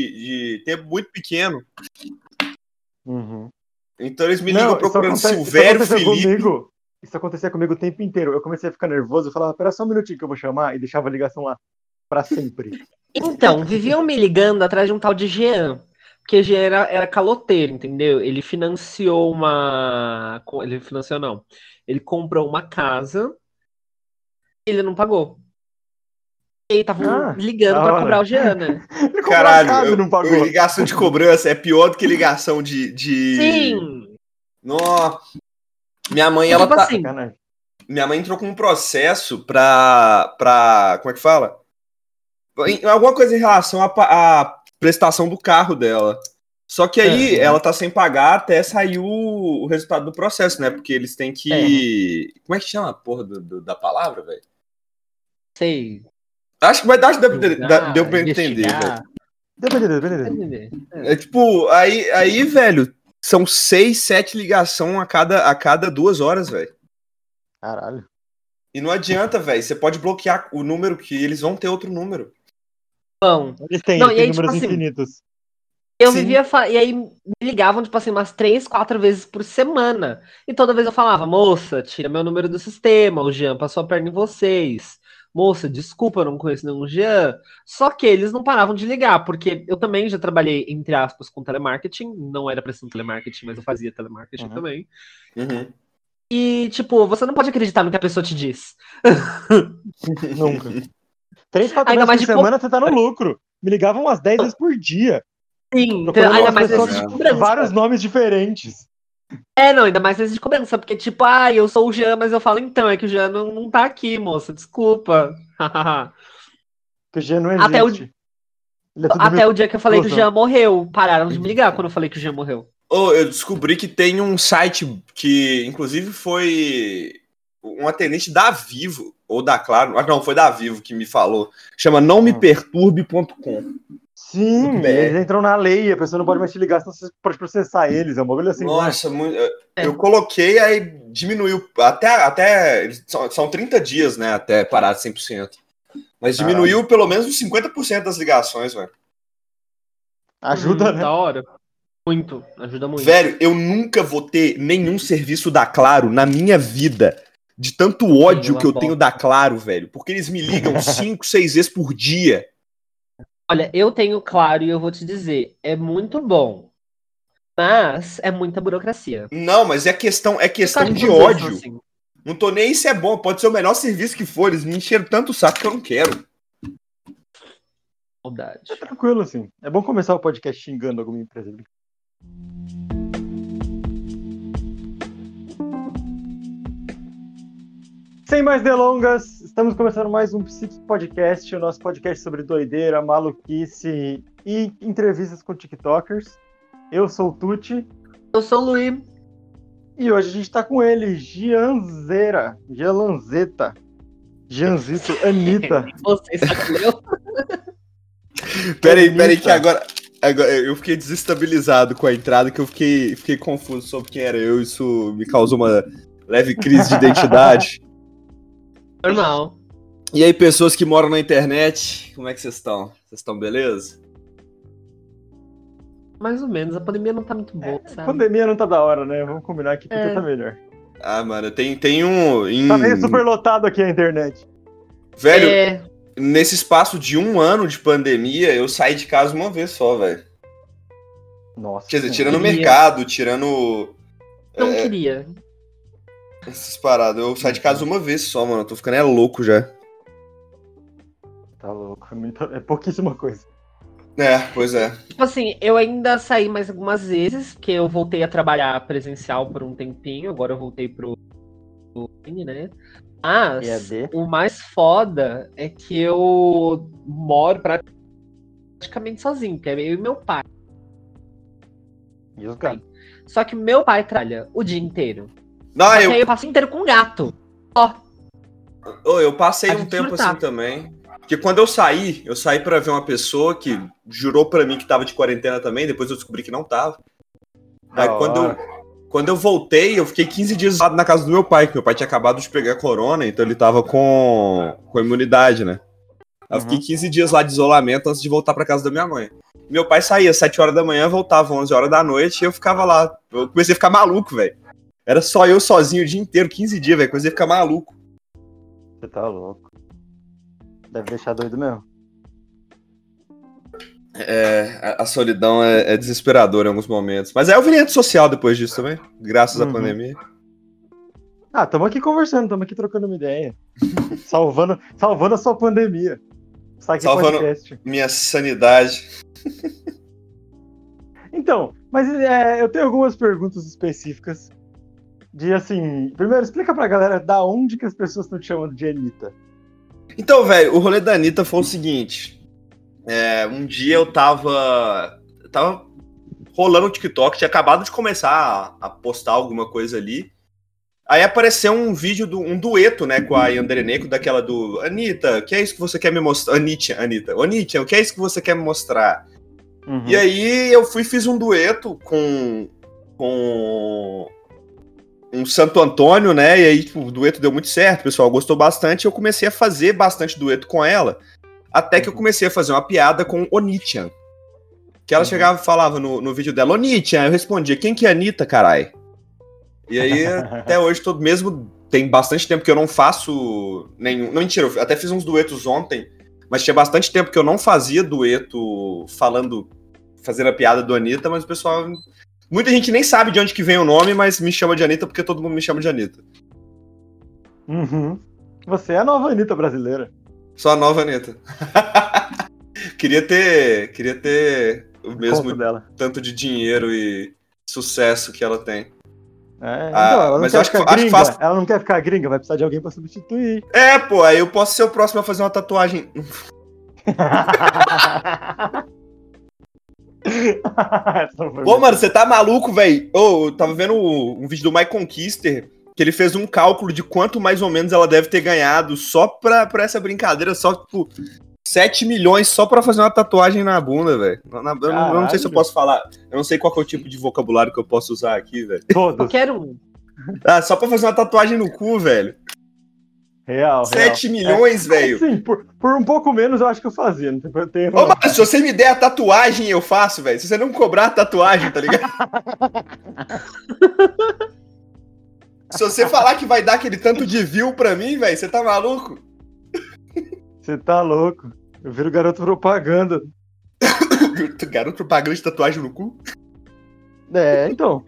de tempo muito pequeno. Uhum. Então eles me ligam procurando acontece- Silvério, isso Felipe. Comigo, isso acontecia comigo o tempo inteiro. Eu comecei a ficar nervoso, eu falava, pera só um minutinho que eu vou chamar, e deixava a ligação lá pra sempre. Então, viviam me ligando atrás de um tal de Jean. Porque Jean era, era caloteiro, entendeu? Ele financiou uma. Ele financiou, não. Ele comprou uma casa e ele não pagou. E aí estavam Ah, ligando pra cobrar o Jean, né? Caralho, casa eu- não pagou. ligação de cobrança é pior do que ligação de. de... Sim! Nó. Minha mãe, ela tipo tá. assim. Minha mãe entrou com um processo pra. pra como é que fala? Em- Alguma coisa em relação à, prestação do carro dela. Só que aí Uhum. ela tá sem pagar até sair o, o resultado do processo, né? Porque eles têm que. Como é que chama a porra do- do- da palavra, velho? sei. Acho que vai dar, deu, deu, deu pra entender, velho. Deu pra entender, deu pra entender. É. Tipo, aí, aí, velho, são seis, sete ligação a cada, a cada duas horas, velho. Caralho. E não adianta, velho. Você pode bloquear o número que eles vão ter outro número. Bom, Eles têm, Não, eles têm aí, tipo números assim, infinitos. Eu Sim. vivia. E aí me ligavam, tipo assim, umas três, quatro vezes por semana. E toda vez eu falava, moça, tira meu número do sistema, o Jean passou a perna em vocês. Moça, desculpa, eu não conheço nenhum Jean. Só que eles não paravam de ligar, porque eu também já trabalhei, entre aspas, com telemarketing. Não era pra ser um telemarketing, mas eu fazia telemarketing Uhum. também. Uhum. E, tipo, você não pode acreditar no que a pessoa te diz. Nunca. Três, quatro Ainda vezes mais por semana você tá no lucro. Me ligavam umas 10 vezes por dia. Sim, ainda mais pessoas. Vários nomes diferentes. É, não, ainda mais vezes de cobrança, porque, tipo, ah, eu sou o Jean, mas eu falo, então, é que o Jean não, não tá aqui, moça, desculpa. Que o Jean não Até o- existe. É Até mil- o dia que eu falei que o. Jean morreu. Pararam de me ligar quando eu falei que o Jean morreu. Ô, eu descobri que tem um site que, inclusive, foi um atendente da Vivo, ou da Claro, ah, não, foi da Vivo que me falou. Chama não me Hum. perturbe.com. Sim, Muito bem. eles entram na lei, a pessoa não pode mais te ligar, senão você pode processar eles. É um bagulho assim. Nossa, muito, eu- É. eu coloquei, aí diminuiu. Até, até são, são 30 dias, né? Até parar de 100%. Mas Caralho. diminuiu pelo menos uns 50% das ligações, velho. Ajuda, Hum, né? Da hora. Muito, ajuda muito. Velho, eu nunca vou ter nenhum serviço da Claro na minha vida. De tanto ódio que eu tenho da Claro, velho. Porque eles me ligam 5, 6 vezes por dia. Olha, eu tenho claro e eu vou te dizer, é muito bom. Mas é muita burocracia. Não, mas é questão, é questão de ódio. assim? Não tô nem aí se é bom, pode ser o melhor serviço que for. Eles me encheram tanto o saco que eu não quero. Saudade. É tranquilo, assim. É bom começar o podcast xingando alguma empresa. Sem mais delongas, estamos começando mais um Psique Podcast, o nosso podcast sobre doideira, maluquice e entrevistas com TikTokers. Eu sou o Tuti Eu sou o Luiz. e hoje a gente tá com ele, Gianzeira, Gianlanzeta, Gianzito, Anitta. Você sabe leu? Peraí, peraí, que agora, agora eu fiquei desestabilizado com a entrada, que eu fiquei, fiquei confuso sobre quem era eu. Isso me causou uma leve crise de identidade. Normal. E aí, pessoas que moram na internet, como é que vocês estão? Vocês estão beleza? Mais ou menos, a pandemia não tá muito boa, A sabe? pandemia não tá da hora, né? Vamos combinar aqui porque É. tá melhor. Ah, mano, tem, tem um. Em, Tá meio super lotado aqui a internet. Velho, É, nesse espaço de um ano de pandemia, eu saí de casa uma vez só, velho. Nossa. Quer dizer, tirando o mercado, tirando não É. queria. Essas paradas. Eu saí de casa uma vez só, mano. Eu tô ficando é louco já. Tá louco. É, é pouquíssima coisa. É, pois é. Tipo assim, eu ainda saí mais algumas vezes, porque eu voltei a trabalhar presencial por um tempinho, agora eu voltei pro online, né? Mas EAD. o mais foda é que eu moro praticamente sozinho, que é eu e meu pai. E os gatos. Só que meu pai trabalha o dia inteiro. Não, eu, aí eu dia inteiro com um gato. Ó, Ô, eu passei um tempo surtar. assim também. Porque quando eu saí, eu saí pra ver uma pessoa que jurou pra mim que tava de quarentena também, depois eu descobri que não tava. Aí Da quando eu, quando eu voltei, eu fiquei 15 dias isolado na casa do meu pai, que meu pai tinha acabado de pegar corona, então ele tava com, com imunidade, né? Aí eu Uhum. fiquei 15 dias lá de isolamento antes de voltar pra casa da minha mãe. meu pai saía às 7 horas da manhã, voltava às 11 horas da noite e eu ficava lá. Eu comecei a ficar maluco, velho. Era só eu sozinho o dia inteiro, 15 dias, velho. Comecei a ficar maluco. Você tá louco. Deve deixar doido mesmo. É, a, a solidão é, é desesperadora em alguns momentos. Mas eu virei rede social depois disso também, graças à Uhum. pandemia. Ah, tamo aqui conversando, tamo aqui trocando uma ideia. salvando, salvando a sua pandemia. Salvando- podcast. Minha sanidade. Então, mas é, eu tenho algumas perguntas específicas. De assim, primeiro, explica pra galera da onde que as pessoas estão te chamando de Anitta. Então, velho, o rolê da Anitta foi o seguinte. É, um dia eu tava. eu tava rolando o TikTok, tinha acabado de começar a, a postar alguma coisa ali. Aí apareceu um vídeo, do, um dueto, né, com a Yandere Neko, daquela do Anitta, o que é isso que você quer me mostrar? Anitta, Anitta. Anitta, o que é isso que você quer me mostrar? Uhum. E aí eu fui e fiz um dueto com, com um Santo Antônio, né? E aí, tipo, o dueto deu muito certo, o pessoal gostou bastante, e eu comecei a fazer bastante dueto com ela. Até que eu comecei a fazer uma piada com Onitian. Que ela Uhum. chegava e falava no, no vídeo dela, Onitian, eu respondia, quem que é Anitta, carai? E aí, até hoje, todo mesmo tem bastante tempo que eu não faço nenhum. Não, mentira, eu até fiz uns duetos ontem, mas tinha bastante tempo que eu não fazia dueto falando, fazendo a piada do Anitta, mas o pessoal. Muita gente nem sabe de onde que vem o nome, mas me chama de Anitta porque todo mundo me chama de Anitta. Uhum. Você é a nova Anitta brasileira. Só a nova Anitta. queria ter. Queria ter o mesmo tanto de dinheiro e sucesso que ela tem. É, Ah, então, ela mas acho que- ficar acho que gringa. faz- Ela não quer ficar gringa, vai precisar de alguém pra substituir. É, pô, aí eu posso ser o próximo a fazer uma tatuagem. Pô, mano, você tá maluco, velho? Ô, eu tava vendo um vídeo do Mike Conquister, que ele fez um cálculo de quanto mais ou menos ela deve ter ganhado só pra, pra essa brincadeira, só, tipo, 7 milhões só pra fazer uma tatuagem na bunda, velho. Eu, não- eu não sei se eu posso falar, eu não sei qual que é o tipo de vocabulário que eu posso usar aqui, velho. Todos. Qualquer um. Ah, só pra fazer uma tatuagem no cu, velho. Real, real. 7 milhões, velho. Sim, por, por um pouco menos eu acho que eu fazia. Não tem, tem Ô, mano, se você me der a tatuagem, eu faço, velho. Se você não cobrar a tatuagem, tá ligado? Se você falar que vai dar aquele tanto de view pra mim, velho, você tá maluco? Você tá louco. Eu viro garoto propaganda. Garoto propaganda de tatuagem no cu? É, então.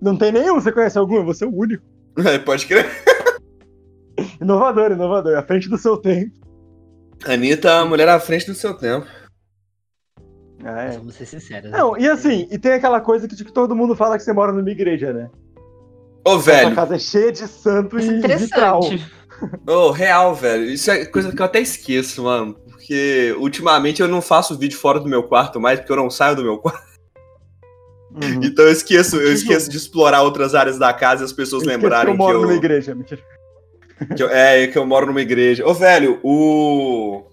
Não tem nenhum, você conhece algum? Você é o único. É, pode crer. Inovador, inovador. À frente do seu tempo. Anitta, é uma mulher à frente do seu tempo. Ah, é. Vamos ser sinceros. né? Não, e assim, e tem aquela coisa que tipo, todo mundo fala que você mora numa igreja, né? Ô, Sua velho. casa é cheia de santo Isso e vitral. interessante. Ô, real, velho. Isso é coisa que eu até esqueço, mano. Porque ultimamente eu não faço vídeo fora do meu quarto mais, porque eu não saio do meu quarto. Uhum. Então eu esqueço, eu Que esqueço de explorar outras áreas da casa e as pessoas Eu lembrarem que eu moro que numa eu, igreja, mentira. Que eu- É, que eu moro numa igreja. Ô, velho, o.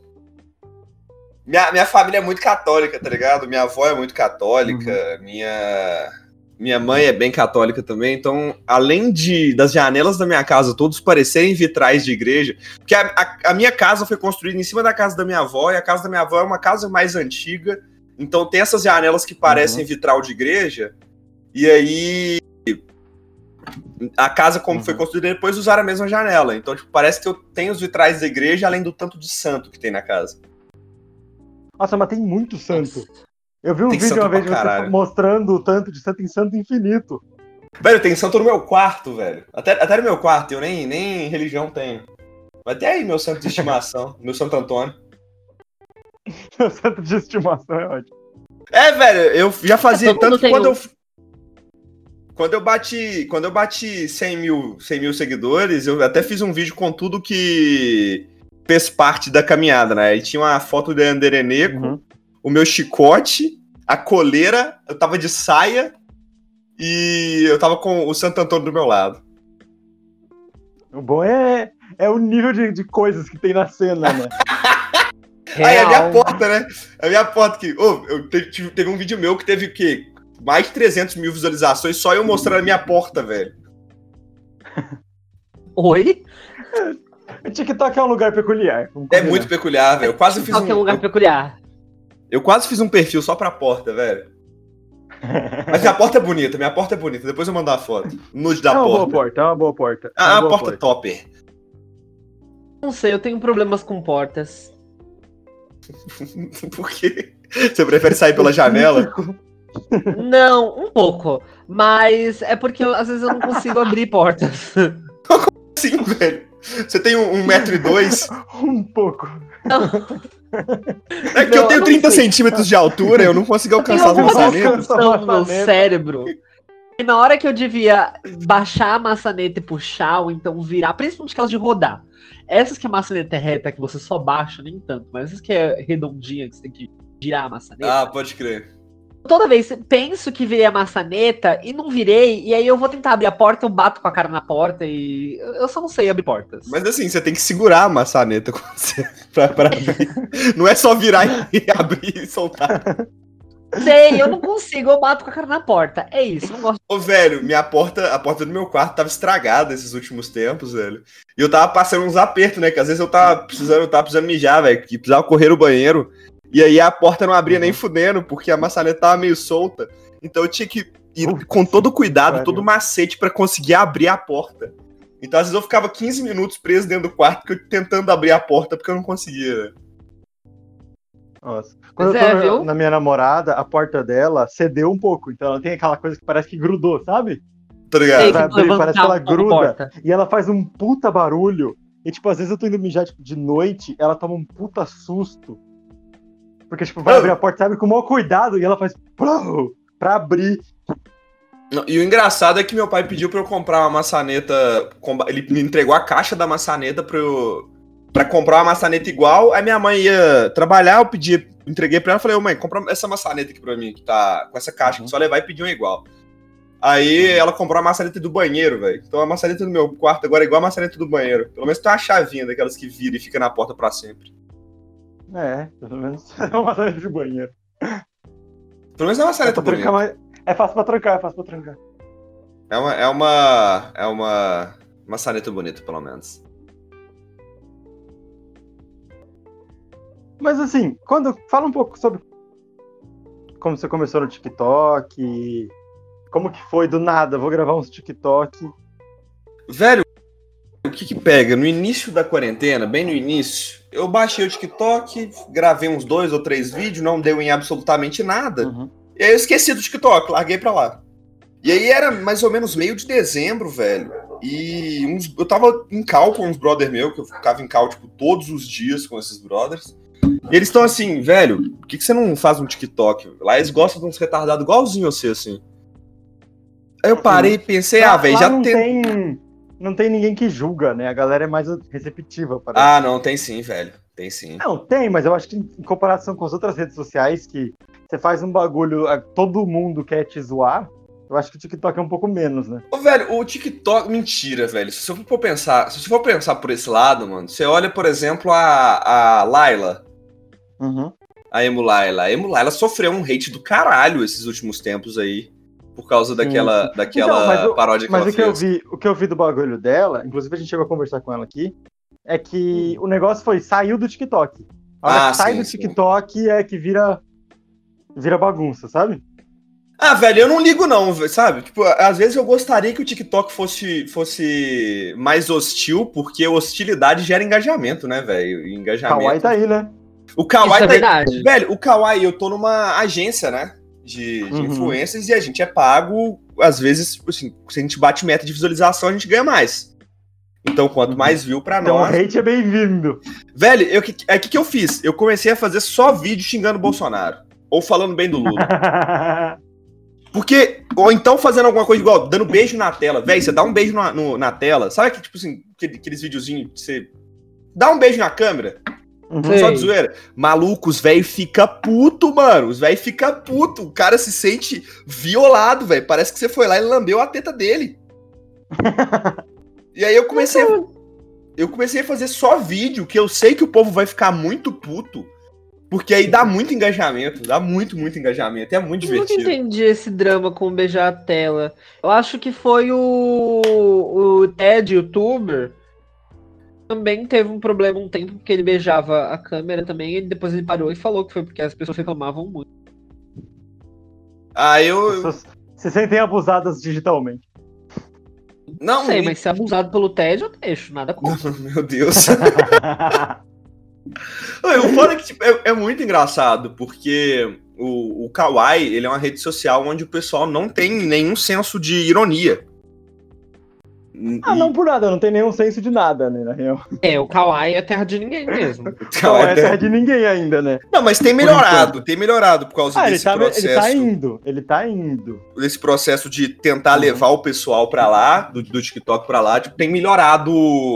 Minha, minha família é muito católica, tá ligado? Minha avó é muito católica, Uhum. minha. Minha mãe é bem católica também, então, além de das janelas da minha casa todos parecerem vitrais de igreja, porque a, a- a minha casa foi construída em cima da casa da minha avó, e a casa da minha avó é uma casa mais antiga, então tem essas janelas que parecem vitral de igreja, e aí a casa, como Uhum. foi construída, depois usaram a mesma janela. Então, tipo, parece que eu tenho os vitrais da igreja, além do tanto de santo que tem na casa. Nossa, mas tem muito santo. Eu vi um Tem vídeo uma vez de você mostrando o tanto de santo em santo infinito. Velho, tem santo no meu quarto, velho. Até, até no meu quarto, eu nem, nem religião tenho. Mas até aí, meu santo de estimação, meu Santo Antônio. O santo de estimação é ótimo. É, velho, eu já fazia. Todo Tanto que quando um. eu. Quando eu bati. Quando eu bati 100 mil, 100 mil seguidores, eu até fiz um vídeo com tudo que fez parte da caminhada, né? Aí tinha uma foto do Andereneco, Uhum. o meu chicote, a coleira, eu tava de saia e eu tava com o Santo Antônio do meu lado. O bom é, é o nível de, de coisas que tem na cena, né? Aí a minha Real. porta, né? A minha porta que. Ô, eu te- tive- teve um vídeo meu que teve o quê? Mais de 300 mil visualizações só eu mostrando a minha porta, velho. Oi? O TikTok é um lugar peculiar. É muito peculiar, velho. Eu quase fiz Qual que é um um. lugar eu, peculiar? Eu quase fiz um perfil só pra porta, velho. Mas minha porta é bonita, minha porta é bonita. Depois eu mando uma foto. Nude da é uma porta. boa porta, é uma boa porta. É Ah, uma a boa porta topper. Não sei, eu tenho problemas com portas. Por quê? Você prefere sair pela janela? Não, um pouco. Mas é porque eu- às vezes eu não consigo abrir portas. Sim, velho. Você tem um, um metro e dois. Um pouco. É que Não, eu tenho eu não 30 sei. centímetros de altura, eu não consigo alcançar as alguma maçanetas. no meu cérebro. E na hora que eu devia baixar a maçaneta e puxar, ou então virar, principalmente aquelas de rodar. Essas que a maçaneta é reta, que você só baixa, nem tanto. Mas essas que é redondinha, que você tem que girar a maçaneta. Ah, pode crer. Toda vez penso que virei a maçaneta e não virei, e aí eu vou tentar abrir a porta, eu bato com a cara na porta e. Eu só não sei abrir portas. Mas assim, você tem que segurar a maçaneta você, pra, pra abrir. Não é só virar e abrir e soltar. Sei, eu não consigo, eu bato com a cara na porta. É isso, não gosto. Ô, velho, minha porta, a porta do meu quarto tava estragada esses últimos tempos, velho. E eu tava passando uns apertos, né? Que às vezes eu tava precisando, eu tava precisando mijar, velho. Que precisava correr no banheiro. E aí a porta não abria nem fudendo, porque a maçaneta tava meio solta. Então eu tinha que ir com todo cuidado, todo macete pra conseguir abrir a porta. Então às vezes eu ficava 15 minutos preso dentro do quarto tentando abrir a porta porque eu não conseguia. né? Nossa. Quando Pois eu é, tô viu? na minha namorada, a porta dela cedeu um pouco. Então ela tem aquela coisa que parece que grudou, sabe? Tá ligado? vai abrir, parece que ela gruda. E ela faz um puta barulho. E, tipo, às vezes eu tô indo mijar tipo, de noite, ela toma um puta susto. Porque, tipo, vai abrir a porta, sabe, com o maior cuidado, e ela faz pra abrir. Não, E o engraçado é que meu pai pediu pra eu comprar uma maçaneta. Ele me entregou a caixa da maçaneta pra eu. Pra comprar uma maçaneta igual. Aí minha mãe ia trabalhar, eu pedi, entreguei pra ela e falei, ô mãe, compra essa maçaneta aqui pra mim, que tá com essa caixa, que só levar e pedir uma igual. Aí ela comprou a maçaneta do banheiro, velho. Então a maçaneta do meu quarto agora é igual a maçaneta do banheiro. Pelo menos tem uma chavinha daquelas que vira e fica na porta pra sempre. É, pelo menos é uma maçaneta de banheiro. Pelo menos é uma É, pra trancar, bonita. mas é fácil pra trancar, é fácil pra trancar. É uma. É uma. É uma. Maçaneta bonita, pelo menos. Mas assim, quando. Fala um pouco sobre como você começou no TikTok. Como que foi do nada? Vou gravar uns TikTok. Velho, o que que pega? No início da quarentena, bem no início, eu baixei o TikTok, gravei uns dois ou três vídeos, não deu em absolutamente nada. Uhum. E aí eu esqueci do TikTok, larguei pra lá. E aí era mais ou menos meio de dezembro, velho. E uns- eu tava em cal com uns brother meu, que eu ficava em cal, tipo, todos os dias com esses brothers. E eles estão assim, velho, por que, que você não faz um TikTok? Lá eles gostam de uns retardados igualzinho você, assim. Aí eu parei e pensei, ah, velho, já não tem... tem. Não tem ninguém que julga, né? A galera é mais receptiva. Parece. Ah, não, tem sim, velho. Tem sim. Não, tem, mas eu acho que em comparação com as outras redes sociais, que você faz um bagulho, todo mundo quer te zoar, eu acho que o TikTok é um pouco menos, né? Ô, velho, o TikTok, mentira, velho. Se você for pensar, se você for pensar por esse lado, mano, você olha, por exemplo, a, a Laila, Uhum. a Emo Laila. A Emo Laila sofreu um hate do caralho esses últimos tempos aí. Por causa Sim, daquela, sim. daquela Então, o- paródia que Mas ela o que, eu fez. vi, o que eu vi do bagulho dela, inclusive a gente chegou a conversar com ela aqui, é que o negócio foi, saiu do TikTok. A hora Ah, que sai sim, do sim. TikTok é que vira, vira bagunça, sabe? Ah, velho, eu não ligo não, sabe? Tipo, às vezes eu gostaria que o TikTok fosse, fosse mais hostil, porque hostilidade gera engajamento, né, velho? Engajamento. Kawaii tá aí, né? O Kawaii Isso é tá aí. verdade. Velho, o Kawaii, eu tô numa agência, né? De, de Uhum. influencers e a gente é pago, às vezes, assim, se a gente bate meta de visualização, a gente ganha mais. Então, quanto Uhum. mais view pra Então nós. hate é bem-vindo. Velho, eu, que- é o que, que eu fiz? Eu comecei a fazer só vídeo xingando o Bolsonaro. Ou falando bem do Lula. Porque, ou então fazendo alguma coisa igual, dando beijo na tela. Velho, você dá um beijo na, no- na tela. Sabe que, tipo assim, aquele- aqueles videozinhos que você. Dá um beijo na câmera. Uhum. Sei. Só de zoeira. Maluco, os velho fica puto, mano. Os velho fica puto. O cara se sente violado, velho. Parece que você foi lá e lambeu a teta dele. e aí eu comecei a, eu comecei a fazer só vídeo que eu sei que o povo vai ficar muito puto. Porque aí dá muito engajamento, dá muito, muito engajamento. É muito Eu nunca divertido. entendi esse drama com beijar a tela. Eu acho que foi o, o TED youtuber também teve um problema um tempo porque ele beijava a câmera também, e depois ele parou e falou que foi porque as pessoas reclamavam muito. Ah, eu. Pessoas se sentem abusadas digitalmente. Não, Não sei, e- mas se é abusado pelo TED, eu deixo, nada contra. Meu Deus. O foda é que tipo, é, é muito engraçado, porque o, o Kawaii ele é uma rede social onde o pessoal não tem nenhum senso de ironia. Ah, não por nada, não tem nenhum senso de nada, né, na real. É, o Kawaii é terra de ninguém mesmo. Kawaii é terra de ninguém ainda, né? Não, mas tem melhorado, tem melhorado por causa Ah, ele desse tá, processo. ele tá indo, ele tá indo. Desse processo de tentar Uhum. levar o pessoal pra lá, do, do TikTok pra lá, tipo, tem melhorado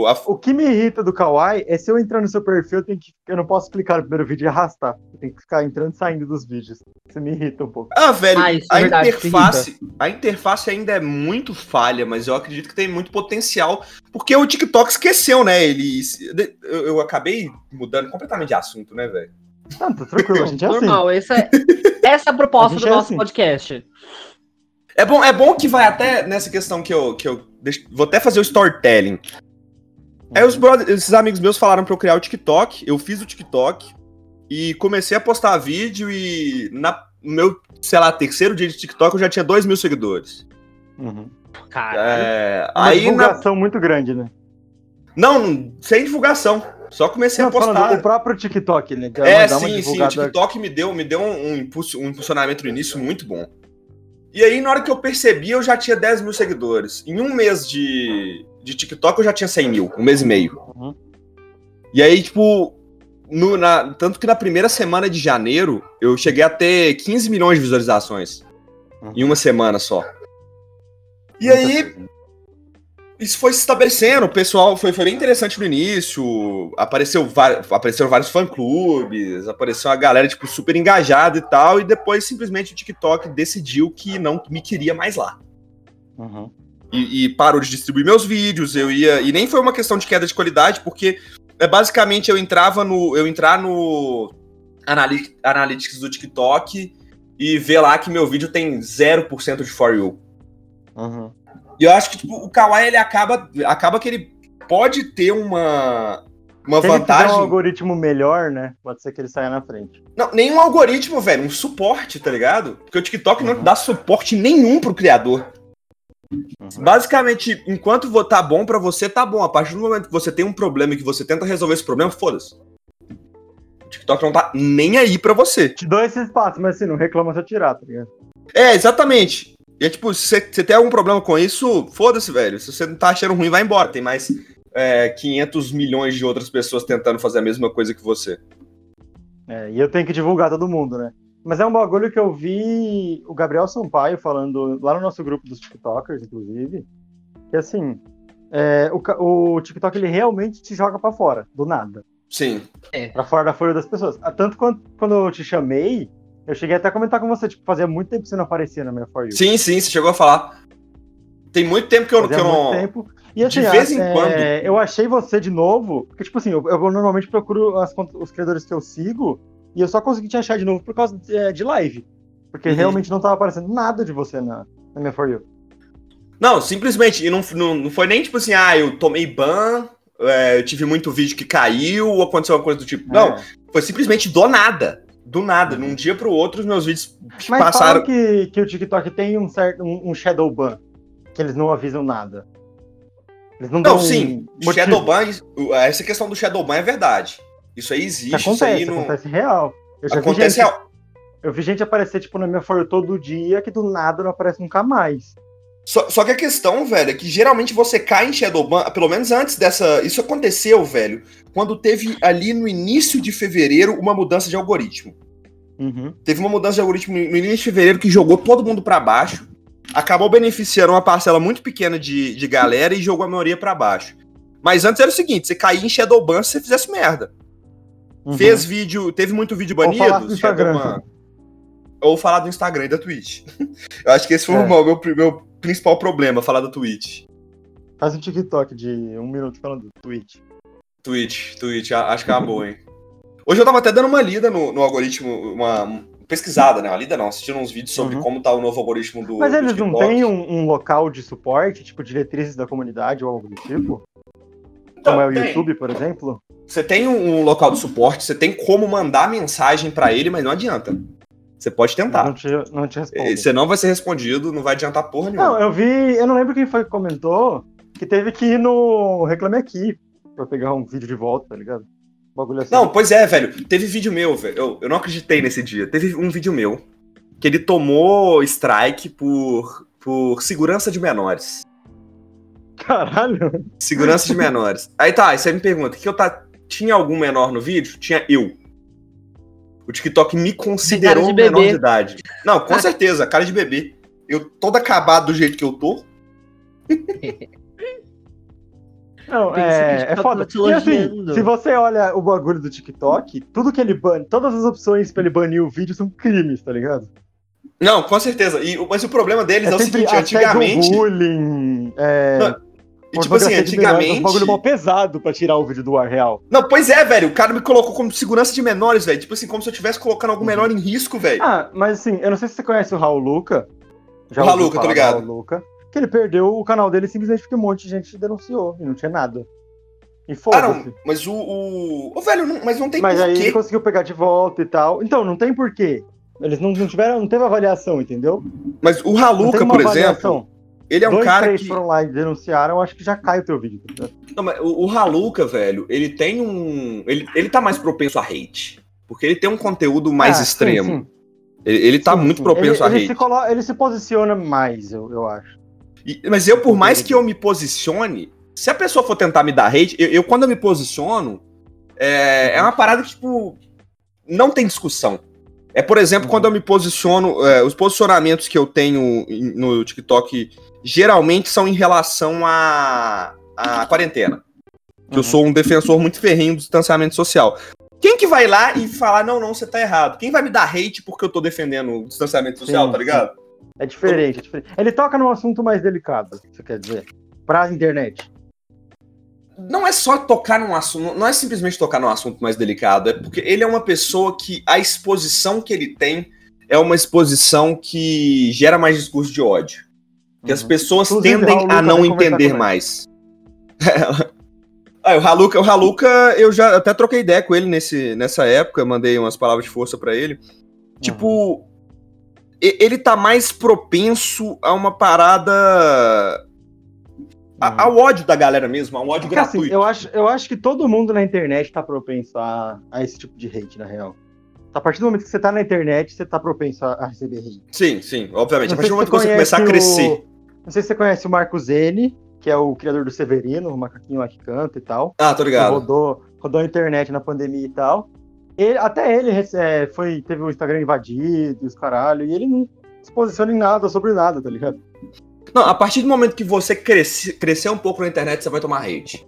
a, O que me irrita do Kawaii é se eu entrar no seu perfil, eu, tenho que, eu não posso clicar no primeiro vídeo e arrastar. Eu tenho que ficar entrando e saindo dos vídeos. Isso me irrita um pouco. Ah, velho, Ah, é a verdade, interface, a interface ainda é muito falha, mas eu acredito que tem muito potencial, porque o TikTok esqueceu, né? Ele eu, eu acabei mudando completamente de assunto, né, velho? Não, tá tranquilo, a gente é assim. Normal, essa é, essa é a proposta A do é nosso assim. podcast. É bom, é bom que vai até nessa questão que eu que eu deixo- vou até fazer o storytelling. Aí os brothers, esses amigos meus falaram pra eu criar o TikTok, eu fiz o TikTok e comecei a postar vídeo e na no meu, sei lá, terceiro dia de TikTok eu já tinha 2 mil seguidores. Uhum. Caralho. É, Uma aí na, divulgação muito grande, né? Não, sem divulgação. Só comecei Não, a postar. falando, o próprio TikTok, né? É, sim, sim. O TikTok me deu, me deu um, um impulso, um impulsionamento no início muito bom. E aí, na hora que eu percebi, eu já tinha 10 mil seguidores. Em um mês de, de TikTok, eu já tinha 100 mil. Um mês e meio. Uhum. E aí, tipo... no- na- tanto que na primeira semana de janeiro, eu cheguei a ter 15 milhões de visualizações. Uhum. Em uma semana só. E aí, isso foi se estabelecendo, o pessoal foi, foi bem interessante no início, apareceu apareceram vários fã-clubes, apareceu uma galera, tipo, super engajada e tal, e depois simplesmente o TikTok decidiu que não me queria mais lá. Uhum. E, e parou de distribuir meus vídeos, eu ia... E nem foi uma questão de queda de qualidade, porque é, basicamente eu entrava no... Eu entrar no Analy- Analytics do TikTok e ver lá que meu vídeo tem 0% de For You. Uhum. E eu acho que tipo, o Kawaii ele acaba, acaba que ele pode ter uma, uma Se ele vantagem. um algoritmo melhor, né? Pode ser que ele saia na frente. Não, nenhum algoritmo, velho, um suporte, tá ligado? Porque o TikTok não Uhum. dá suporte nenhum pro criador. Uhum. Basicamente, enquanto tá bom pra você, tá bom. A partir do momento que você tem um problema e que você tenta resolver esse problema, foda-se. O TikTok não tá nem aí pra você. Te dou esse espaço, mas assim, não reclama se eu tirar, tá ligado? É, exatamente. E é tipo, se você- tem algum problema com isso, foda-se, velho. Se você não tá achando ruim, vai embora. Tem mais é, 500 milhões de outras pessoas tentando fazer a mesma coisa que você. É, e eu tenho que divulgar todo mundo, né? Mas é um bagulho que eu vi o Gabriel Sampaio falando lá no nosso grupo dos TikTokers, inclusive, que assim, é, o, o TikTok ele realmente te joga pra fora, do nada. Sim. Pra fora da folha das pessoas. Ah, Tanto quanto quando eu te chamei, eu cheguei até a comentar com você, tipo, fazia muito tempo que você não aparecia na minha For You. Sim, sim, você chegou a falar. Tem muito tempo que eu, que Fazia eu muito não. tempo. E assim, De vez em é, quando. eu achei você de novo, porque tipo assim, eu, eu normalmente procuro as os criadores que eu sigo, e eu só consegui te achar de novo por causa de, é, de live. Porque Uhum. realmente não tava aparecendo nada de você na, na minha For You. Não, simplesmente. E não, não, não foi nem tipo assim, ah, eu tomei ban, é, eu tive muito vídeo que caiu, ou aconteceu alguma coisa do tipo. Não, É. foi simplesmente do nada. Do nada. Num dia pro outro, os meus vídeos Mas passaram. falam que, que o TikTok tem um certo um, um shadow ban, que eles não avisam nada. Eles não, Não, sim, motivo. Shadowban, essa questão do Shadowban é verdade. Isso aí Isso existe, isso acontece, aí não. acontece real. Eu já vi Acontece gente, real. eu vi gente aparecer, tipo, na minha You todo dia, que do nada não aparece nunca mais. Só, só que a questão, velho, é que geralmente você cai em Shadowban, pelo menos antes dessa. Isso aconteceu, velho, quando teve ali no início de fevereiro uma mudança de algoritmo. Uhum. Teve uma mudança de algoritmo no início de fevereiro que jogou todo mundo pra baixo. Acabou beneficiando uma parcela muito pequena de, de galera e jogou a maioria pra baixo. Mas antes era o seguinte: você caía em Shadowban se você fizesse merda. Uhum. Fez vídeo, teve muito vídeo Ou falar banido, do Instagram. Shadowban. Ou falar do Instagram e da Twitch. Eu acho que esse foi É. o meu, meu, meu principal problema, falar da Twitch. Faz um TikTok de um minuto falando do Twitch. Twitch, Twitch, acho que é uma boa, hein? Hoje eu tava até dando uma lida no, no algoritmo, uma pesquisada, né? Uma lida não, assistindo uns vídeos sobre Uhum. como tá o novo algoritmo do. Mas do eles não têm um, um local de suporte, tipo diretrizes da comunidade ou algo do tipo? Como é o tem. YouTube, por exemplo? Você tem um, um local de suporte, você tem como mandar mensagem pra ele, mas não adianta. Você pode tentar. Não te, não te responde. Eh, Você não vai ser respondido, não vai adiantar porra nenhuma. Não, eu vi, eu não lembro quem foi que comentou que teve que ir no Reclame Aqui pra pegar um vídeo de volta, tá ligado? Um bagulho assim. Não, pois é, velho. Teve vídeo meu, velho. Eu, eu não acreditei nesse dia. Teve um vídeo meu que ele tomou strike por, por segurança de menores. Caralho. Segurança de menores. Aí tá, aí você me pergunta, que eu tá, tinha algum menor no vídeo? Tinha eu. O TikTok me considerou de menor de idade. Não, com certeza, cara de bebê. Eu todo acabado do jeito que eu tô. Não, é, é tá foda. te E assim, se você olha o bagulho do TikTok, tudo que ele bane, todas as opções pra ele banir o vídeo são crimes, tá ligado? Não, com certeza. E, mas o problema deles é, o sempre seguinte, antigamente. bullying, é, Não, E, tipo assim, antigamente. É um bagulho mal pesado pra tirar o vídeo do ar real. Não, pois é, velho. O cara me colocou como segurança de menores, velho. Tipo assim, como se eu estivesse colocando algum menor em risco, velho. Ah, mas assim, eu não sei se você conhece o Raul Luca. O ouviu Raul Luca, do ligado. Raul Luca. Que ele perdeu o canal dele simplesmente porque um monte de gente denunciou e não tinha nada. E Ah, foda-se. não. Mas o. o... Velho, não- mas não tem Mas aí ele porquê. conseguiu pegar de volta e tal. Então, não tem porquê. Eles não, não tiveram, não teve avaliação, entendeu? Mas o Raluca, por exemplo, avaliação. Ele é um Dois, cara três que. foram lá e denunciaram, eu acho que já cai o teu vídeo. Não, mas o, o Raluca, velho, ele tem um. Ele, ele tá mais propenso a hate. Porque ele tem um conteúdo mais Ah, sim, extremo. sim. Ele, ele tá Sim, muito sim. propenso ele, a ele hate. se colo- ele se posiciona mais, eu, eu acho. E- mas eu, por mais que eu me posicione, se a pessoa for tentar me dar hate, eu, eu, quando eu me posiciono, é, é uma parada que, tipo, não tem discussão. É, por exemplo, Uhum. quando eu me posiciono, é, os posicionamentos que eu tenho no TikTok geralmente são em relação à à quarentena. Que eu Uhum. sou um defensor muito ferrenho do distanciamento social. Quem que vai lá e falar, não, não, você tá errado? Quem vai me dar hate porque eu tô defendendo o distanciamento social, Sim, tá ligado? É diferente, é diferente. Ele toca num assunto mais delicado, você quer dizer? Pra internet. Não é só tocar num assunto, não é simplesmente tocar num assunto mais delicado, é porque ele é uma pessoa que a exposição que ele tem é uma exposição que gera mais discurso de ódio. Que as Uhum. pessoas Inclusive, tendem a não entender mais. ah, o Haluka, o Haluka, eu já até troquei ideia com ele nesse, nessa época, mandei umas palavras de força pra ele. Tipo, e- ele tá mais propenso a uma parada. A- ao ódio da galera mesmo, a um ódio Porque, assim, gratuito. eu, acho, eu acho que todo mundo na internet tá propenso a, a esse tipo de hate, na real. A partir do momento que você tá na internet, você tá propenso a, a receber hate. Sim, sim, obviamente. A Não partir sei do momento que você começar a crescer. o- Não sei se você conhece o Marco Zene, que é o criador do Severino, o macaquinho lá que canta e tal. Ah, tô ligado. rodou, rodou a internet na pandemia e tal. Ele- até ele rece- é, foi, teve o Instagram invadido e os caralho, e ele não se posiciona em nada sobre nada, tá ligado? Não, a partir do momento que você cresce, crescer um pouco na internet, você vai tomar hate.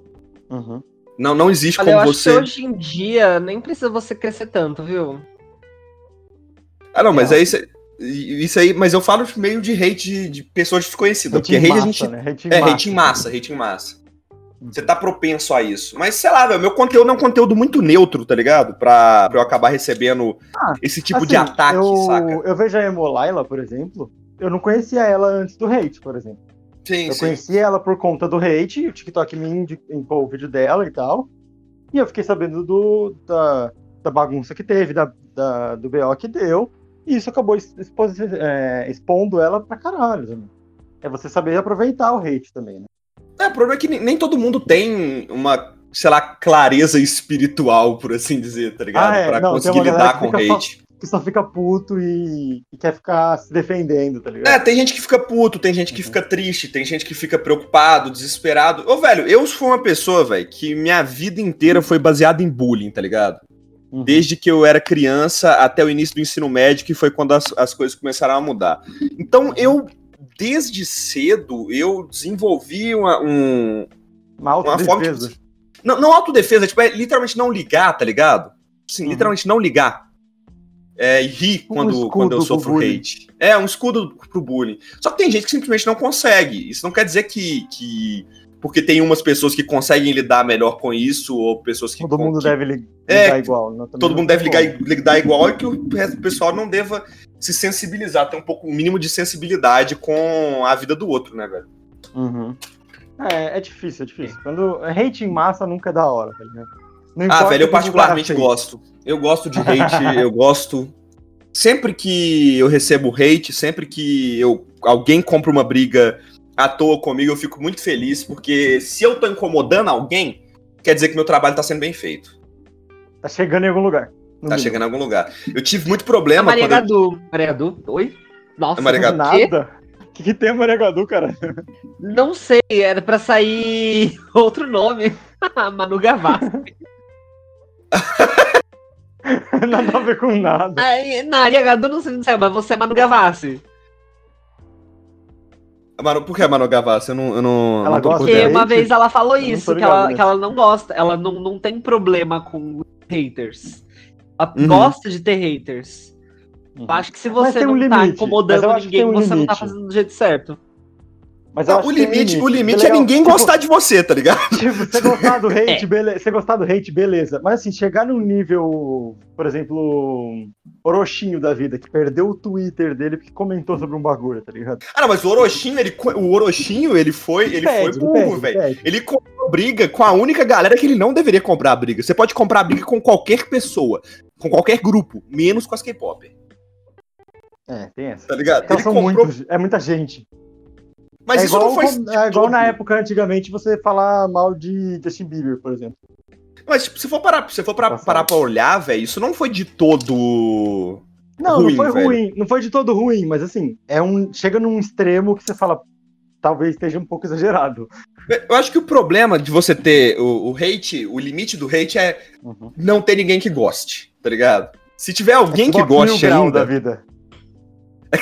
Uhum. Não, não existe Olha, eu como acho você. que hoje em dia nem precisa você crescer tanto, viu? Ah, não, mas é isso, isso aí. Mas eu falo meio de hate de, de pessoas desconhecidas. Hate Porque hate a massa, gente. né? Hate É, massa. hate em massa, hate em massa. Você tá propenso a isso. Mas sei lá, velho, meu conteúdo é um conteúdo muito neutro, tá ligado? Pra, pra eu acabar recebendo Ah, esse tipo de Assim, ataque, eu, saca? Eu vejo a Emo Laila, por exemplo, eu não conhecia ela antes do hate, por exemplo. Sim, Eu sim. conheci ela por conta do hate, o TikTok me indicou o vídeo dela e tal. E eu fiquei sabendo do, da, da bagunça que teve, da, da- do BO que deu. E isso acabou expo- é, expondo ela pra caralho. também. É você saber aproveitar o hate também, né? É, o problema é que nem, todo mundo tem uma, sei lá, clareza espiritual, por assim dizer, tá ligado? Ah, é, pra não, conseguir lidar com hate. Que só fica puto e, e quer ficar se defendendo, tá ligado? É, tem gente que fica puto, tem gente que Uhum. fica triste, tem gente que fica preocupado, desesperado. Ô, velho, eu fui uma pessoa, velho, que minha vida inteira foi baseada em bullying, tá ligado? Uhum. Desde que eu era criança até o início do ensino médio, que foi quando as, as coisas começaram a mudar. Então, eu, desde cedo, eu desenvolvi uma, um, Uma uma forma de... Não, não autodefesa, tipo, é literalmente não ligar, tá ligado? Sim, Uhum. literalmente não ligar. É, e rir Um quando, escudo quando eu sofro hate. É, um escudo pro bullying. Só que tem gente que simplesmente não consegue. Isso não quer dizer que. que porque tem umas pessoas que conseguem lidar melhor com isso, ou pessoas que. Todo mundo que- deve li- É, ligar igual. né? Todo mundo deve ligar, lidar igual e que o pessoal não deva se sensibilizar, ter um pouco, um mínimo de sensibilidade com a vida do outro, né, velho? Uhum. É, é difícil, é difícil. Quando hate em massa nunca é da hora, tá ligado? Não Ah, velho, eu particularmente gosto. Eu gosto de hate, eu gosto. Sempre que eu recebo hate, sempre que eu, alguém compra uma briga à toa comigo, eu fico muito feliz, porque se eu tô incomodando alguém, quer dizer que meu trabalho tá sendo bem feito. Tá chegando em algum lugar. Tá mínimo. chegando em algum lugar. Eu tive muito A problema Maria quando eu- Gadu. Maria Gadu? Oi? Nossa, A Maria Gadu. Nada. O que, que tem a Maria Gadu, cara? não sei, era pra sair outro nome. Manu Gavassi. Nada a ver com nada. Aí, Na Gadu não sei, não mas você é Manu Gavassi. Mano, por que a Manu Gavassi? Eu não, eu não, Ela não gosta Porque uma vez ela falou Eu não isso, que, ela, que ela não gosta, ela não, não tem problema com haters. Ela Uhum. gosta de ter haters. Eu acho que se você tem um não tá incomodando ninguém, um você não tá fazendo do jeito certo. Mas Não, o um limite, o limite é legal. ninguém Tipo, gostar de você, tá ligado? Tipo, você gostar do hate, É. beleza. Você gostar do hate, beleza. Mas assim, chegar num nível, por exemplo, Orochinho da vida, que perdeu o Twitter dele porque comentou sobre um bagulho, tá ligado? Ah, não, mas o Orochinho, ele, o Orochinho, ele foi, ele foi Pede, burro, pede, velho. Ele comprou briga com a única galera que ele não deveria comprar briga. Você pode comprar briga com qualquer pessoa, com qualquer grupo, menos com as K-pop, É, tem essa. tá ligado? Então Ele são comprou, muitos, é muita gente. Mas é isso igual, não foi. com- é igual na época, antigamente, você falar mal de Justin Bieber, por exemplo. Mas tipo, se for parar, se for pra, Passado. parar pra olhar, velho, isso não foi de todo. Não, Ruim, não foi velho. ruim, não foi de todo ruim, mas assim, é um, chega num extremo que você fala, talvez esteja um pouco exagerado. Eu acho que o problema de você ter o, o hate, o limite do hate é Uhum. não ter ninguém que goste, tá ligado? Se tiver alguém que Xbox Mil goste ainda, da vida.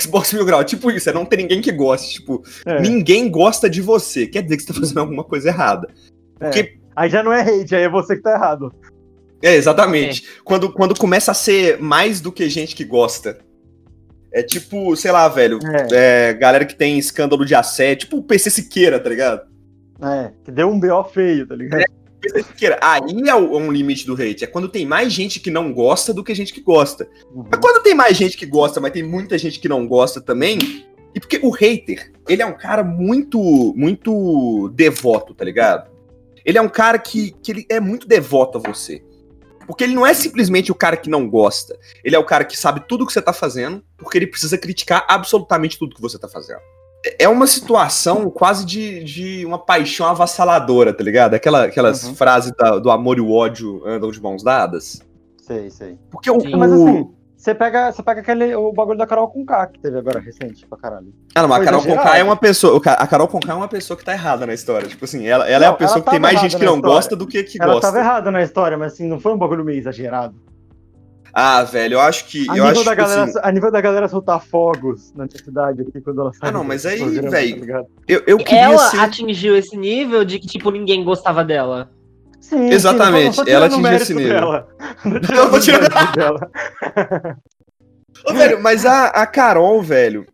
Xbox Mil Grau, tipo isso, é não ter ninguém que goste. Tipo, É, ninguém gosta de você. Quer dizer que você tá fazendo alguma coisa errada. é. porque- Aí já não é hate, aí é você que tá errado. É, exatamente. Quando, quando começa a ser mais do que gente que gosta. É tipo, sei lá, velho, É, é, galera que tem escândalo de assédio, tipo o PC Siqueira, tá ligado? é, que deu um BO feio, tá ligado? Aí é o- um limite do hate. É quando tem mais gente que não gosta do que gente que gosta. Uhum. Mas quando tem mais gente que gosta, mas tem muita gente que não gosta também. E porque o hater, ele é um cara muito, muito devoto, tá ligado? Ele é um cara que, que ele é muito devoto a você. Porque ele não é simplesmente o cara que não gosta. Ele é o cara que sabe tudo que você tá fazendo, porque ele precisa criticar absolutamente tudo que você tá fazendo. É uma situação quase de, de uma paixão avassaladora, tá ligado? Aquela, aquelas Uhum. frases da- do amor e o ódio andam de mãos dadas. Sei, sei. Porque o. Mas assim, você pega, você pega aquele, o bagulho da Carol com K que teve agora recente pra caralho. Ah, não, mas a Carol. Conká é uma pessoa. A Carol Conká é uma pessoa que tá errada na história. Tipo assim, ela, ela é Não, a pessoa ela que tem mais gente que não história. gosta do que que Ela gosta. tava errada na história, mas assim, não foi um bagulho meio exagerado. Ah, velho, eu acho que. A eu nível, acho da tipo galera, assim, a nível da galera soltar fogos na cidade aqui quando ela saiu. não, mas aí, programa, véi, tá eu, eu queria Ela ser. atingiu esse nível de que, tipo, ninguém gostava dela. Sim, Exatamente, sim, ela atingiu esse nível. dela. Eu tirando- mérito dela. Ô, velho, mas a, a Carol, velho,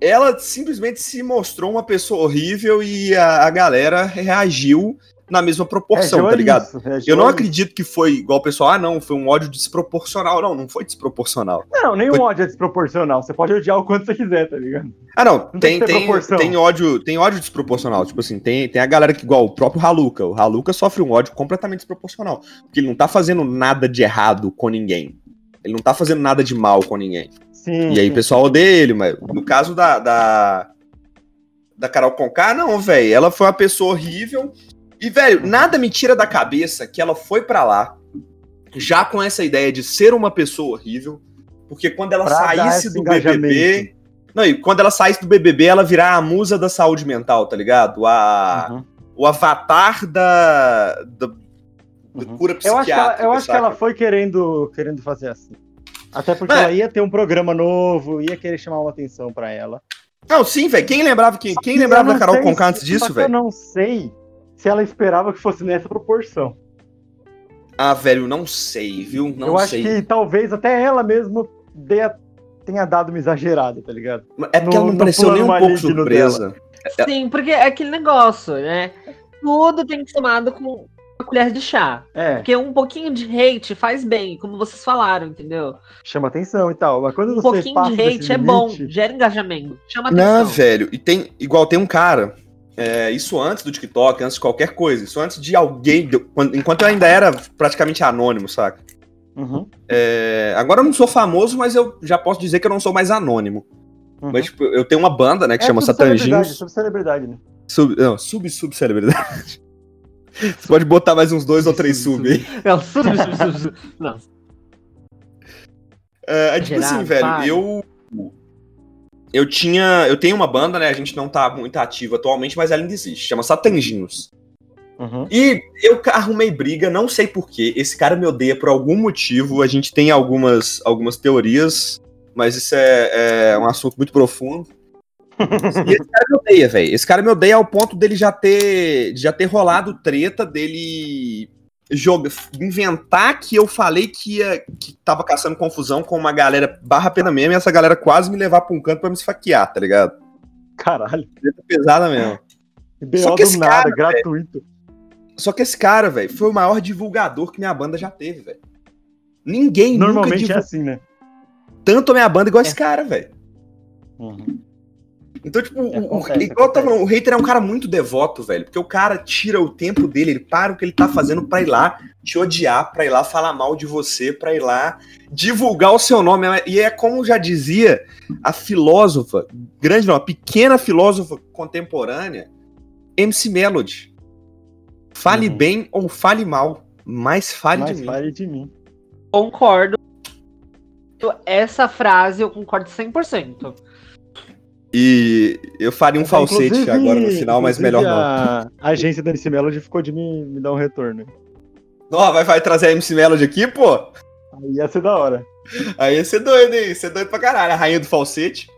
ela simplesmente se mostrou uma pessoa horrível e a, a galera reagiu na mesma proporção, Reagiu tá ligado? isso, reagiu Eu não acredito que foi igual o pessoal, ah, não, foi um ódio desproporcional. Não, não foi desproporcional. Não, nenhum Foi- ódio é desproporcional. Você pode odiar o quanto você quiser, tá ligado? Ah, não, Não tem, tem tem, tem ódio, tem ódio desproporcional. Tipo assim, tem, tem a galera que, igual o próprio Haluka. O Haluka sofre um ódio completamente desproporcional. Porque ele não tá fazendo nada de errado com ninguém. Ele não tá fazendo nada de mal com ninguém. Sim. E aí o pessoal odeia ele, mas no caso da. Da, da Carol Conká, não, velho. Ela foi uma pessoa horrível. E, velho, nada me tira da cabeça que ela foi pra lá já com essa ideia de ser uma pessoa horrível. Porque quando ela Pra saísse do BBB. Não, e quando ela saísse do BBB, ela virar a musa da saúde mental, tá ligado? A, Uhum, O avatar da, da, da uhum. cura Eu acho que ela, psiquiátrica. eu acho que ela foi querendo, querendo fazer assim. Até porque É. ela ia ter um programa novo, ia querer chamar uma atenção pra ela. Não, sim, velho. Quem lembrava, quem, quem lembrava da Carol Conká antes disso, que velho? Eu não sei se ela esperava que fosse nessa proporção. Ah, velho, não sei, viu? Não eu sei. acho que talvez até ela mesma dê- tenha dado uma exagerada, tá ligado? É porque no- ela não pareceu nem um pouco surpresa. É. Sim, porque é aquele negócio, né? Tudo tem que ser tomado com uma colher de chá. É, Porque um pouquinho de hate faz bem, como vocês falaram, entendeu? chama atenção e tal. Mas quando Um você pouquinho de hate é bom, limite- gera engajamento, chama Não, atenção. velho. E tem. Igual tem um cara É, isso antes do TikTok, antes de qualquer coisa. Isso antes de alguém. enquanto eu ainda era praticamente anônimo, saca? Uhum. É, agora eu não sou famoso, mas eu já posso dizer que eu não sou mais anônimo. uhum. Mas, tipo, eu tenho uma banda, né, que É chama Satanginhos. Subcelebridade, né? Sub, não, sub-subcelebridade. Você pode botar mais uns dois ou três sub aí. Não, sub, sub, sub, sub. Não. É, é tipo assim, velho, para. eu. Eu tinha. Eu tenho uma banda, né? A gente não tá muito ativo atualmente, mas ela ainda existe. Chama Satanginhos. Uhum. E eu arrumei briga, não sei porquê. Esse cara me odeia por algum motivo. A gente tem algumas, algumas teorias, mas isso é, é um assunto muito profundo. E esse cara me odeia, velho. Esse cara me odeia ao ponto dele já ter, já ter rolado treta, dele joga, inventar que eu falei que, ia, que tava caçando confusão com uma galera barra pena mesmo e essa galera quase me levar pra um canto pra me esfaquear, tá ligado? Caralho. Treta pesada mesmo. BO Só que do esse nada, cara, gratuito. Só que esse cara, velho, foi o maior divulgador que minha banda já teve, velho. Ninguém Normalmente nunca é divulgou assim, né? tanto a minha banda igual esse cara, velho. Uhum. Então, tipo, o, o, Acontece, igual tava o hater é um cara muito devoto, velho. Porque o cara tira o tempo dele, ele para o que ele tá fazendo pra ir lá te odiar, pra ir lá falar mal de você, pra ir lá divulgar o seu nome. E é como já dizia a filósofa, grande não, a pequena filósofa contemporânea, MC Melody. Fale Uhum. bem ou fale mal, mas fale Mas de mim. fale de mim. Concordo. Essa frase eu concordo 100%. E eu faria um falsete Inclusive- agora no final, mas melhor não. A a agência da MC Melody ficou de me, me dar um retorno. Ó, vai, vai trazer a MC Melody aqui, pô? Aí ia ser da hora, Aí ia ser doido, hein? Ia ser doido pra caralho. A rainha do falsete.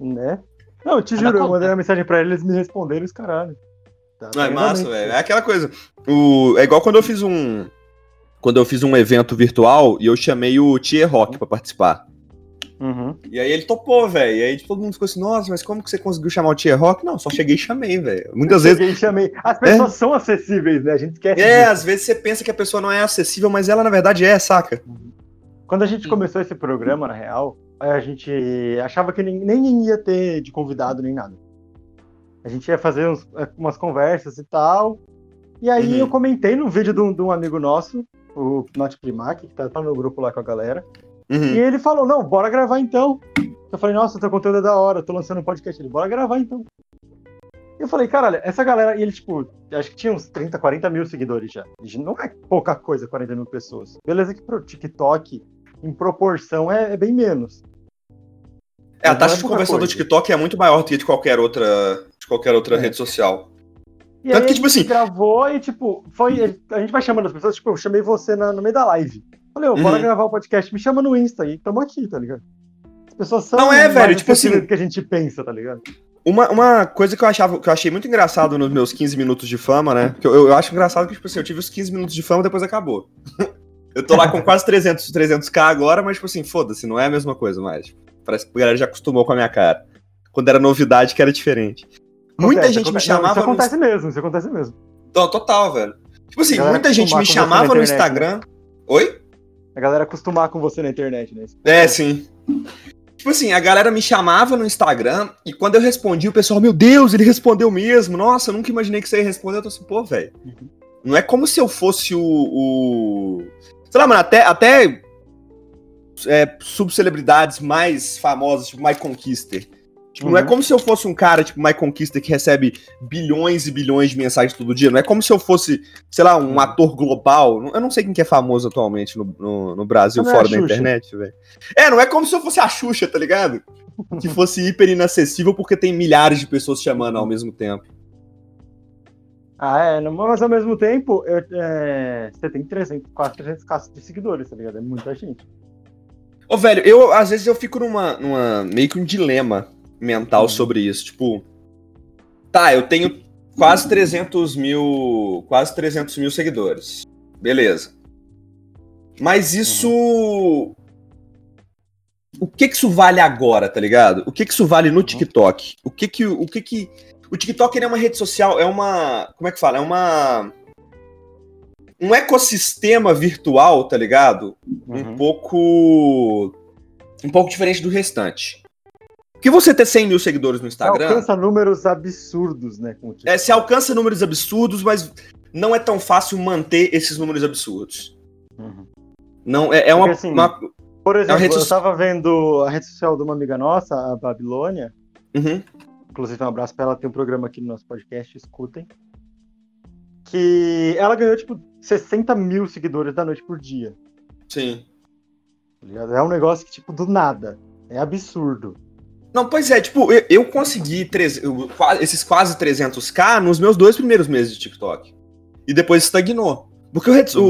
né? Não, eu te Nada juro, eu mandei uma mensagem pra eles, eles me responderam os caralho. Tá, Não, é tá massa, velho. É aquela coisa. O... É igual quando eu fiz um. Quando eu fiz um evento virtual e eu chamei o Tier Rock pra participar. Uhum. E aí ele topou, velho. E aí todo mundo ficou assim, nossa, mas como que você conseguiu chamar o Tier Rock? Não, só cheguei e chamei, velho. Muitas vezes. Cheguei e chamei. As pessoas são acessíveis, né? A gente esquece. É, às vezes você pensa que a pessoa não é acessível, mas ela na verdade é, saca? Quando a gente começou esse programa, na real, a gente achava que nem, ia ter de convidado nem nada. A gente ia fazer uns- umas conversas e tal. E aí Uhum. eu comentei no vídeo de um, de um amigo nosso, o Not Primac, que tá, tá no grupo lá com a galera. E Uhum. ele falou: Não, bora gravar então. Eu falei: Nossa, teu conteúdo é da hora, tô lançando um podcast. Ele, bora gravar então. E eu falei: Caralho, essa galera. E ele, tipo, acho que tinha uns 30, 40 mil seguidores já. E Não é pouca coisa, 40 mil pessoas. Beleza, que pro TikTok, em proporção, é, é bem menos. É, a Não taxa é de conversão do. TikTok é muito maior do que de qualquer outra, de qualquer outra É. rede social. E Tanto aí que, a tipo gente assim- gravou e, tipo, foi. A gente vai chamando as pessoas, tipo, eu chamei você na- no meio da live. Falei, bora Uhum. gravar o podcast, me chama no Insta aí, tamo aqui, tá ligado? As pessoas são Não é, velho, tipo assim- que a gente pensa, tá ligado? Uma, uma coisa que eu achava que eu achei muito engraçado nos meus 15 minutos de fama, né? Que eu, eu acho engraçado que, tipo assim, eu tive os 15 minutos de fama e depois acabou. eu tô lá com quase 300, 300k agora, mas, tipo assim, foda-se, não é a mesma coisa mais. Tipo, parece que a galera já acostumou com a minha cara. Quando era novidade, que era diferente. Muita Acontece, gente me acontece- não, chamava. Isso no- acontece mesmo, isso acontece mesmo. Não, total, velho. Tipo assim, muita gente me chamava no internet, Instagram. Oi? A galera acostumar com você na internet, né? É, sim. Tipo assim, a galera me chamava no Instagram e quando eu respondi, o pessoal, meu Deus, ele respondeu mesmo. Nossa, eu nunca imaginei que você ia responder. Eu tô assim, pô, velho. Uhum. Não é como se eu fosse o. o... Sei lá, mano, até, até é, subcelebridades mais famosas, tipo Mike Conquister. Tipo, não é Uhum. como se eu fosse um cara, tipo, Mike Conquister, que recebe bilhões e bilhões de mensagens todo dia. Não é como se eu fosse, sei lá, um Uhum. ator global. Eu não sei quem que é famoso atualmente no, no, no Brasil, Não é fora a da internet, velho. É, não é como se eu fosse a Xuxa, tá ligado? Que fosse hiper inacessível porque tem milhares de pessoas chamando ao mesmo tempo. Ah, é, mas ao mesmo tempo, eu- é, você tem 300, quase 300 casos de seguidores, tá ligado? É muita gente. Ô, velho, eu às vezes eu fico numa, numa meio que um dilema mental Uhum. sobre isso. Tipo, tá, eu tenho quase 300 mil, quase 300 mil seguidores. Beleza. Mas isso. O que que isso vale agora, tá ligado? O que que isso vale no TikTok? O que que o que que o TikTok é uma rede social, é uma, como é que fala? É uma um ecossistema virtual, tá ligado? um Uhum. pouco um pouco diferente do restante. Porque você ter 100 mil seguidores no Instagram. Alcança números absurdos, né? Com É, se alcança números absurdos, mas não é tão fácil manter esses números absurdos. Uhum. Não, é, é uma, Porque, assim, uma- Por exemplo, rede eu soci- tava vendo a rede social de uma amiga nossa, a Babilônia. Uhum. Inclusive, um abraço pra ela, tem um programa aqui no nosso podcast, escutem. Que ela ganhou, tipo, 60 mil seguidores da noite por dia. Sim. tá? É um negócio que, tipo, do nada. É absurdo. Não, pois é, tipo, eu, eu consegui treze- eu- esses quase 300k nos meus dois primeiros meses de TikTok. E depois estagnou. Porque o, rede- o-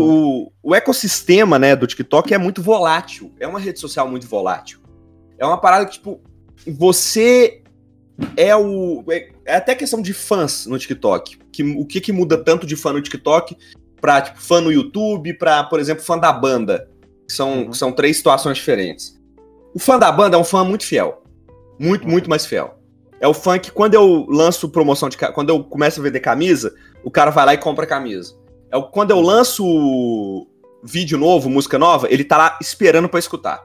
o- o ecossistema né, do TikTok é muito volátil. É uma rede social muito volátil. É uma parada que, tipo, você é o. É, é até questão de fãs no TikTok. Que, o que, que muda tanto de fã no TikTok pra, tipo, fã no YouTube, pra, por exemplo, fã da banda. Que são, Uhum. que são três situações diferentes. O fã da banda é um fã muito fiel. Muito, muito mais fiel. É o fã que quando eu lanço promoção de quando eu começo a vender camisa, o cara vai lá e compra a camisa. É o, quando eu lanço vídeo novo, música nova, ele tá lá esperando pra escutar.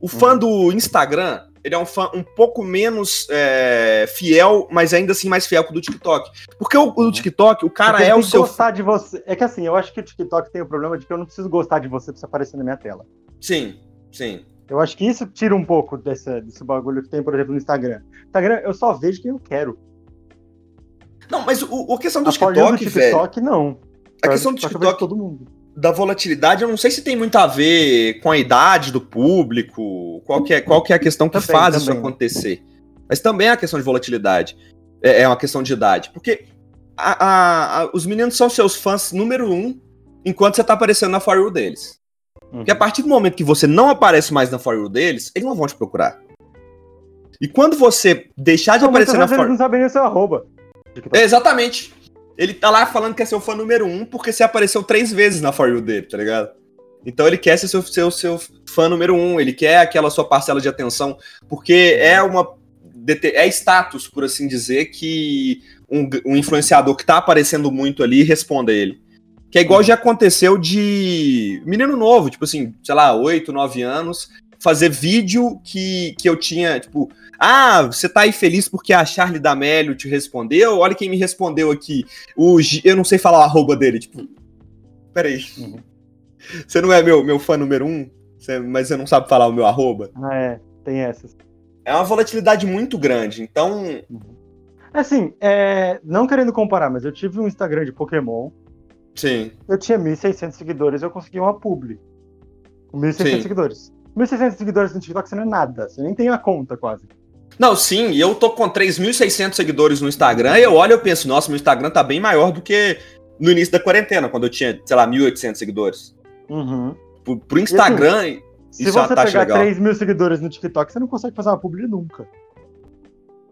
O fã Uhum. do Instagram, ele é um fã um pouco menos é, fiel, mas ainda assim mais fiel que o do TikTok. Porque o, o TikTok, o cara Porque é o seu. gostar de você. É que assim, eu acho que o TikTok tem o problema de que eu não preciso gostar de você pra você aparecer na minha tela. Sim, sim. Eu acho que isso tira um pouco desse, desse bagulho que tem, por exemplo, no Instagram. Instagram, eu só vejo quem eu quero. Não, mas o, a questão do a You do TikTok, velho. TikTok, não. A questão do TikTok todo mundo. da volatilidade, eu não sei se tem muito a ver com a idade do público, qual que é, qual que é a questão que Também, faz isso também. acontecer. Mas também é a questão de volatilidade. É, é uma questão de idade. Porque a- a- a- os meninos são seus fãs número um enquanto você tá aparecendo na For You deles. Porque a partir do momento que você não aparece mais na For You deles, eles não vão te procurar. E quando você deixar de aparecer na vezes For eles não sabem nem seu arroba. É, exatamente. Ele tá lá falando que é seu fã número um porque você apareceu três vezes na For You dele, tá ligado? Então ele quer ser seu, seu, seu fã número um, ele quer aquela sua parcela de atenção, porque é uma. É status, por assim dizer, que um, um influenciador que tá aparecendo muito ali responda a ele. Que é igual já aconteceu de menino novo, tipo assim, sei lá, 8, 9 anos, fazer vídeo que, que eu tinha, tipo, ah, você tá aí feliz porque a Charlie D'Amelio te respondeu? Olha quem me respondeu aqui. O G- eu não sei falar o arroba dele, tipo. Peraí. Uhum. Você não é meu, meu fã número um? Você- mas você não sabe falar o meu arroba? Ah, é, tem essas. É uma volatilidade muito grande. Então. Assim, é, não querendo comparar, mas eu tive um Instagram de Pokémon. Sim. Eu tinha 1.600 seguidores, eu consegui uma publi. Com 1.600 Sim. seguidores. 1.600 seguidores no TikTok, você não é nada. Você nem tem a conta, quase. Não, sim, e eu tô com 3.600 seguidores no Instagram e eu olho e eu penso, nossa, meu Instagram tá bem maior do que no início da quarentena, quando eu tinha, sei lá, 1.800 seguidores. Uhum. Pro, pro Instagram, Se Isso é uma você taxa pegar legal. 3 mil seguidores no TikTok, você não consegue fazer uma publi nunca.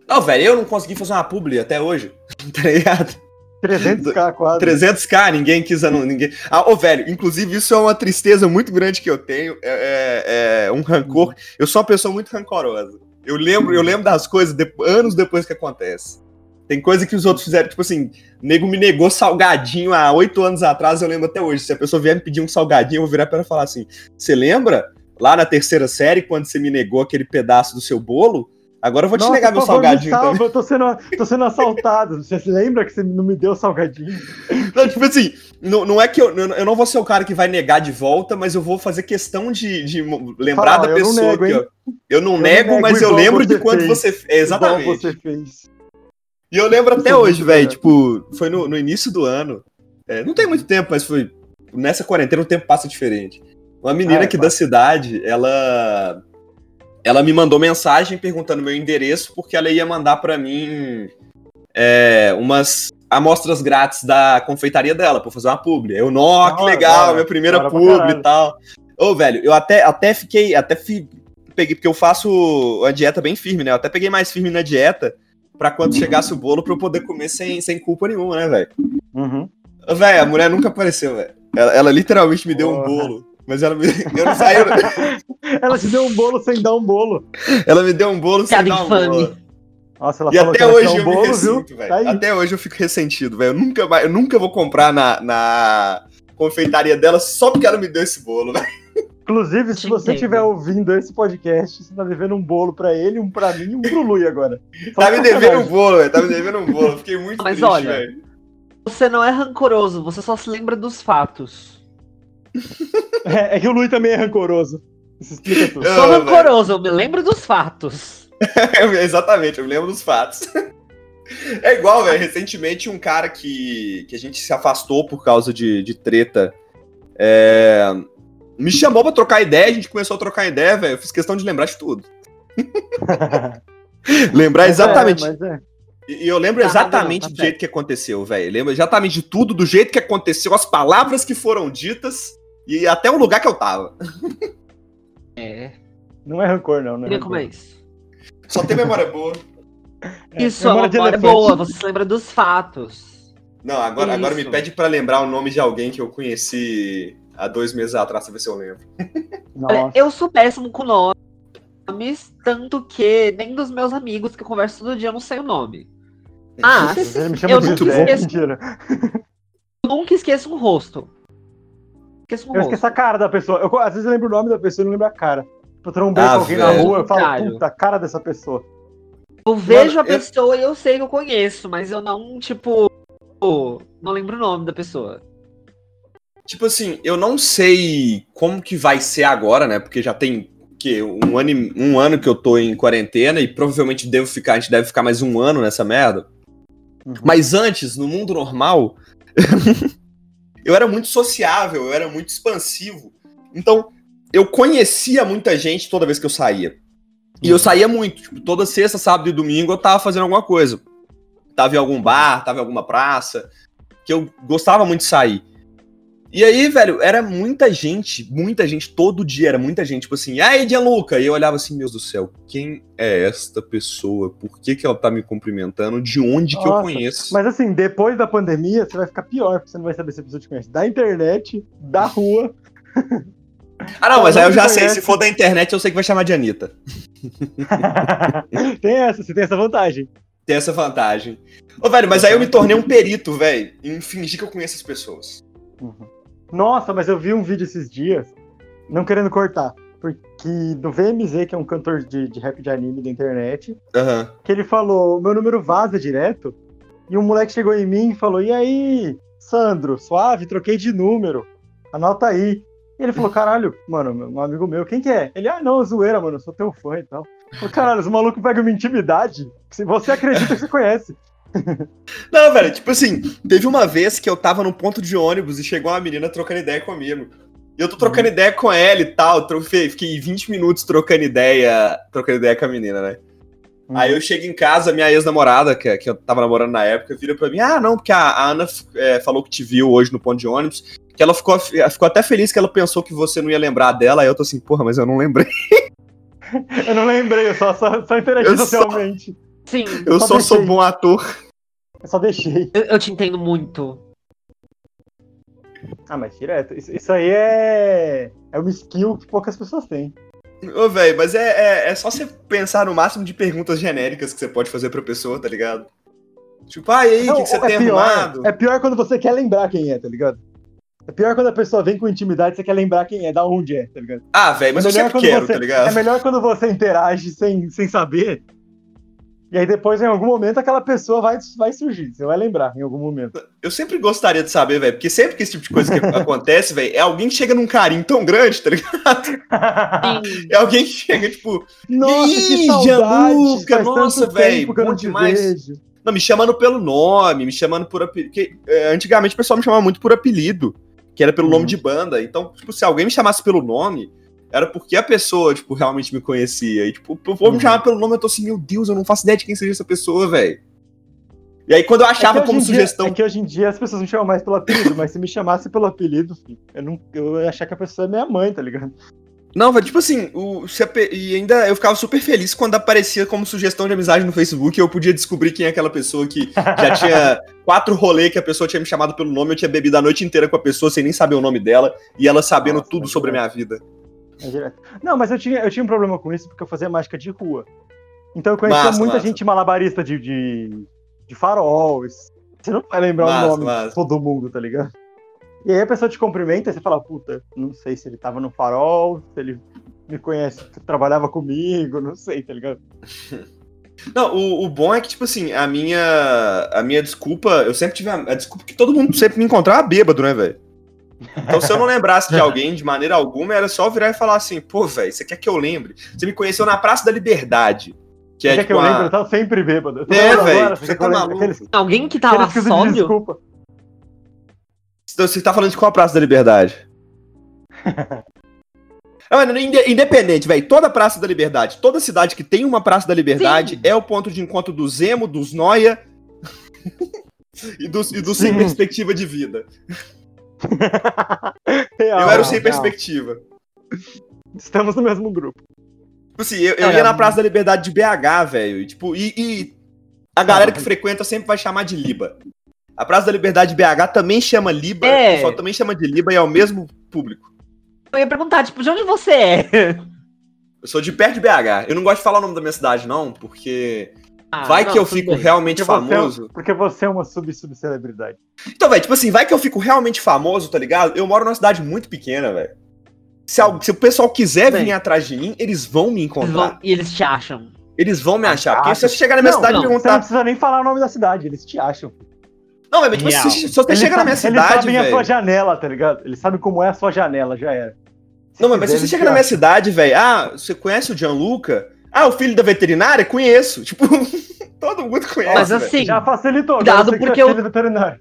não, velho, eu não consegui fazer uma publi até hoje, tá ligado? 300k quase. 300k, ninguém quis anunciar. Ninguém... Ah, ô, velho, inclusive isso é uma tristeza muito grande que eu tenho. É, é- é um rancor. Eu sou uma pessoa muito rancorosa. Eu lembro, eu lembro das coisas de- anos depois que acontece. Tem coisa que os outros fizeram, tipo assim, nego me negou salgadinho há oito anos atrás, eu lembro até hoje. Se a pessoa vier me pedir um salgadinho, eu vou virar pra ela falar assim: Você lembra lá na terceira série, quando você me negou aquele pedaço do seu bolo? Agora eu vou te Nossa, negar meu favor, me salgadinho salva, também. Eu tô sendo, tô sendo assaltado. Você se lembra que você não me deu salgadinho? Não, tipo assim, não, não é que eu, eu não vou ser o cara que vai negar de volta, mas eu vou fazer questão de, de lembrar Fala, da eu não pessoa nego, que eu, eu não Eu nego, nego mas eu lembro de você quando fez. você. É, exatamente. Igual você fez. E eu lembro até Isso é hoje, velho. legal. Tipo, foi no, no início do ano. É, não tem muito tempo, mas foi. Nessa quarentena o tempo passa diferente. Uma menina Ah, é aqui da cidade, ela. Ela me mandou mensagem perguntando meu endereço, porque ela ia mandar pra mim é, umas amostras grátis da confeitaria dela, pra fazer uma publi. Eu, nó, que legal, da hora. minha primeira pra publi e tal. Ô, velho, eu até, até fiquei. Até fi, peguei, porque eu faço uma dieta bem firme, né? Eu até peguei mais firme na dieta pra quando chegasse o bolo pra eu poder comer sem, sem culpa nenhuma, né, velho? Uhum. Véi, a mulher nunca apareceu, velho. Ela, ela literalmente me deu um bolo. Mas ela me. Eu não saí. Ela te deu um bolo sem dar um bolo. ela me deu um bolo sem Piada dar um infame. bolo. Nossa, ela E falou até hoje eu um me bolo, viu? ressinto, velho. Tá. Até hoje eu fico ressentido, velho. Eu nunca, mais- eu nunca vou comprar na, na confeitaria dela só porque ela me deu esse bolo, velho. Inclusive, se você estiver ouvindo esse podcast, você tá devendo um bolo pra ele, um pra mim e um pro Lui agora. Só Tá me devendo um bolo, velho. Tá me devendo um bolo. Fiquei muito Mas triste, olha, velho. Você não é rancoroso, você só se lembra dos fatos. É, é que o Lui também é rancoroso. Isso explica tudo. Eu- Sou rancoroso, eu me lembro dos fatos. Exatamente, eu me lembro dos fatos. É igual, velho. Recentemente, um cara que, que a gente se afastou por causa de, de treta é, me chamou pra trocar ideia. A gente começou a trocar ideia, velho. Eu fiz questão de lembrar de tudo. Lembrar exatamente. É, mas é. E eu lembro Tá, exatamente não, tá do jeito que aconteceu, velho. Lembro exatamente de tudo, do jeito que aconteceu, as palavras que foram ditas e até o lugar que eu tava. É. Não é rancor, não. não é Queria como é isso? Só tem memória boa. É, Isso, a memória de memória é boa, você se lembra dos fatos. Não, agora, agora me pede pra lembrar o nome de alguém que eu conheci há dois meses atrás, pra ver se eu lembro. Nossa. eu sou péssimo com nomes, tanto que nem dos meus amigos que eu converso todo dia eu não sei o nome. Mas me chama eu José, esqueço. mentira. eu nunca esqueço um rosto. Esqueço Eu esqueço a cara da pessoa. Eu, às vezes eu lembro o nome da pessoa e não lembro a cara. Tipo, Eu trombei Ah, com alguém na rua, eu falo, Caralho. puta, a cara dessa pessoa. Eu vejo Mano, a eu- pessoa e eu sei que eu conheço, mas eu não, tipo, não lembro o nome da pessoa. Tipo assim, eu não sei como que vai ser agora, né? Porque já tem que um ano, e- um ano que eu tô em quarentena e provavelmente devo ficar, a gente deve ficar mais um ano nessa merda. Uhum. Mas antes, no mundo normal, eu era muito sociável, eu era muito expansivo. Então, eu conhecia muita gente toda vez que eu saía. E eu saía muito, tipo, toda sexta, sábado e domingo eu tava fazendo alguma coisa. Tava em algum bar, tava em alguma praça, que eu gostava muito de sair. E aí, velho, era muita gente, muita gente, todo dia era muita gente, tipo assim, aí, Gianluca! E eu olhava assim, meu Deus do céu, quem é esta pessoa? Por que, que ela tá me cumprimentando? De onde que eu Nossa, conheço? Mas assim, depois da pandemia, você vai ficar pior, porque você não vai saber se a pessoa te conhece. Da internet, da rua. Ah, não, mas aí eu já sei, se for da internet, eu sei que vai chamar de Anitta. tem essa, você tem essa vantagem. Tem essa vantagem. Ô, velho, mas aí eu me tornei um perito, velho, em fingir que eu conheço as pessoas. Uhum. Nossa, mas eu vi um vídeo esses dias, não querendo cortar, porque do VMZ, que é um cantor de, de rap de anime da internet, Aham. que ele falou: meu número vaza direto. E um moleque chegou em mim e falou: E aí, Sandro, suave, troquei de número. Anota aí. E ele falou: Caralho, mano, um amigo meu, quem que é? Ele, ah, não, zoeira, mano, eu sou teu fã e tal. Eu falei, Caralho, os malucos pegam minha intimidade. se Você acredita que você conhece. Não, velho, tipo assim, teve uma vez que eu tava num ponto de ônibus e chegou uma menina trocando ideia comigo. E eu tô trocando ideia com ela e tal, tro- fe- fiquei 20 minutos trocando ideia, trocando ideia com a menina, né? Aí eu chego em casa, minha ex-namorada, que, que eu tava namorando na época, vira pra mim, ah, não, porque a, a Ana é, falou que te viu hoje no ponto de ônibus, que ela ficou, ficou até feliz que ela pensou que você não ia lembrar dela, aí eu tô assim, porra, mas eu não lembrei. Eu não lembrei, eu só, só, só interagi Eu socialmente. Sim, Eu Só só sou bom ator. Eu só deixei. eu, eu te entendo muito. Ah, mas direto. Isso, isso aí é. É uma skill que poucas pessoas têm. Ô, velho, mas é, é, é só você pensar no máximo de perguntas genéricas que você pode fazer pra pessoa, tá ligado? Tipo, ah, e aí, o que, que você é tem pior, arrumado? É pior quando você quer lembrar quem é, tá ligado? É pior quando a pessoa vem com intimidade e você quer lembrar quem é, da onde é, tá ligado? Ah, velho, mas É eu melhor sempre quero, você- tá ligado? É melhor quando você interage sem, sem saber. E aí depois, em algum momento, aquela pessoa vai, vai surgir. Você vai lembrar em algum momento. Eu sempre gostaria de saber, velho, porque sempre que esse tipo de coisa que acontece, velho, é alguém que chega num carinho tão grande, tá ligado? É alguém que chega, tipo, Nossa, que saudade! Faz nossa, eu bom demais. vejo. não, me chamando pelo nome, me chamando por apelido. Porque, é, antigamente o pessoal me chamava muito por apelido, que era pelo Uhum. nome de banda. Então, tipo, se alguém me chamasse pelo nome, era porque a pessoa, tipo, realmente me conhecia. E, tipo, o povo Uhum. me chamar pelo nome, eu tô assim, meu Deus, eu não faço ideia de quem seja essa pessoa, velho. E aí, quando eu achava É como dia- sugestão. é que hoje em dia as pessoas me chamam mais pelo apelido, mas se me chamasse pelo apelido, filho, eu, não, eu ia achar que a pessoa é minha mãe, tá ligado? Não, velho, tipo assim, o, e ainda eu ficava super feliz quando aparecia como sugestão de amizade no Facebook e eu podia descobrir quem é aquela pessoa que já tinha quatro rolês que a pessoa tinha me chamado pelo nome, eu tinha bebido a noite inteira com a pessoa sem nem saber o nome dela e ela sabendo Nossa, tudo é sobre a minha vida. É direto. Não, mas eu tinha, eu tinha um problema com isso porque eu fazia mágica de rua. Então eu conhecia Massa, muita massa. gente malabarista de, de, de farol. Você não vai lembrar Massa, o nome massa. de todo mundo, tá ligado? E aí a pessoa te cumprimenta e você fala, puta, não sei se ele tava no farol, se ele me conhece, trabalhava comigo, não sei, tá ligado? Não, o, o, bom é que, tipo assim, a minha, a minha desculpa, eu sempre tive a, a desculpa que todo mundo sempre me encontrava bêbado, né, velho? Então, se eu não lembrasse de alguém de maneira alguma, era só virar e falar assim, pô, velho, você quer que eu lembre? Você me conheceu na Praça da Liberdade. Que é, quer tipo, que eu lembre? Eu tava sempre bêbado. É, velho, você tá maluco. Aqueles... Alguém que tava sóbrio? Desculpa. Você tá falando de qual Praça da Liberdade? Mano, independente, velho. Toda Praça da Liberdade, toda cidade que tem uma Praça da Liberdade Sim. é o ponto de encontro do Zemo, dos Noia e dos, e do sem perspectiva de vida. Real, eu era o sem real. perspectiva. Estamos no mesmo grupo. Tipo assim, eu, eu é, ia na Praça da Liberdade de BH, velho. Tipo, e, e a galera que frequenta sempre vai chamar de Liba. A Praça da Liberdade de BH também chama Liba, é. o pessoal também chama de Liba e é o mesmo público. Eu ia perguntar, tipo, de onde você é? Eu sou de perto de BH. Eu não gosto de falar o nome da minha cidade, não, porque. Ah, vai não, que eu fico bem. realmente porque famoso. Você é, porque você é uma sub-sub-celebridade. Então, velho, tipo assim, vai que eu fico realmente famoso, tá ligado? Eu moro numa cidade muito pequena, velho. Se, se, o pessoal quiser bem, vir atrás de mim, eles vão me encontrar. Eles vão, e eles te acham. Eles vão me achar. Porque se você chegar na minha não, cidade não, e perguntar. Você não precisa nem falar o nome da cidade, eles te acham. Não, mas tipo, se, se, você chega na minha cidade. Eles sabem véio, a sua janela, tá ligado? Eles sabem como é a sua janela, já era. Se não, mas se você chega na minha cidade, velho, ah, você conhece o Gianluca? Ah, o filho da veterinária? Conheço. Tipo, todo mundo conhece. Mas assim, véio. já facilitou. Cuidado porque o veterinário.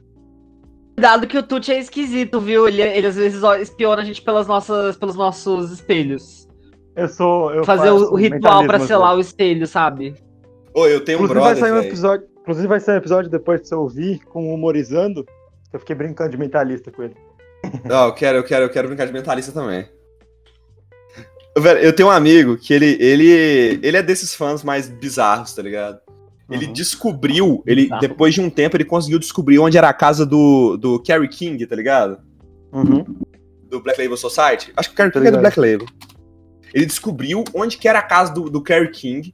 Cuidado que o Tuti é esquisito, viu? Ele, ele às vezes espiona a gente pelas nossas, pelos nossos espelhos. Eu sou. Eu Fazer o, o ritual pra selar o espelho, sabe? Ô, eu tenho um inclusive brother. Vai sair um episódio, inclusive vai sair um episódio depois de você ouvir com humorizando. Eu fiquei brincando de mentalista com ele. Não, eu quero, eu quero, eu quero brincar de mentalista também. Velho, eu tenho um amigo que ele, ele, ele é desses fãs mais bizarros, tá ligado? Ele uhum. descobriu, ele, depois de um tempo, ele conseguiu descobrir onde era a casa do, do Kerry King, tá ligado? Uhum. Do Black Label Society. Acho que o Kerry King é do Black Label. Ele descobriu onde que era a casa do, do Kerry King,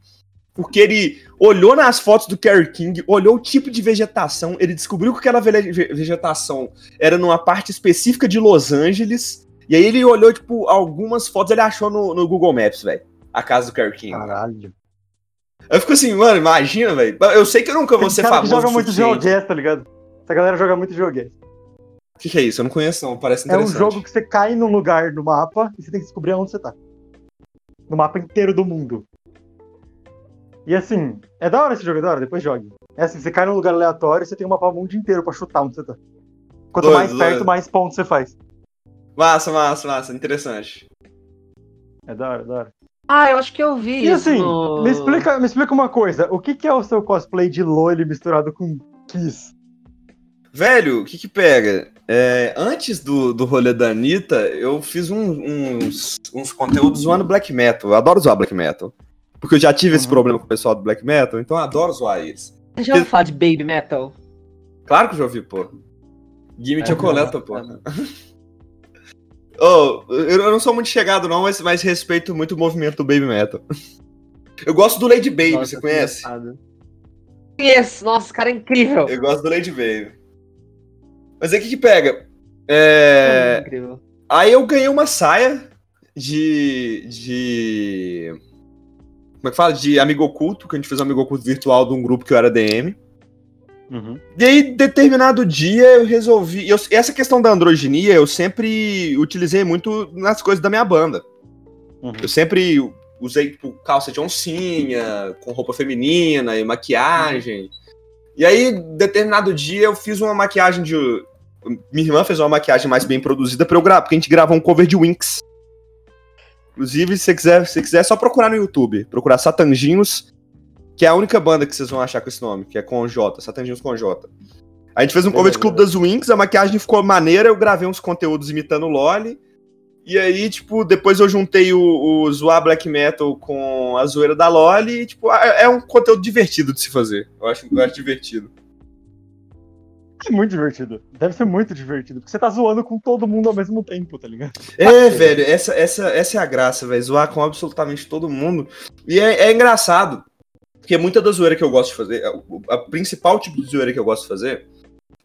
porque ele olhou nas fotos do Kerry King, olhou o tipo de vegetação, ele descobriu que aquela vegetação era numa parte específica de Los Angeles, e aí ele olhou, tipo, algumas fotos, ele achou no, no Google Maps, velho. A casa do Kerry King. Caralho. Eu fico assim, mano, imagina, velho. Eu sei que eu nunca vou ser cara famoso. Que joga muito joguês, tá ligado? Essa galera joga muito joguês. O que, que, é isso? Eu não conheço, não. Parece interessante. É um jogo que você cai num lugar no mapa e você tem que descobrir onde você tá. No mapa inteiro do mundo. E assim, é da hora esse jogo, é da hora, depois jogue. É assim, você cai num lugar aleatório e você tem um mapa mundo inteiro pra chutar onde você tá. Quanto doido, mais perto, doido. mais pontos você faz. Massa, massa, massa. Interessante. É da hora, é da hora. Ah, eu acho que eu vi e assim, no... me, explica, me explica uma coisa. O que, que é o seu cosplay de Loli misturado com Kiss? Velho, o que que pega? É, antes do, do rolê da Anitta, eu fiz um, uns, uns conteúdos zoando black metal. Eu adoro zoar black metal. Porque eu já tive uhum. esse problema com o pessoal do black metal, então eu adoro zoar eles. Você já ouviu falar de baby metal? Claro que eu já ouvi, pô. Gimme é, chocolate, pô. É, Oh, eu não sou muito chegado, não, mas, mas respeito muito o movimento do Baby Metal. Eu gosto do Lady Baby, nossa, você conhece? Conheço, nossa, cara é incrível. Eu gosto do Lady Baby. Mas aí o que, que pega? É... incrível. Aí eu ganhei uma saia de. de. Como é que fala? De amigo oculto, que a gente fez um amigo oculto virtual de um grupo que eu era DM. Uhum. E aí, determinado dia, eu resolvi. Eu, essa questão da androginia eu sempre utilizei muito nas coisas da minha banda. Uhum. Eu sempre usei tipo, calça de oncinha, com roupa feminina e maquiagem. Uhum. E aí, determinado dia, eu fiz uma maquiagem de. Minha irmã fez uma maquiagem mais bem produzida pra eu gravar, porque a gente gravou um cover de Winx. Inclusive, se você quiser, se quiser, é só procurar no YouTube. Procurar Satanginhos que é a única banda que vocês vão achar com esse nome, que é com J, Satanginhos com J. A gente fez um cover de Clube das Winx, a maquiagem ficou maneira, eu gravei uns conteúdos imitando o Loli. E aí, tipo, depois eu juntei o, o zoar black metal com a zoeira da Loli e, tipo, é, é um conteúdo divertido de se fazer. Eu acho, eu acho divertido. É muito divertido. Deve ser muito divertido. Porque você tá zoando com todo mundo ao mesmo tempo, tá ligado? É, velho, essa, essa, essa é a graça, velho. Zoar com absolutamente todo mundo. E é, é engraçado. Porque muita da zoeira que eu gosto de fazer, a, a principal tipo de zoeira que eu gosto de fazer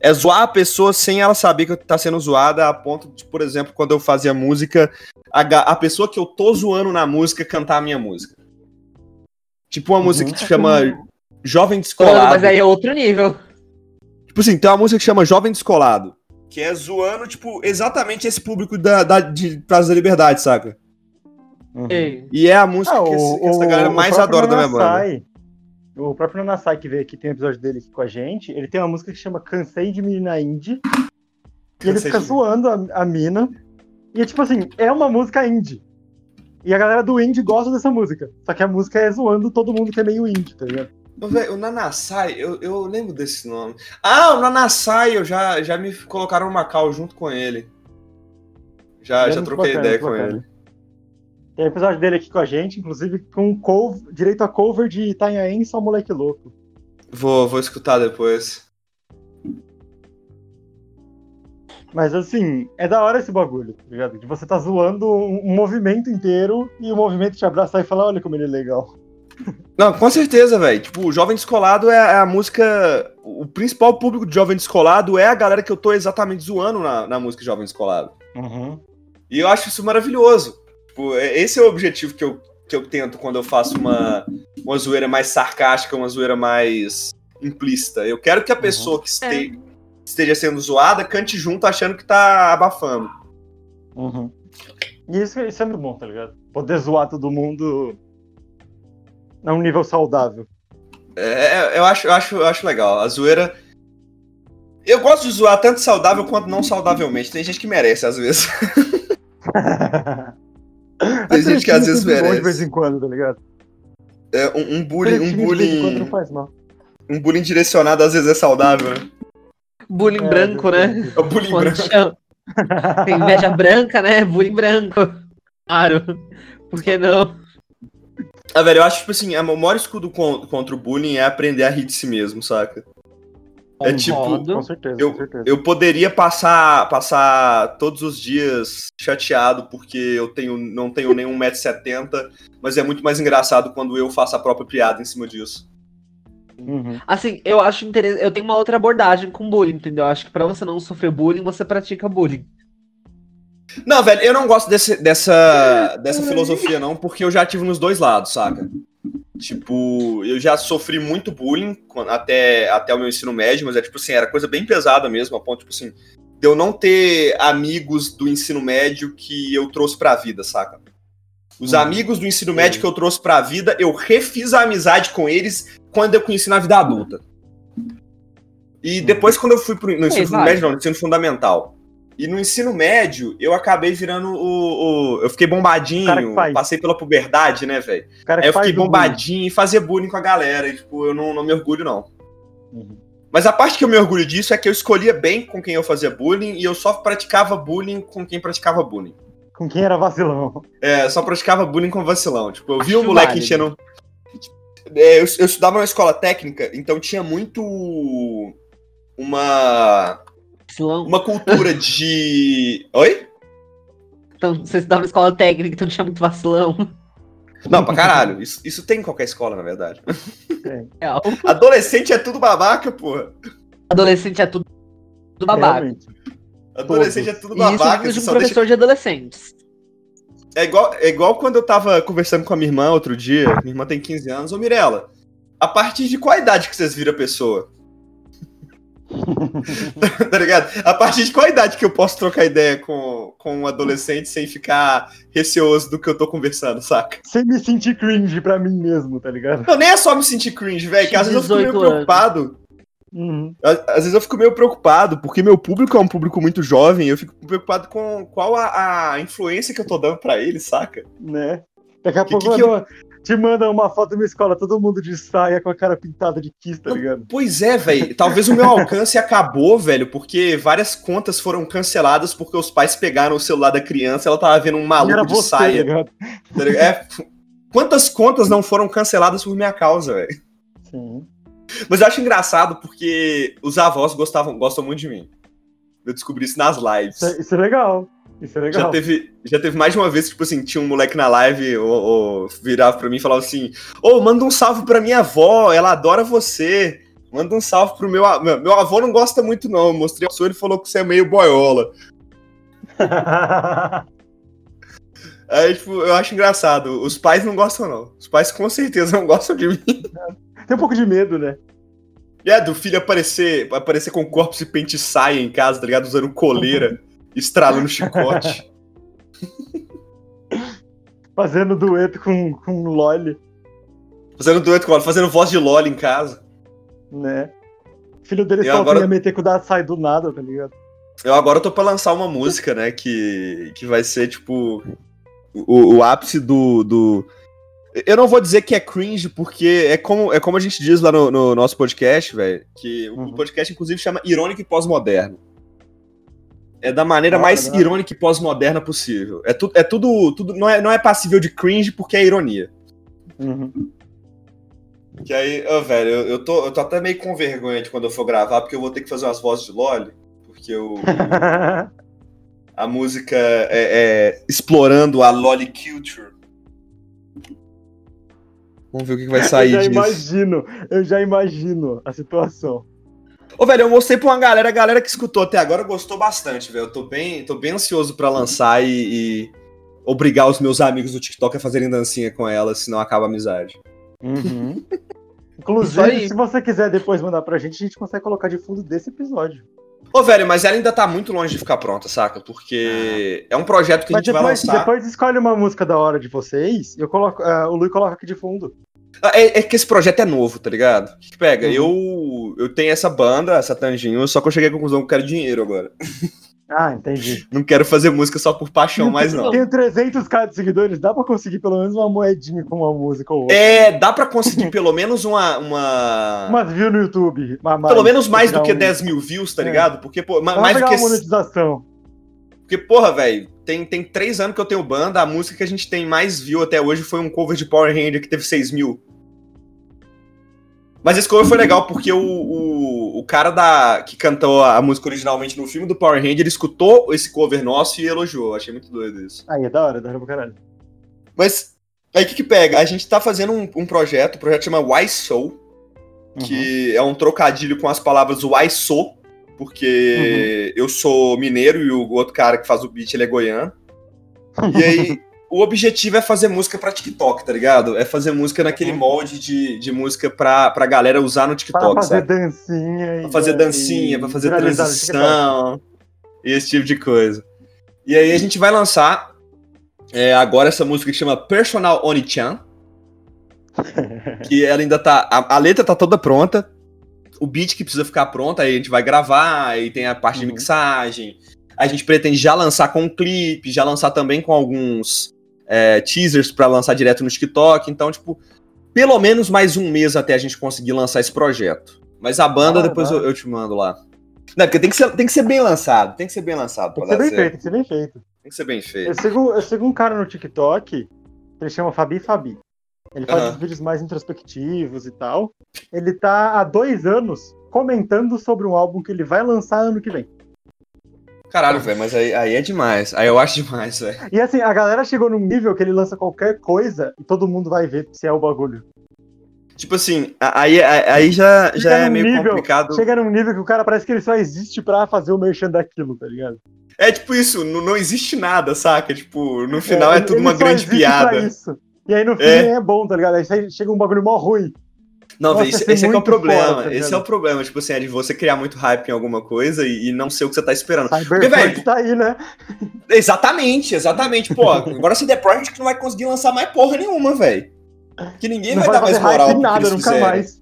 É zoar a pessoa sem ela saber que tá sendo zoada, a ponto de, por exemplo, quando eu fazia música, a, a pessoa que eu tô zoando na música cantar a minha música. Tipo uma uhum. música que se chama Jovem Descolado. Mas aí é outro nível. Tipo assim, tem uma música que chama Jovem Descolado. Que é zoando, tipo, exatamente esse público da, da, de Praça da Liberdade, saca? Uhum. E é a música ah, que, o, que, essa galera mais adora da minha banda. O próprio Nanasai, que veio aqui, tem um episódio dele aqui com a gente, ele tem uma música que chama Cansei de Menina Indie. E ele fica zoando a, a mina. E, tipo assim, é uma música indie. E a galera do indie gosta dessa música. Só que a música é zoando todo mundo que é meio indie, tá ligado? o Nanasai, eu, eu lembro desse nome. Ah, o Nanasai, eu já, já me colocaram no Macau junto com ele. Já, já troquei bacana, ideia com bacana. ele. Tem episódio dele aqui com a gente, inclusive com cover, direito a cover de Itanhaém Só Moleque Louco. Vou, vou escutar depois. Mas assim, é da hora esse bagulho, tá ligado? De você tá zoando um movimento inteiro e o movimento te abraçar e falar, olha como ele é legal. Não, com certeza, velho. Tipo, o Jovem Descolado é, é, a música. O principal público de Jovem Descolado é a galera que eu tô exatamente zoando na, na música Jovem Descolado. Uhum. E eu acho isso maravilhoso. Tipo, é, esse é o objetivo que eu, que eu tento quando eu faço uma, uma zoeira mais sarcástica, uma zoeira mais implícita. Eu quero que a uhum. pessoa que este, é. esteja sendo zoada cante junto achando que tá abafando. Uhum. E isso, isso é muito bom, tá ligado? Poder zoar todo mundo a um nível saudável. É, eu acho, eu acho, eu acho legal. A zoeira. Eu gosto de zoar tanto saudável quanto não saudavelmente. Tem gente que merece, às vezes. Tem gente que às vezes merece. de vez em quando, tá ligado? É, um, um bullying. Um bullying. Não faz mal. Um bullying direcionado às vezes é saudável, né? Bullying é, branco, né? É o bullying branco. Tem inveja branca, né? Bullying branco. Claro. Por que não? Ah, velho, eu acho, tipo assim, o maior escudo contra o bullying é aprender a rir de si mesmo, saca? É tipo, com certeza, eu, com certeza. eu poderia passar, passar todos os dias chateado porque eu tenho, não tenho nenhum 1,70m, mas é muito mais engraçado quando eu faço a própria piada em cima disso. Uhum. Assim, eu acho interessante. Eu tenho uma outra abordagem com bullying, entendeu? Eu acho que pra você não sofrer bullying, você pratica bullying. Não, velho, eu não gosto desse, dessa, dessa filosofia, não, porque eu já tive nos dois lados, saca? Tipo, eu já sofri muito bullying até, até o meu ensino médio, mas é tipo assim, era coisa bem pesada mesmo, a ponto, tipo assim, de eu não ter amigos do ensino médio que eu trouxe pra vida, saca? Os hum. amigos do ensino médio que eu trouxe pra vida, eu refiz a amizade com eles quando eu conheci na vida adulta. E hum. depois, quando eu fui pro, no ensino é, médio, não, no ensino fundamental, e no ensino médio, eu acabei virando o. o eu fiquei bombadinho, passei pela puberdade, né, velho? Aí eu fiquei bombadinho e fazia bullying com a galera. E, tipo, eu não, não me orgulho, não. Uhum. Mas a parte que eu me orgulho disso é que eu escolhia bem com quem eu fazia bullying e eu só praticava bullying com quem praticava bullying. Com quem era vacilão. É, só praticava bullying com vacilão. Tipo, eu vi um moleque enchendo. É, eu, eu estudava na escola técnica, então tinha muito. Uma Uma cultura de. Oi? Então, você estudava na escola técnica, então tinha muito vacilão. Não, pra caralho. Isso, isso tem em qualquer escola, na verdade. É. Adolescente é tudo babaca, porra. Adolescente é tudo, tudo babaca. Realmente. Adolescente Todos. é tudo babaca. Isso de um professor deixa... de adolescentes. É igual, é igual quando eu tava conversando com a minha irmã outro dia. Minha irmã tem 15 anos. Ô, Mirella, a partir de qual idade que vocês viram a pessoa? tá ligado? A partir de qual idade que eu posso trocar ideia com, com um adolescente sem ficar receoso do que eu tô conversando, saca? Sem me sentir cringe pra mim mesmo, tá ligado? Não, nem é só me sentir cringe, velho, que às vezes eu fico meio preocupado. Uhum. Às, vezes eu fico meio preocupado, porque meu público é um público muito jovem, eu fico preocupado com qual a, a influência que eu tô dando pra ele, saca? Né? Daqui a que, pouco que eu te manda uma foto da minha escola, todo mundo de saia com a cara pintada de kiss, tá ligado? Pois é, velho. Talvez o meu alcance acabou, velho, porque várias contas foram canceladas porque os pais pegaram o celular da criança ela tava vendo um maluco de você, saia. Tá é, quantas contas não foram canceladas por minha causa, velho? Sim. Mas eu acho engraçado porque os avós gostavam, gostam muito de mim. Eu descobri isso nas lives. Isso é, isso é legal. Isso é legal. Já teve, já teve mais de uma vez, tipo assim, tinha um moleque na live, ou, ou virava pra mim e falava assim: Ô, oh, manda um salve pra minha avó, ela adora você. Manda um salve pro meu, meu. Meu avô não gosta muito, não. Eu mostrei o ele falou que você é meio boiola. Aí, tipo, eu acho engraçado. Os pais não gostam, não. Os pais com certeza não gostam de mim. Tem um pouco de medo, né? É, do filho aparecer, aparecer com corpos e pente saia em casa, tá ligado? Usando coleira, estralando chicote. Fazendo dueto com, com Loli. Fazendo dueto com Loli, fazendo voz de Loli em casa. Né? O filho dele só agora... meter com o sai do nada, tá ligado? Eu agora tô pra lançar uma música, né? Que, que vai ser, tipo, o, o ápice do, do. Eu não vou dizer que é cringe, porque é como, é como a gente diz lá no, no nosso podcast, velho. Que uhum. o podcast, inclusive, chama Irônico e Pós-Moderno. É da maneira mais irônica e pós-moderna possível. É, tu, é tudo. tudo não, é, não é passível de cringe porque é ironia. Uhum. Que aí, oh, velho, eu, eu, tô, eu tô até meio com vergonha de quando eu for gravar, porque eu vou ter que fazer umas vozes de Loli. Porque eu. a música é, é, explorando a Loli Culture. Vamos ver o que vai sair disso. Eu já disso. imagino, eu já imagino a situação. Ô, velho, eu mostrei pra uma galera, a galera que escutou até agora gostou bastante, velho. Eu tô bem, tô bem ansioso para lançar e, e, obrigar os meus amigos do TikTok a fazerem dancinha com ela, senão acaba a amizade. Uhum. Inclusive, se você quiser depois mandar pra gente, a gente consegue colocar de fundo desse episódio. Ô, velho, mas ela ainda tá muito longe de ficar pronta, saca? Porque ah. é um projeto que mas a gente depois, vai lançar. Depois escolhe uma música da hora de vocês, eu coloco, uh, o Lui coloca aqui de fundo. É, é, que esse projeto é novo, tá ligado? O que pega? Uhum. Eu, eu tenho essa banda, essa Tanginho, só que eu cheguei à conclusão que eu quero dinheiro agora. Ah, entendi. Não quero fazer música só por paixão mais, não. Tenho 300k de seguidores, dá pra conseguir pelo menos uma moedinha com uma música ou outra. É, dá pra conseguir pelo menos uma. Uma, uma view no YouTube. pelo menos mais do que um... 10 mil views, tá é. ligado? Porque, pô, Vamos mais do que. Uma monetização. Porque, porra, velho, tem, tem três anos que eu tenho banda, a música que a gente tem mais view até hoje foi um cover de Power Ranger que teve 6 mil. Mas esse cover foi legal porque o, o, o, cara da, que cantou a música originalmente no filme do Power Ranger escutou esse cover nosso e elogiou. Achei muito doido isso. Aí é da hora, da hora pra caralho. Mas aí o que, que pega? A gente tá fazendo um, um projeto, o projeto chama Why Soul, que uhum. é um trocadilho com as palavras Why So, porque uhum. eu sou mineiro e o outro cara que faz o beat ele é goiano. E aí o objetivo é fazer música pra TikTok, tá ligado? É fazer música naquele uhum. molde de, de música pra, pra galera usar no TikTok, pra fazer sabe? dancinha. Pra fazer dancinha, pra fazer transição, e esse tipo de coisa. E aí a gente vai lançar é, agora essa música que chama Personal Oni-chan, que ela ainda tá... A, a, letra tá toda pronta, o beat que precisa ficar pronto, aí a gente vai gravar, aí tem a parte uhum. de mixagem... A gente pretende já lançar com um clipe, já lançar também com alguns é, teasers para lançar direto no TikTok. Então, tipo, pelo menos mais um mês até a gente conseguir lançar esse projeto. Mas a banda, ah, depois eu, eu, te mando lá. Não, porque tem que, ser, tem que ser bem lançado. Tem que ser bem lançado. Tem que ser bem feito, tem que ser bem feito. Tem que ser bem feito. Eu sigo, eu sigo um cara no TikTok, ele chama Fabi Fabi. Ele faz uhum. vídeos mais introspectivos e tal. Ele tá há dois anos comentando sobre um álbum que ele vai lançar ano que vem. Caralho, velho, mas aí, aí é demais. Aí eu acho demais, velho. E assim, a galera chegou num nível que ele lança qualquer coisa e todo mundo vai ver se é o bagulho. Tipo assim, aí, aí já, já é meio nível, complicado. Chega num nível que o cara parece que ele só existe pra fazer o merchan daquilo, tá ligado? É tipo isso, não, não existe nada, saca? Tipo, no final é, é tudo uma grande piada. E aí no fim é. é bom, tá ligado? Aí chega um bagulho mó ruim. Não, Nossa, esse, esse é, é o problema. Tá esse é o problema, tipo assim, é de você criar muito hype em alguma coisa e, e não ser o que você tá esperando. Cyberpunk velho, tá aí, né? Exatamente, exatamente. Pô, agora se der Project não vai conseguir lançar mais porra nenhuma, velho. Que ninguém vai, vai, dar mais moral nada, nunca fizeram. mais.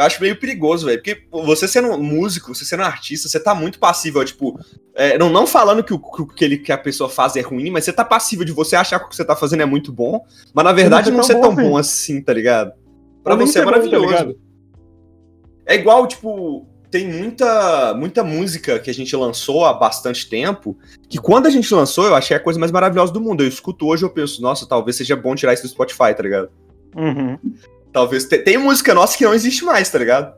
Eu acho meio perigoso, velho. Porque você sendo um músico, você sendo um artista, você tá muito passível, tipo. É, não, não falando que o que, ele, que a pessoa faz é ruim, mas você tá passível de você achar que o que você tá fazendo é muito bom, mas na verdade não, não ser tão bom assim. tá ligado? Pra você é maravilhoso. Tá é igual, tipo, tem muita, muita música que a gente lançou há bastante tempo, que quando a gente lançou, eu achei a coisa mais maravilhosa do mundo. Eu escuto hoje eu penso, nossa, talvez seja bom tirar isso do Spotify, tá ligado? Uhum. Talvez. Te, tem música nossa que não existe mais, tá ligado?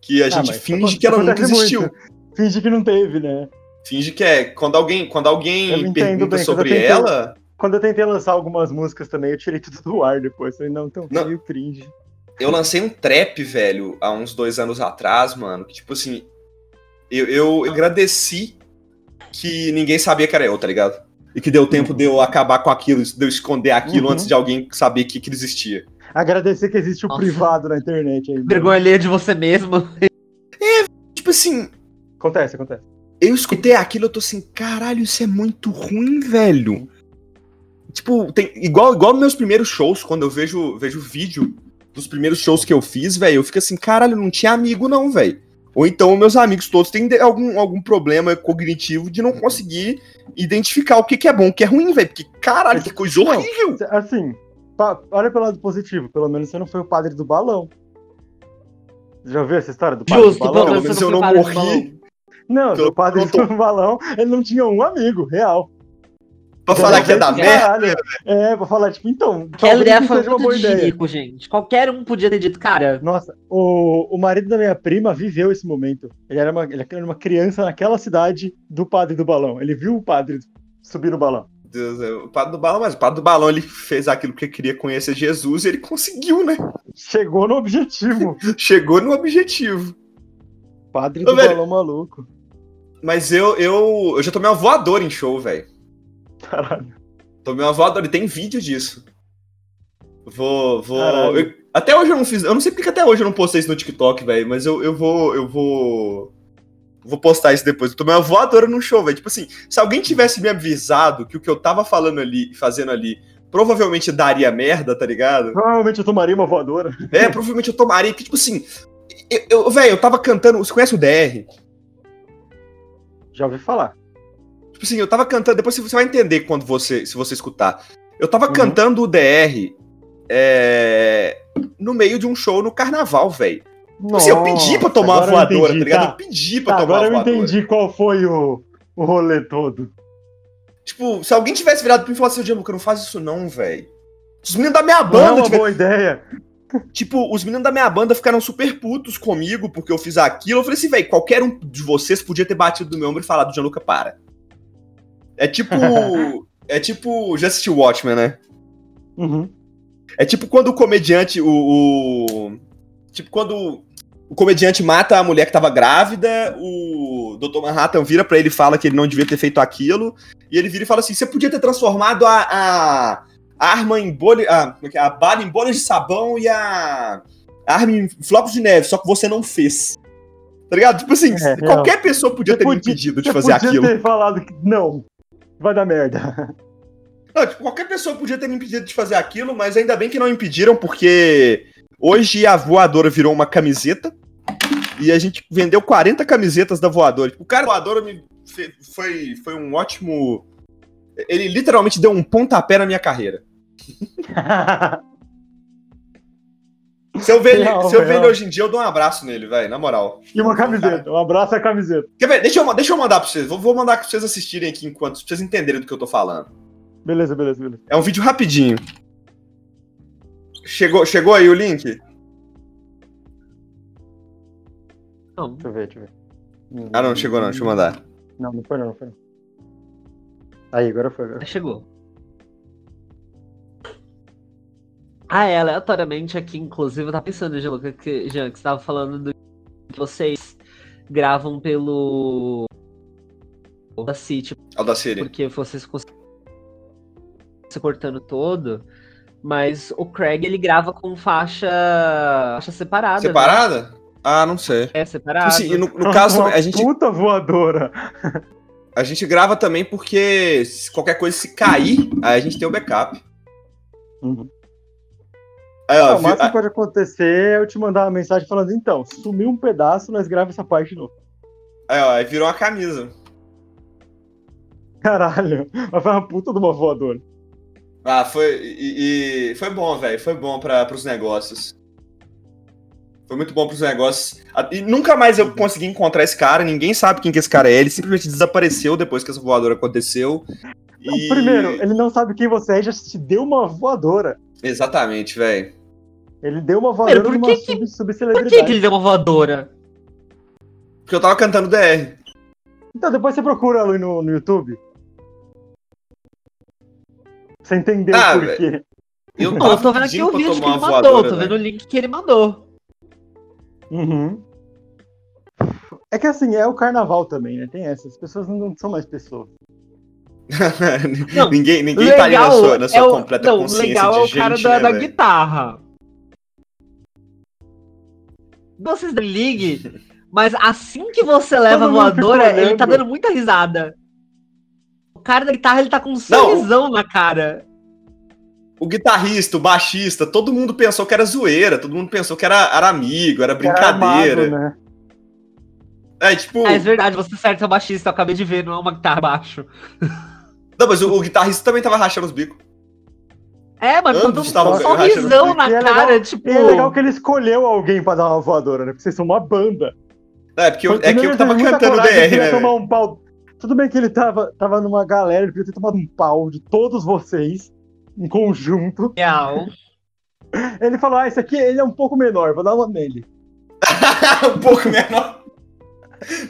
Que a ah, gente finge que ela nunca existiu. Muito. Finge que não teve, né? Finge que é. Quando alguém, quando alguém pergunta bem, sobre tentei, ela. Quando eu tentei lançar algumas músicas também, eu tirei tudo do ar depois. Falei, não, então meio cringe. eu lancei um trap, velho, há uns dois anos atrás, mano. Que, tipo assim, eu, eu agradeci que ninguém sabia que era eu, tá ligado? E que deu tempo de eu acabar com aquilo, de eu esconder aquilo Uhum. antes de alguém saber que aquilo existia. Agradecer que existe o Nossa. privado na internet aí. Vergonha alheia de você mesmo. Tipo assim, Acontece, acontece. eu escutei aquilo, eu tô assim, caralho, isso é muito ruim, velho. Tipo, tem, igual, igual meus primeiros shows, quando eu vejo, vejo vídeo dos primeiros shows que eu fiz, velho, eu fico assim, caralho, não tinha amigo não, velho. Ou então meus amigos todos têm algum, algum problema cognitivo de não conseguir identificar o que, que é bom, o que é ruim, velho. Porque, caralho, que coisa horrível. Assim, olha pelo lado positivo. Pelo menos você não foi o padre do balão. Você já ouviu essa história do padre Justo, do balão? pelo menos eu você não morri. Não, o padre do balão, ele não tinha um amigo, real. Pra falar que é da merda. É, pra falar, tipo, então, ideia não foi uma boa de ideia. rico, gente. Qualquer um podia ter dito, cara, Nossa, o, o marido da minha prima viveu esse momento. Ele era, uma, ele era uma criança naquela cidade do padre do balão. Ele viu o padre subir no balão. Deus, é, o padre do balão, mas o padre do balão ele fez aquilo que queria conhecer Jesus e ele conseguiu, né? Chegou no objetivo. Chegou no objetivo. Padre do balão maluco. Mas eu, eu, eu já tomei uma voadora em show, velho. Caralho. Tomei uma voadora e tem vídeo disso. Vou. vou eu- até hoje eu não fiz. Eu não sei porque que até hoje eu não postei isso no TikTok, velho. Mas eu, eu vou. Eu vou. Vou postar isso depois. Eu tomei uma voadora no show, velho. Tipo assim, se alguém tivesse me avisado que o que eu tava falando ali, fazendo ali, provavelmente daria merda, tá ligado? Provavelmente eu tomaria uma voadora. É, provavelmente eu tomaria. Que, tipo assim. Eu, eu- velho, eu tava cantando. Você conhece o DR? Já ouvi falar. Tipo assim, eu tava cantando. Depois você vai entender quando você, se você escutar. Eu tava Uhum. cantando o DR é, no meio de um show no carnaval, velho. Tipo assim, eu pedi pra tomar uma agora eu voadora, tá ligado? tá. Eu pedi pra Tá, tomar agora uma eu voadora. entendi qual foi o, o rolê todo. Tipo, se alguém tivesse virado pra mim e falasse assim, Gianluca, não faz isso não, velho. Os meninos da minha Não é banda, uma tiver- boa ideia. tipo, os meninos da minha banda ficaram super putos comigo porque eu fiz aquilo. Eu falei assim, velho, qualquer um de vocês podia ter batido no meu ombro e falado, Gianluca, para. É tipo. é tipo. Já assistiu Watchmen, né? Uhum. É tipo quando o comediante, o, o- Tipo quando o comediante mata a mulher que tava grávida, o Dr. Manhattan vira pra ele e fala que ele não devia ter feito aquilo, e ele vira e fala assim: você podia ter transformado a, a, arma em bolha. A, é é? a bala em bolhas de sabão e a, a arma em flocos de neve, só que você não fez. Tá ligado? Tipo assim, É, qualquer pessoa podia ter me podia- impedido de fazer podia aquilo. ter falado que não, vai dar merda. Não, tipo, qualquer pessoa podia ter me impedido de fazer aquilo, mas ainda bem que não impediram, porque hoje a voadora virou uma camiseta e a gente vendeu 40 camisetas da voadora. Tipo, o cara da voadora me foi, foi um ótimo. Ele literalmente deu um pontapé na minha carreira. Se eu ver, ele, Real, se eu ver ele hoje em dia, eu dou um abraço nele, velho, na moral. e uma camiseta. Um abraço à camiseta. Quer ver? Deixa eu, deixa eu mandar pra vocês. Vou, vou mandar pra vocês assistirem aqui enquanto, pra vocês entenderem do que eu tô falando. Beleza, beleza, beleza. É um vídeo rapidinho. Chegou, chegou aí o link? Não, Deixa eu ver, deixa eu ver. Ah, não, chegou não, deixa eu mandar. Não, não foi não, não foi não. Aí, agora foi. Agora. chegou. Ah, é, aleatoriamente aqui, inclusive, eu tava pensando, Jean, que, Jean, que você tava falando do que vocês gravam pelo da City, Aldaciri. porque vocês conseguem se cortando todo, mas o Craig ele grava com faixa, faixa separada. né? Ah, não sei. É, Tipo separado. assim, e no, no caso, Uma a gente, Puta voadora. a gente grava também porque se qualquer coisa se cair, aí a gente tem o backup. Uhum. Aí, ó, Ah, o máximo que pode acontecer é eu te mandar uma mensagem falando, então, sumiu um pedaço, nós gravamos essa parte de novo. aí, ó, aí virou uma camisa. Caralho, mas foi uma puta de uma voadora. Ah, foi. E, e foi bom, velho. Foi bom para pros negócios. Foi muito bom pros negócios. E nunca mais eu consegui encontrar esse cara, ninguém sabe quem que esse cara é. Ele simplesmente desapareceu depois que essa voadora aconteceu. E... Primeiro, ele não sabe quem você é, já te deu uma voadora. Exatamente, velho. Ele deu uma voadora por numa que que- sub, Por que, que ele deu uma voadora? Porque eu tava cantando DR. Então, depois você procura ali no, no YouTube. Você entender Ah, o porquê. Eu, Não, eu tô vendo aqui o vídeo que ele mandou, voadora, tô vendo o velho. link que ele mandou. Uhum. É que assim, é o carnaval também, né? Tem essa. As pessoas não são mais pessoas. Não, ninguém ninguém tá ali na sua, na sua é o, completa não, consciência legal de é o gente, cara da, né, da guitarra. Vocês não liguem, mas assim que você leva a voadora, ele tá dando muita risada. O cara da guitarra, ele tá com um sorrisão na cara. O guitarrista, o baixista, todo mundo pensou que era zoeira, todo mundo pensou que era, era amigo, era brincadeira. Era armado, né? É, tipo. É, é verdade, você certo é o baixista, eu acabei de ver, não é uma guitarra baixo. Não, mas o, o guitarrista também tava rachando os bicos. É, mano, todo mundo estavam com um rachando sorrisão na é cara, legal- tipo. E é legal que ele escolheu alguém pra dar uma voadora, né? Porque vocês são uma banda. É, porque eu, é que eu tava muita cantando coragem, DR, né? tomar um pau. Tudo bem que ele tava, tava numa galera, ele podia ter tomado um pau de todos vocês, em conjunto. Real. Ele falou: Ah, esse aqui ele é um pouco menor, vou dar uma nele. um pouco menor.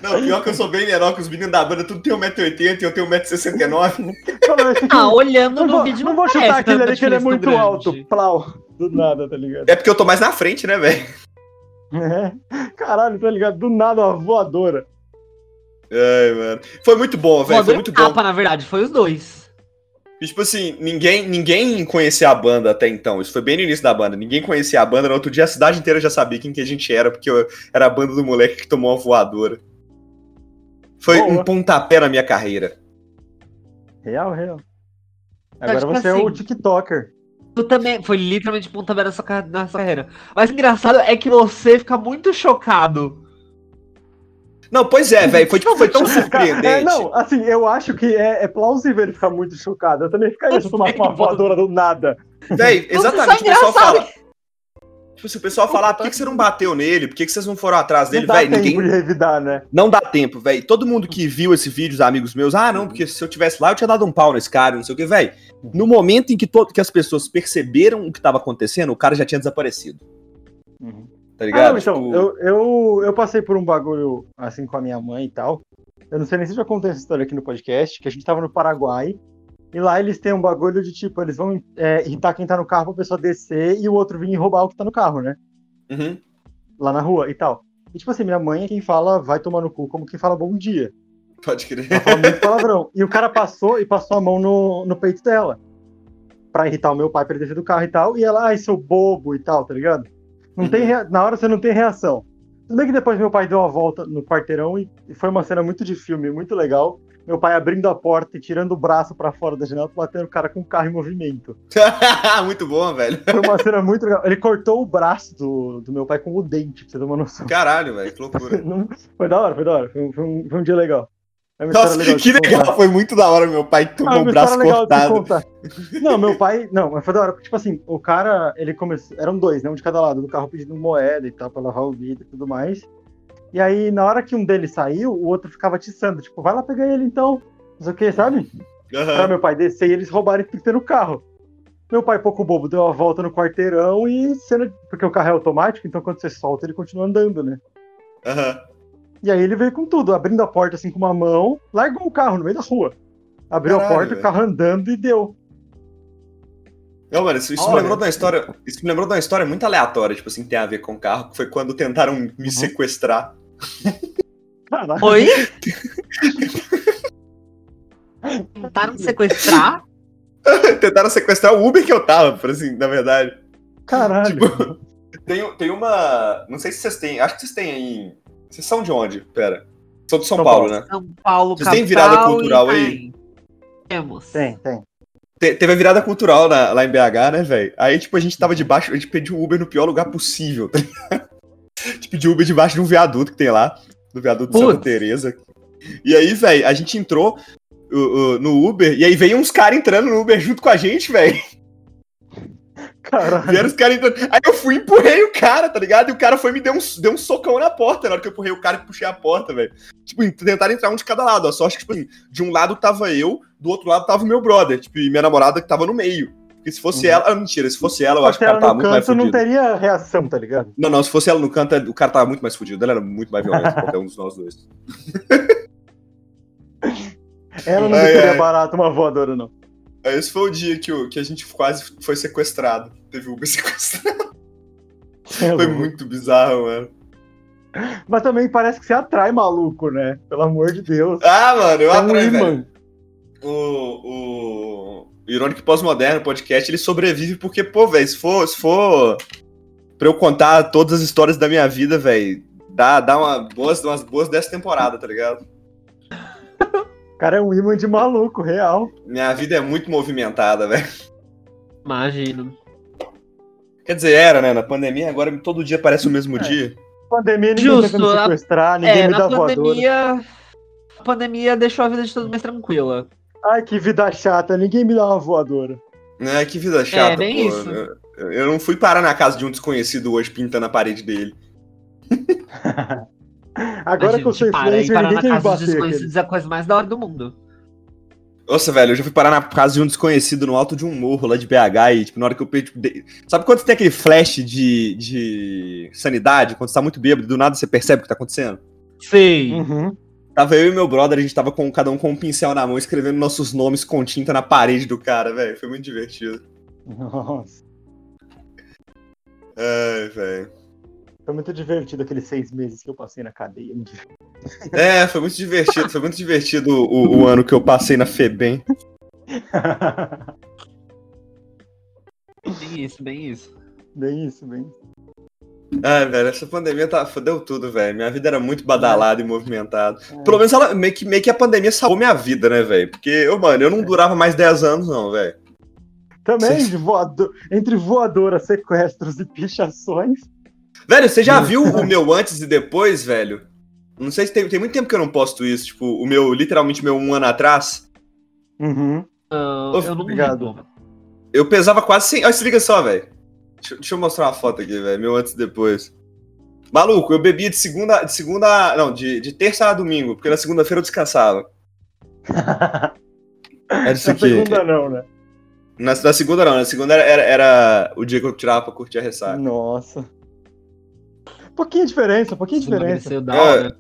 Não, pior que eu sou bem menor que os meninos da banda, tudo tem 1,80m e eu tenho 1,69m. Falou, esse aqui, Ah, olhando não no vou, vídeo não não vou chutar aquele ali que ele é muito tão alto. grande. Plau. Do nada, tá ligado? É porque eu tô mais na frente, né, velho? É. Caralho, tá ligado? Do nada uma voadora. Ai, mano. Foi muito bom, velho. Foi muito bom. tapa, na verdade, foi os dois. E, tipo assim, ninguém, ninguém conhecia a banda até então. Isso foi bem no início da banda. Ninguém conhecia a banda. No outro dia a cidade inteira já sabia quem que a gente era, porque eu era a banda do moleque que tomou uma voadora. Foi Boa. um pontapé na minha carreira. Real, real. Agora tipo você é o assim, TikToker. Tu também foi literalmente pontapé nessa, nessa carreira. Mas o engraçado é que você fica muito chocado. Não, pois é, velho. Foi, tipo, foi tão surpreendente. é, não, assim, eu acho que é, é plausível ele ficar muito chocado. Eu também ficaria se eu tomasse uma voadora do nada. Véi, Nossa, exatamente. O isso é pessoal fala. Tipo, se o pessoal falar, ah, por que, que você não bateu nele? Por que, que vocês não foram atrás dele? não dá Véi, tempo ninguém. de revidar, né? Não dá tempo, velho. Todo mundo que viu esse vídeo, os amigos meus, ah, não, porque se eu tivesse lá, eu tinha dado um pau nesse cara, não sei o que, velho. No momento em que, to- que as pessoas perceberam o que tava acontecendo, o cara já tinha desaparecido, tá Ah, ligado? não, então, Tipo, eu, eu, eu passei por um bagulho assim com a minha mãe e tal. Eu não sei nem se já contei essa história aqui no podcast, que a gente tava no Paraguai. E lá eles têm um bagulho de tipo, eles vão é, irritar quem tá no carro pra pessoa descer e o outro vir roubar o que tá no carro, né? uhum. Lá na rua e tal. E tipo assim, minha mãe é quem fala vai tomar no cu como quem fala bom dia. Pode crer. Ela fala muito palavrão. E o cara passou e passou a mão no, no peito dela. Pra irritar o meu pai pra ele descer do carro e tal. E ela, ai, seu bobo e tal, tá ligado? Não tem rea- Na hora você não tem reação. Tudo bem que depois meu pai deu a volta no quarteirão e foi uma cena muito de filme, muito legal. Meu pai abrindo a porta e tirando o braço pra fora da janela, batendo o cara com o carro em movimento. Muito bom, velho. Foi uma cena muito legal. Ele cortou o braço do, do meu pai com o dente, pra você ter uma noção. Caralho, velho, que loucura. Foi da hora, foi da hora. Foi, um- foi um, foi um dia legal. É uma Nossa, de que contar. legal, foi muito da hora, meu pai Ah, tomou o uma braço legal cortado. contar. Não, meu pai. Não, mas foi da hora. porque, Tipo assim, o cara, ele começou. Eram dois, né? Um de cada lado do carro pedindo moeda e tal, pra lavar o vidro e tudo mais. E aí, na hora que um deles saiu, o outro ficava atiçando. Tipo, vai lá pegar ele então. Não sei o que, sabe? Pra Aham. meu pai descer e eles roubarem tudo que tem no carro. Meu pai, pouco bobo, deu a volta no quarteirão e cena. Porque o carro é automático, então quando você solta, ele continua andando, né? Aham. E aí ele veio com tudo, abrindo a porta assim com uma mão, largou o carro no meio da rua. Abriu Caralho, a porta, velho. o carro andando e deu. Não, mano, isso, isso me lembrou de uma história. Isso me lembrou de uma história muito aleatória, tipo assim, que tem a ver com o carro, que foi quando tentaram Uhum. me sequestrar. Caralho. Oi? Tentaram me sequestrar? tentaram sequestrar o Uber que eu tava, por assim, na verdade. Caralho. Tipo, tem, tem uma. Não sei se vocês têm. Acho que vocês têm aí. Vocês são de onde? Pera. São de São, São Paulo, Paulo. né? São Paulo, Vocês têm virada cultural aí? tem. Temos. Tem, tem. Te- teve a virada cultural na- lá em BH, né, velho? Aí, tipo, a gente tava debaixo, a gente pediu Uber no pior lugar possível, tá ligado? A gente pediu Uber debaixo de um viaduto que tem lá, do viaduto de Santa Putz. Teresa. E aí, velho, a gente entrou uh, uh, no Uber, e aí veio uns caras entrando no Uber junto com a gente, velho. Caralho. Vieram os caras entrando. Aí eu fui e empurrei o cara, tá ligado? E o cara foi e me deu um, deu um socão na porta na hora que eu empurrei o cara e puxei a porta, velho. Tipo, tentaram entrar um de cada lado. A sorte que, tipo assim, de um lado tava eu, do outro lado tava o meu brother, tipo, e minha namorada que tava no meio. Porque se fosse Uhum. ela. Ah, mentira, se fosse ela, eu acho que o cara tava no muito mais canto, não fudido. teria reação, tá ligado? Não, não, se fosse ela no canto, o cara tava muito mais fudido. Ela era muito mais violenta que qualquer um dos nós dois. Ela não Ai, seria ai. barato uma voadora, não. Esse foi o dia que, que a gente quase foi sequestrado. Teve Uber sequestrado. Foi muito bizarro, mano. Mas também parece que você atrai maluco, né? Pelo amor de Deus. Ah, mano, eu É um atraio, imã. velho. O, o Irônico Pós-Moderno podcast, ele sobrevive porque, pô, velho, se for, se for pra eu contar todas as histórias da minha vida, velho, dá, dá uma boas, umas boas 10 temporadas, tá ligado? O cara é um imã de maluco, real. Minha vida é muito movimentada, velho. Imagino. Quer dizer, era, né? Na pandemia, agora todo dia parece o mesmo É. dia. Pandemia, ninguém Justo, a- sequestrar, ninguém É, me dá voadora. pandemia. A pandemia deixou a vida de todos mais tranquila. Ai, que vida chata, ninguém me dá uma voadora. Né? Que vida chata, bem pô. isso. Eu, eu não fui parar na casa de um desconhecido hoje pintando a parede dele. Agora que eu sou para aí influencer, parar ninguém na quer me casa dos bater. aquele. desconhecidos é a coisa mais da hora do mundo. Nossa, velho, eu já fui parar na casa de um desconhecido no alto de um morro lá de BH e, tipo, na hora que eu tipo, de- Sabe quando você tem aquele flash de, de sanidade? Quando você tá muito bêbado, do nada você percebe o que tá acontecendo? Sei. Uhum. Tava eu e meu brother, a gente tava com cada um com um pincel na mão, escrevendo nossos nomes com tinta na parede do cara, velho. Foi muito divertido. Nossa. Ai, velho. Foi muito divertido aqueles seis meses que eu passei na cadeia. É, foi muito divertido. Foi muito divertido o, o ano que eu passei na FEBEM. Bem isso, bem isso. bem isso, bem isso. Ai, velho, essa pandemia tá, fodeu tudo, velho. Minha vida era muito badalada e movimentada. É. Pelo menos ela, meio, que, meio que a pandemia salvou minha vida, né, velho? Porque, eu, mano, eu não durava mais 10 anos, não, velho. Também, de voado... entre voadora, sequestros e pichações. Velho, você já viu o meu antes e depois, velho? Não sei se tem, tem muito tempo que eu não posto isso. Tipo, o meu, literalmente, meu um ano atrás. Uhum. Ô, eu não obrigado. Eu pesava quase 100. Olha, se liga só, velho. Deixa, deixa eu mostrar uma foto aqui, velho. Meu antes e depois. Maluco, eu bebia de segunda. De segunda. Não, de, de terça a domingo, porque na segunda-feira eu descansava. Era isso Na aqui. segunda não, né? Na, na segunda não, na segunda era, era, era o dia que eu tirava pra curtir a ressaca. Nossa. Pouquinha diferença, pouquinha Isso diferença. emagreceu da É. hora.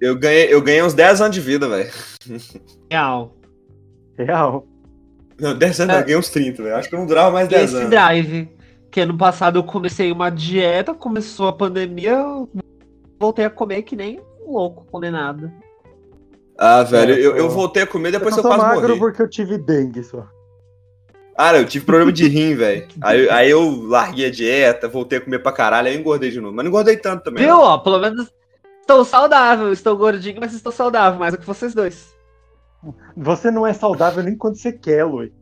Eu ganhei, eu ganhei uns 10 anos de vida, velho. Real. Real. Não, 10 anos, É. eu ganhei uns 30, velho. Acho que eu não durava mais E 10 esse anos. drive. Que ano passado eu comecei uma dieta, começou a pandemia, eu voltei a comer que nem um louco, condenado. Ah, velho, É, eu, eu voltei a comer depois eu eu quase magro morri. porque eu tive dengue só. Ah, eu tive problema de rim, velho. Aí, aí eu larguei a dieta, voltei a comer pra caralho, aí eu engordei de novo. Mas não engordei tanto também. Viu? não. Ó, pelo menos estou saudável, estou gordinho, mas estou saudável, mais do que vocês dois. Você não é saudável nem quando você quer, Lui.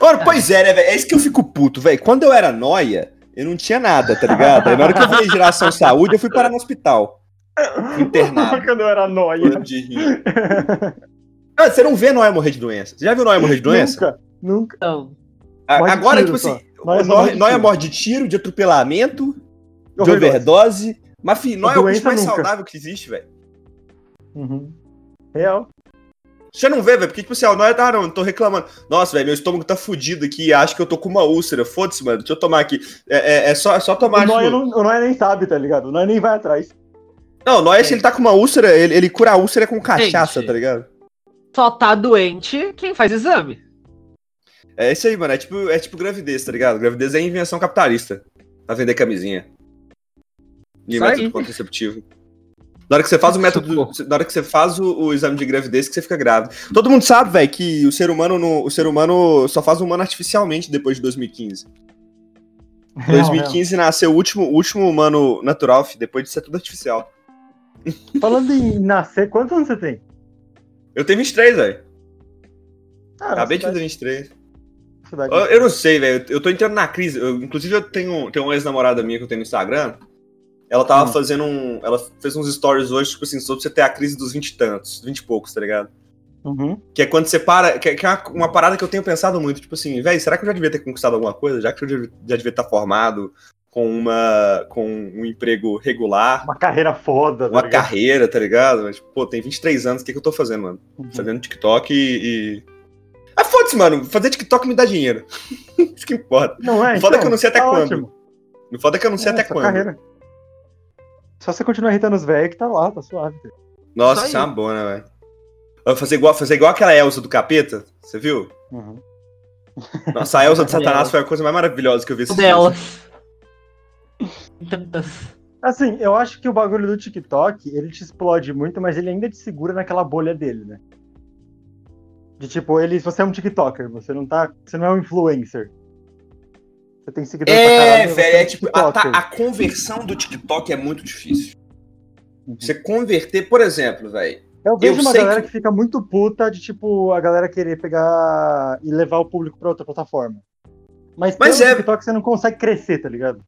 Ora, pois é, né, velho? É isso que eu fico puto, velho. Quando eu era noia, eu não tinha nada, tá ligado? Aí na hora que eu vi geração saúde, eu fui parar no hospital. Fui Internado. quando eu era nóia. Problema de rim. Ah, você não vê noia morrer de doença. Você já viu noia morrer de doença? Nunca, nunca. Então, A- Agora, tiro tipo só. assim, Noia o só morre de tiro. morre de tiro, de atropelamento, de Overdose. overdose. Mas, filho, noia é o bicho mais nunca. saudável que existe, velho. Uhum. Real. Você não vê, velho? Porque, tipo assim, ó, noia tá, não, eu tô reclamando. Nossa, velho, meu estômago tá fudido aqui, acho que eu tô com uma úlcera. Foda-se, mano, deixa eu tomar aqui. É, é- é só, é só tomar, o Noia tipo... não, o Noia nem sabe, tá ligado? O Noia nem vai atrás. Não, noia, se ele tá com uma úlcera, ele, ele cura a úlcera com cachaça, Gente. tá ligado? só tá doente quem faz exame. É isso aí, mano. É tipo, é tipo gravidez, tá ligado? Gravidez é invenção capitalista. Pra vender camisinha. E Isso método aí. contraceptivo. Na hora que você faz o método. Na hora que você faz o, o exame de gravidez, que você fica grávida. Todo mundo sabe, velho, que o ser humano no, o ser humano só faz humano artificialmente depois de 2015. Em Real, 2015 nasceu o último, último humano natural, fi, depois disso é tudo artificial. Falando em nascer, quantos anos você tem? Eu tenho 23, velho. Ah, Acabei de fazer 23. Eu, eu não sei, velho. Eu tô entrando na crise. Eu- inclusive, eu tenho, tenho uma ex-namorada minha que eu tenho no Instagram. Ela tava Hum. fazendo um. Ela fez uns stories hoje, tipo assim, sobre você ter a crise dos 20 e tantos, 20 e poucos, tá ligado? Uhum. Que é quando você para. Que, é- uma, uma parada que eu tenho pensado muito. Tipo assim, velho, será que eu já devia ter conquistado alguma coisa? Já que eu já, já devia estar formado com uma. com um emprego regular, Uma carreira foda. tá uma ligado? carreira, tá ligado? Mas, pô, tem 23 anos, o que, que eu tô fazendo, mano? Uhum. Fazendo TikTok e. e... Foda-se, mano. Fazer TikTok me dá dinheiro. Isso que importa. Não é? O foda é então, que eu não sei até tá quando. ótimo. Foda é que eu não sei É, até quando. Carreira. Só você continuar irritando os velhos que tá lá, tá suave. cara. Nossa, Isso é uma boa, né, velho? Fazer igual, fazer igual aquela Elsa do capeta, você viu? Uhum. Nossa, a Elsa de Satanás foi a coisa mais maravilhosa que eu vi dias. Delas. Tantas. Assim, eu acho que o bagulho do TikTok, ele te explode muito, mas ele ainda te segura naquela bolha dele, né? De tipo, ele, você é um TikToker, você não tá. Você não é um influencer. Você tem seguidor pra É, caralho, mas você velho, um é tipo, a, tá- TikToker. a conversão do TikTok é muito difícil. Uhum. Você converter, por exemplo, velho. Eu vejo eu uma galera que- que... fica muito puta de, tipo, a galera querer pegar e levar o público pra outra plataforma. Mas, Mas é- TikTok você não consegue crescer, tá ligado?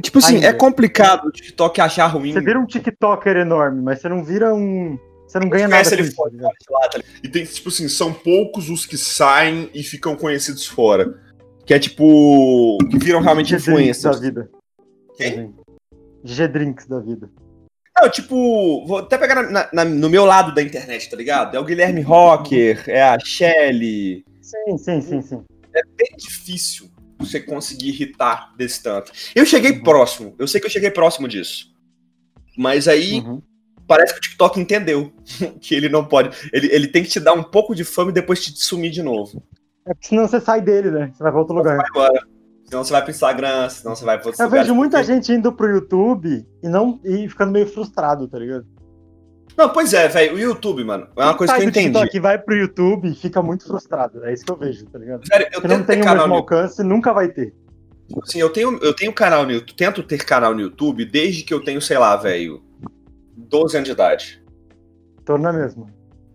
Tipo assim, Ainda. é complicado o TikTok achar ruim. Você vira um TikToker enorme, mas você não vira um. Você não ganha nada ele isso, fora, lá, tá? E tem, tipo assim, são poucos os que saem e ficam conhecidos fora. Que é tipo. que viram realmente Drinks da vida. Quem? Assim. GG Drinks da vida. Não, tipo, vou até pegar na- na- no meu lado da internet, tá ligado? É o Guilherme Rocker, é a Shelly. Sim, sim, sim, sim. bem difícil você conseguir irritar desse tanto. Eu cheguei Uhum. próximo, eu sei que eu cheguei próximo disso. Mas aí Uhum. Parece que o TikTok entendeu que ele não pode. Ele, ele tem que te dar um pouco de fama e depois te sumir de novo. É porque senão você sai dele, né? Você vai pra outro lugar. Agora. Senão você vai pro Instagram, senão você vai pro outro Eu vejo muita gente indo pro YouTube e não e ficando meio frustrado, tá ligado? Não, pois é, velho. O YouTube, mano, é uma coisa que eu entendi. TikTok e vai pro YouTube e fica muito frustrado. É isso que eu vejo, tá ligado? Velho, eu não tem ter o canal mesmo no alcance, nunca vai ter. Assim, eu tenho, eu tenho canal no YouTube, tento ter canal no YouTube desde que eu tenho, sei lá, velho, 12 anos de idade. Tô na mesma.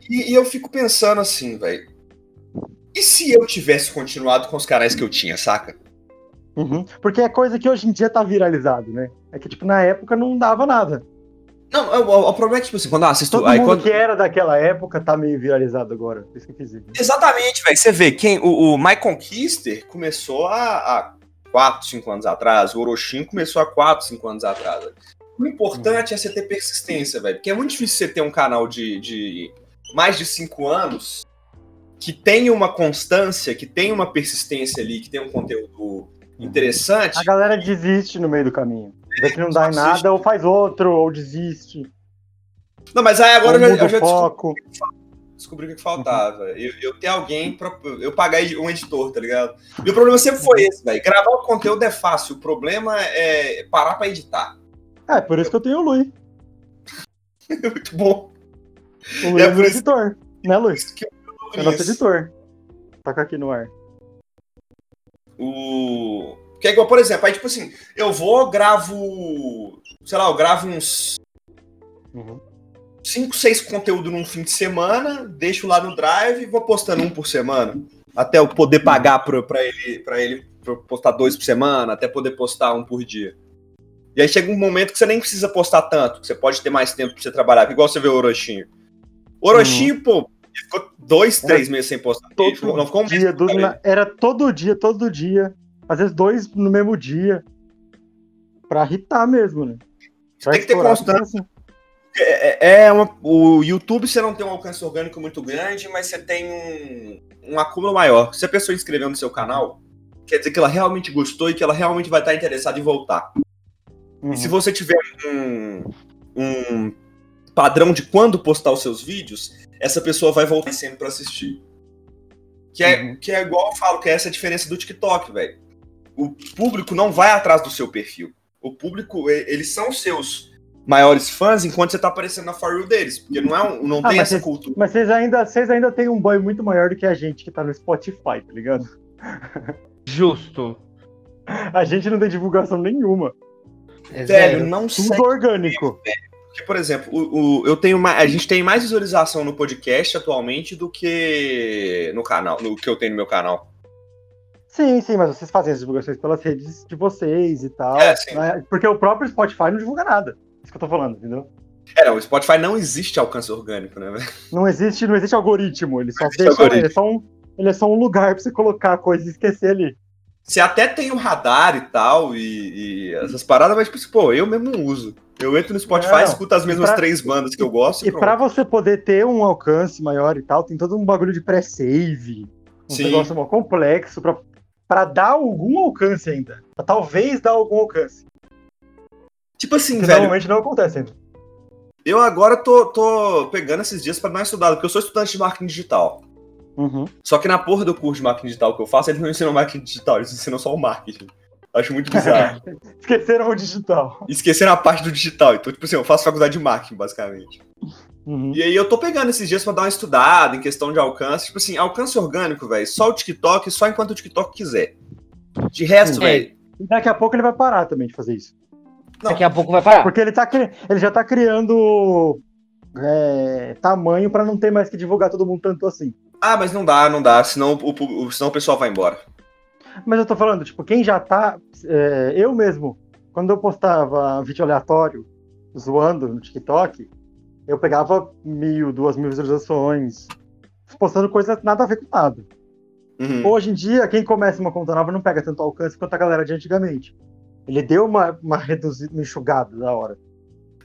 E, e eu fico pensando assim, velho. E se eu tivesse continuado com os canais que eu tinha, saca? Uhum. Porque é coisa que hoje em dia tá viralizado, né? É que, tipo, na época não dava nada. Não, o, o- o problema é que, tipo assim, quando eu assisto. Todo Aí, mundo quando... que era daquela época tá meio viralizado agora. Isso que eu quis dizer. Exatamente, velho. Você vê, quem, o, o My Conquister começou há, há 4, 5 anos atrás, o Orochin começou há 4, 5 anos atrás. O importante é você ter persistência, velho. Porque é muito difícil você ter um canal de, de mais de 5 anos que tenha uma constância, que tenha uma persistência ali, que tenha um conteúdo interessante. A galera desiste no meio do caminho. Vê que não dá em nada, ou faz outro, ou desiste. Não, mas aí agora eu já, eu já foco. descobri o que faltava. Eu, eu ter alguém pra eu pagar um editor, tá ligado? E o problema sempre foi esse, velho. Gravar o conteúdo é fácil, o problema é parar pra editar. É, por isso que eu tenho o Lui. Muito bom. O Lui É é, meu isso- editor. Né, Lui? Isso que eu É nosso editor. Toca aqui no ar. O... Que é igual, por exemplo, aí tipo assim, eu vou, gravo, sei lá, eu gravo uns Uhum. 5, 6 conteúdos num fim de semana, deixo lá no Drive e vou postando um por semana. Até eu poder pagar pra, pra ele, pra ele pra postar dois por semana, até poder postar um por dia. E aí chega um momento que você nem precisa postar tanto, que você pode ter mais tempo pra você trabalhar, igual você vê o Orochinho. O Orochinho, pô, ele ficou dois, É. três meses sem postar. Ficou- não ficou um mês dia, postar na- era todo dia, todo dia. Às vezes dois no mesmo dia. Pra irritar mesmo, né? Pra Tem que ter constância. assim. É, é uma, o YouTube você não tem um alcance orgânico muito grande, mas você tem um, um acúmulo maior. Se a pessoa inscreveu no seu canal, quer dizer que ela realmente gostou e que ela realmente vai estar interessada em voltar. Uhum. E se você tiver um, um padrão de quando postar os seus vídeos, essa pessoa vai voltar sempre para assistir. Que é, Uhum. que é igual eu falo, que é essa a diferença do TikTok, velho. O público não vai atrás do seu perfil. O público, eles são seus maiores fãs enquanto você tá aparecendo na For You deles. Porque não, é um, não Ah, tem essa esse- cultura. Mas vocês ainda, vocês ainda têm um boy muito maior do que a gente que tá no Spotify, tá ligado? Justo. A gente não tem divulgação nenhuma. É Velho, zero. não sei. Tudo orgânico. Porque, por exemplo, o, o- eu tenho mais, a gente tem mais visualização no podcast atualmente do que no canal, no que eu tenho no meu canal. Sim, sim, mas vocês fazem as divulgações pelas redes de vocês e tal. É, sim. né? Porque o próprio Spotify não divulga nada. Isso que eu tô falando, entendeu? É, o Spotify não existe alcance orgânico, né, velho? Não existe, não existe algoritmo. Ele só deixa. algoritmo. Ele é, só um, ele é só um lugar pra você colocar coisa e esquecer ali. Você até tem o radar e tal, e, e essas paradas, mas, tipo, pô, eu mesmo não uso. Eu entro no Spotify, Não, escuto as mesmas pra- três bandas que eu gosto e, E pra você poder ter um alcance maior e tal, tem todo um bagulho de pré-save. Um Sim. negócio mó complexo pra, pra dar algum alcance ainda. Pra talvez dar algum alcance. Tipo assim, Que velho, normalmente não acontece ainda. eu agora tô, tô pegando esses dias pra dar uma estudada, porque eu sou estudante de marketing digital. Uhum. Só que na porra do curso de marketing digital que eu faço, eles não ensinam marketing digital, eles ensinam só o marketing. Acho muito bizarro. Esqueceram o digital. Esqueceram a parte do digital. Então, tipo assim, eu faço faculdade de marketing, basicamente. Uhum. E aí eu tô pegando esses dias pra dar uma estudada em questão de alcance. Tipo assim, alcance orgânico, velho. Só o TikTok, só enquanto o TikTok quiser. De resto, É. velho. E daqui a pouco ele vai parar também de fazer isso. Não. Daqui a pouco vai parar. Porque ele, tá, cri- ele já tá criando é, tamanho pra não ter mais que divulgar todo mundo tanto assim. Ah, mas não dá, não dá. Senão o, o- senão o pessoal vai embora. Mas eu tô falando, tipo, quem já tá. é, eu mesmo, quando eu postava vídeo aleatório zoando no TikTok, eu pegava mil, duas mil visualizações, postando coisa nada a ver com nada. Uhum. Hoje em dia, quem começa uma conta nova não pega tanto alcance quanto a galera de antigamente. Ele deu uma, uma reduzida, uma enxugada da hora.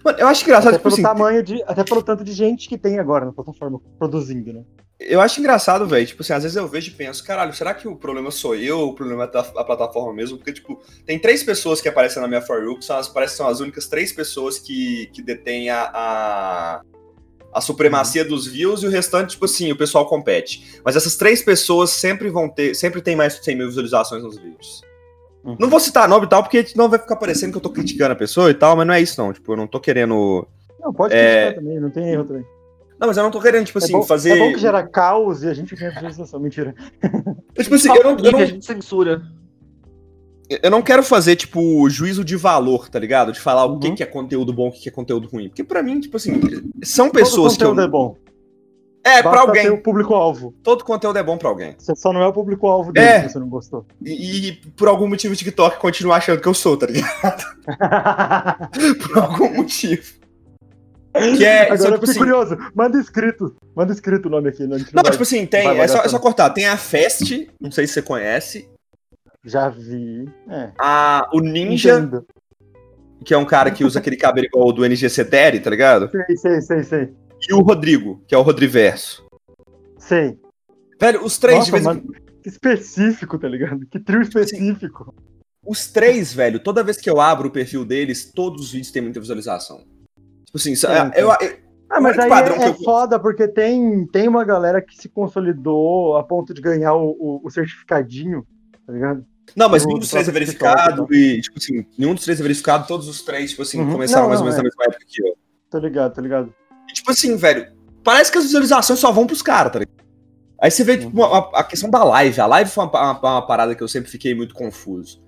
Mano, eu acho engraçado, Até tipo pelo assim, tamanho de. Até pelo tanto de gente que tem agora na plataforma produzindo, né? eu acho engraçado, velho. Tipo assim, às vezes eu vejo e penso, caralho, será que o problema sou eu ou o problema é da a plataforma mesmo? Porque, tipo, tem três pessoas que aparecem na minha For You, que são as, parece que são as únicas três pessoas que, que detêm a, a, a supremacia dos views e o restante, tipo assim, o pessoal compete. Mas essas três pessoas sempre vão ter, sempre tem mais de 100 mil visualizações nos vídeos. Uhum. Não vou citar nome e tal, porque senão vai ficar parecendo que eu tô criticando a pessoa e tal, mas não é isso não. Tipo, eu não tô querendo. Não, pode É. criticar também, não tem erro também. Não, mas eu não tô querendo, tipo assim, é, bom, fazer. é bom que gera caos e a gente ganha visualização. Mentira. Tipo assim, eu não, eu não, a gente censura. eu não quero fazer, tipo, juízo de valor, tá ligado? De falar o que, Uhum. que é conteúdo bom, o que, que é conteúdo ruim. Porque pra mim, tipo assim, são pessoas Todo que eu. conteúdo é bom. É, pra Basta alguém. ter o público-alvo. Todo conteúdo é bom pra alguém. Você só não é o público-alvo dele É. se você não gostou. E, e por algum motivo o TikTok continua achando que eu sou, tá ligado? Por algum motivo. Que é. Agora só, eu tipo fiquei assim, curioso. Manda escrito. Manda escrito o nome aqui. Não, não, vai- tipo assim, tem. É só, é só cortar. Tem a Fest, não sei se você conhece. Já vi. É. A, o Ninja, Entendo. que é um cara que usa aquele cabelo igual o do NGC Terry, tá ligado? Sei, sei, sei, sei. E o Rodrigo, que é o Rodriverso. Sei. Velho, os três, Nossa, de vez mano, que específico, tá ligado? Que trio específico. Os três, velho, toda vez que eu abro o perfil deles, todos os vídeos têm muita visualização. Tipo assim, Sim, eu, eu- Ah, mas Olha aí que padrão é, é eu- foda, porque tem, tem uma galera que se consolidou a ponto de ganhar o, o, o certificadinho, tá ligado? Não, mas nenhum do dos três é verificado, TikTok, e, tipo assim, nenhum dos três é verificado, todos os três, tipo assim, Uhum. começaram Não, mais ou menos é. na mesma época que eu. Tô ligado, tô ligado. Tipo assim, velho, parece que as visualizações só vão pros caras, tá ligado? Aí você vê, tipo, a, a questão da live. A live foi uma, uma- uma parada que eu sempre fiquei muito confuso.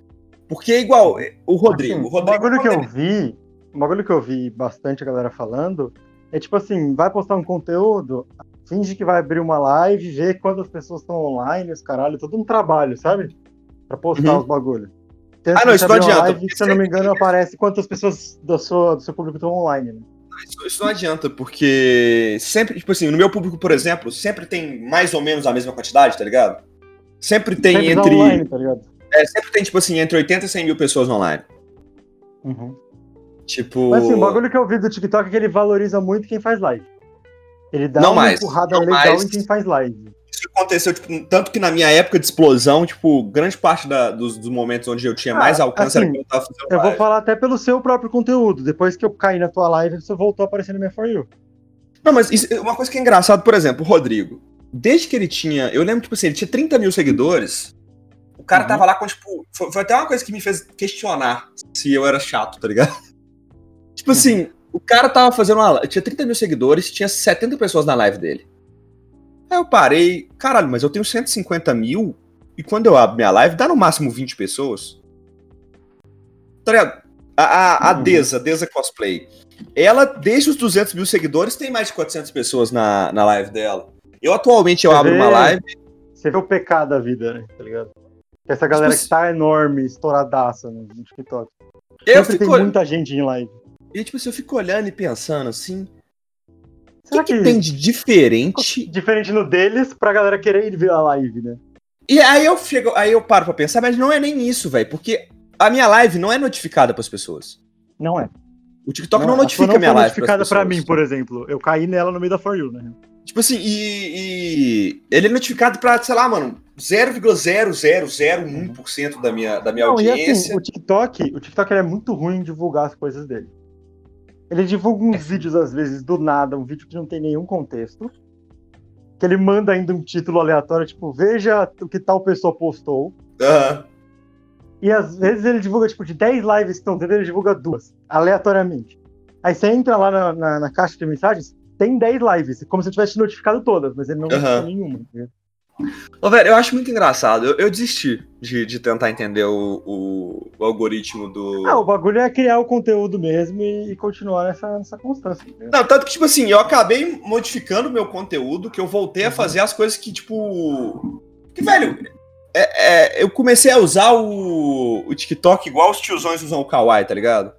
Porque é igual, o Rodrigo. Assim, o Rodrigo bagulho que eu vi, o bagulho que eu vi bastante a galera falando, é tipo assim, vai postar um conteúdo, finge que vai abrir uma live, vê quantas pessoas estão online, os caralho, todo um trabalho, sabe? Pra postar Uhum. os bagulhos. Tenta Ah, não, isso não uma adianta, Live, se eu não me engano, aparece quantas pessoas do seu, do seu público estão online, né? Isso, isso não adianta, porque sempre, tipo assim, no meu público, por exemplo, sempre tem mais ou menos a mesma quantidade, tá ligado? Sempre tem Sempre tá entre. online, tá ligado? é, sempre tem, tipo assim, entre 80 e 100 mil pessoas online. Uhum. Tipo. Mas assim, o bagulho que eu vi do TikTok é que ele valoriza muito quem faz live. Ele dá Não uma mais, empurrada legal mais. em quem faz live. Isso aconteceu, tipo, tanto que na minha época de explosão, tipo, grande parte da- dos, dos momentos onde eu tinha Ah, mais alcance assim, era quando eu tava fazendo Eu vou live. falar até pelo seu próprio conteúdo. Depois que eu caí na tua live, você voltou a aparecer na minha For You. Não, mas isso- uma coisa que é engraçado, por exemplo, o Rodrigo. Desde que ele tinha. Eu lembro, tipo assim, ele tinha 30 mil seguidores. O cara Uhum. tava lá com, tipo. Foi, foi até uma coisa que me fez questionar se eu era chato, tá ligado? Tipo assim, o cara tava fazendo uma. Tinha 30 mil seguidores, tinha 70 pessoas na live dele. Aí eu parei, caralho, mas eu tenho 150 mil e quando eu abro minha live dá no máximo 20 pessoas. Tá ligado? A, a, a Uhum. Deza, Deza Cosplay. Ela, desde os 200 mil seguidores, tem mais de 400 pessoas na, na live dela. Eu atualmente eu Você abro vê? uma live. Você vê o pecado da vida, né? Tá ligado? Essa galera Tipo que tá enorme, estouradaça no TikTok. Eu Sempre fico, tem muita gente em live. e, tipo assim, eu fico olhando e pensando assim. O Será que, que que- tem de diferente? Diferente no deles, pra galera querer ir ver a live, né? E aí eu chego, aí eu paro pra pensar, mas não é nem isso, velho. Porque a minha live não é notificada pras pessoas. Não é. O TikTok não, a sua notifica não minha foi live. notificada pras pra mim, por exemplo. Eu caí nela no meio da For You, né? Tipo assim, e, e ele é notificado pra, sei lá, mano, 0,0001% da minha, da minha Não, e audiência. assim, o TikTok, o TikTok ele é muito ruim em divulgar as coisas dele. Ele divulga uns vídeos, às vezes, do nada, um vídeo que não tem nenhum contexto. que ele manda ainda um título aleatório, tipo, veja o que tal pessoa postou. Aham. E às vezes ele divulga, tipo, de 10 lives que estão tendo, ele divulga duas, aleatoriamente. Aí você entra lá na, na- na caixa de mensagens, tem 10 lives, como se eu tivesse notificado todas, mas ele não Aham. notificou nenhuma. Ô, velho, eu acho muito engraçado. Eu, eu desisti de, de tentar entender o, o, o algoritmo do. Ah, o bagulho é criar o conteúdo mesmo e, e continuar nessa, nessa constância. né? Não, tanto que, tipo assim, eu acabei modificando meu conteúdo, que eu voltei a Uhum. fazer as coisas que, tipo. Que, velho, é- é, eu comecei a usar o, o TikTok igual os tiozões usam o Kawaii, tá ligado?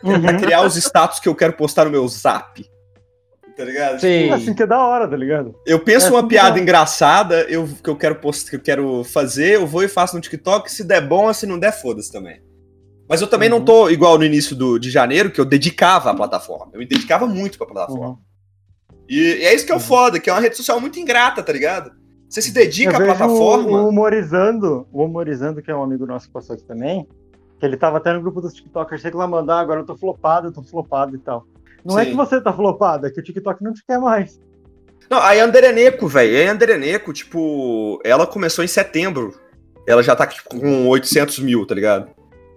Pra Uhum. criar os status que eu quero postar no meu zap. Tá ligado? Sim. É assim que é da hora, tá ligado? Eu penso É uma assim que piada engraçada eu, que eu quero post, que eu quero fazer, eu vou e faço no TikTok, se der bom, se não der, foda-se também. Mas eu também não Uhum. tô igual no início do, de janeiro, que eu dedicava à plataforma. Eu me dedicava muito pra plataforma. Uhum. E, e é isso que é o Uhum. foda, que é uma rede social muito ingrata, tá ligado? Você se dedica Eu à plataforma. O, o Humorizando, o Humorizando, que é um amigo nosso que passou aqui também, que ele tava até no grupo dos TikTokers reclamando, ah, agora eu tô flopado, eu tô flopado e tal. Não é Sim. que você tá flopado, é que o TikTok não te quer mais. Não, a Andereneco, velho. A Andereneco, tipo, ela começou em setembro. Ela já tá tipo, com 800 mil, tá ligado?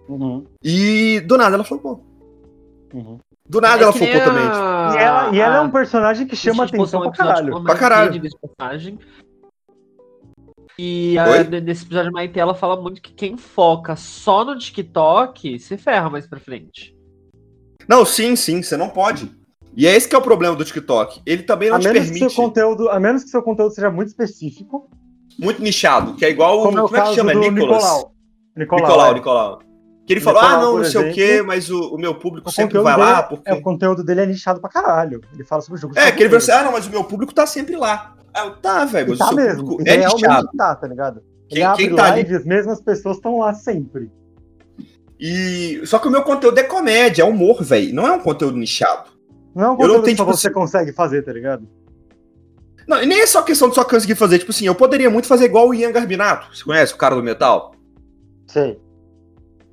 Uhum, E do nada ela flopou. uhum. Do nada É ela flopou também. a- E ela, e ela é a- um personagem que chama atenção pra caralho. Pra caralho. E a- nesse episódio, a Maite ela fala muito que quem foca só no TikTok se ferra mais pra frente. Não, sim, sim, você não pode. E é esse que é o problema do TikTok. Ele também não A te menos, que permite seu conteúdo, a menos que seu conteúdo seja muito específico, muito nichado, que é igual o. como é o Como é que chama? Nicolas. Nicolau. Nicolau, Nicolau, é. Nicolau. Que ele falou, ah, não, não sei o exemplo, quê, mas o, o meu público O sempre vai lá, é- porque. é, o conteúdo dele é nichado pra caralho. Ele fala sobre jogos. É, que ele falou assim, ah, não, mas o meu público tá sempre lá. Ah, tá, velho, mas tá o seu mesmo. público e é realmente nichado. tá, tá ligado? Ele Quem- abre quem tá ali- live e as mesmas pessoas estão lá sempre. E... Só que o meu conteúdo é comédia, é humor, velho. Não é um conteúdo nichado. Não é um Eu não conteúdo tenho, que tipo, você assim- consegue fazer, tá ligado? Não, e nem é só questão de só conseguir fazer. Tipo assim, eu poderia muito fazer igual o Ian Garbinato. Você conhece o cara do metal? Sei.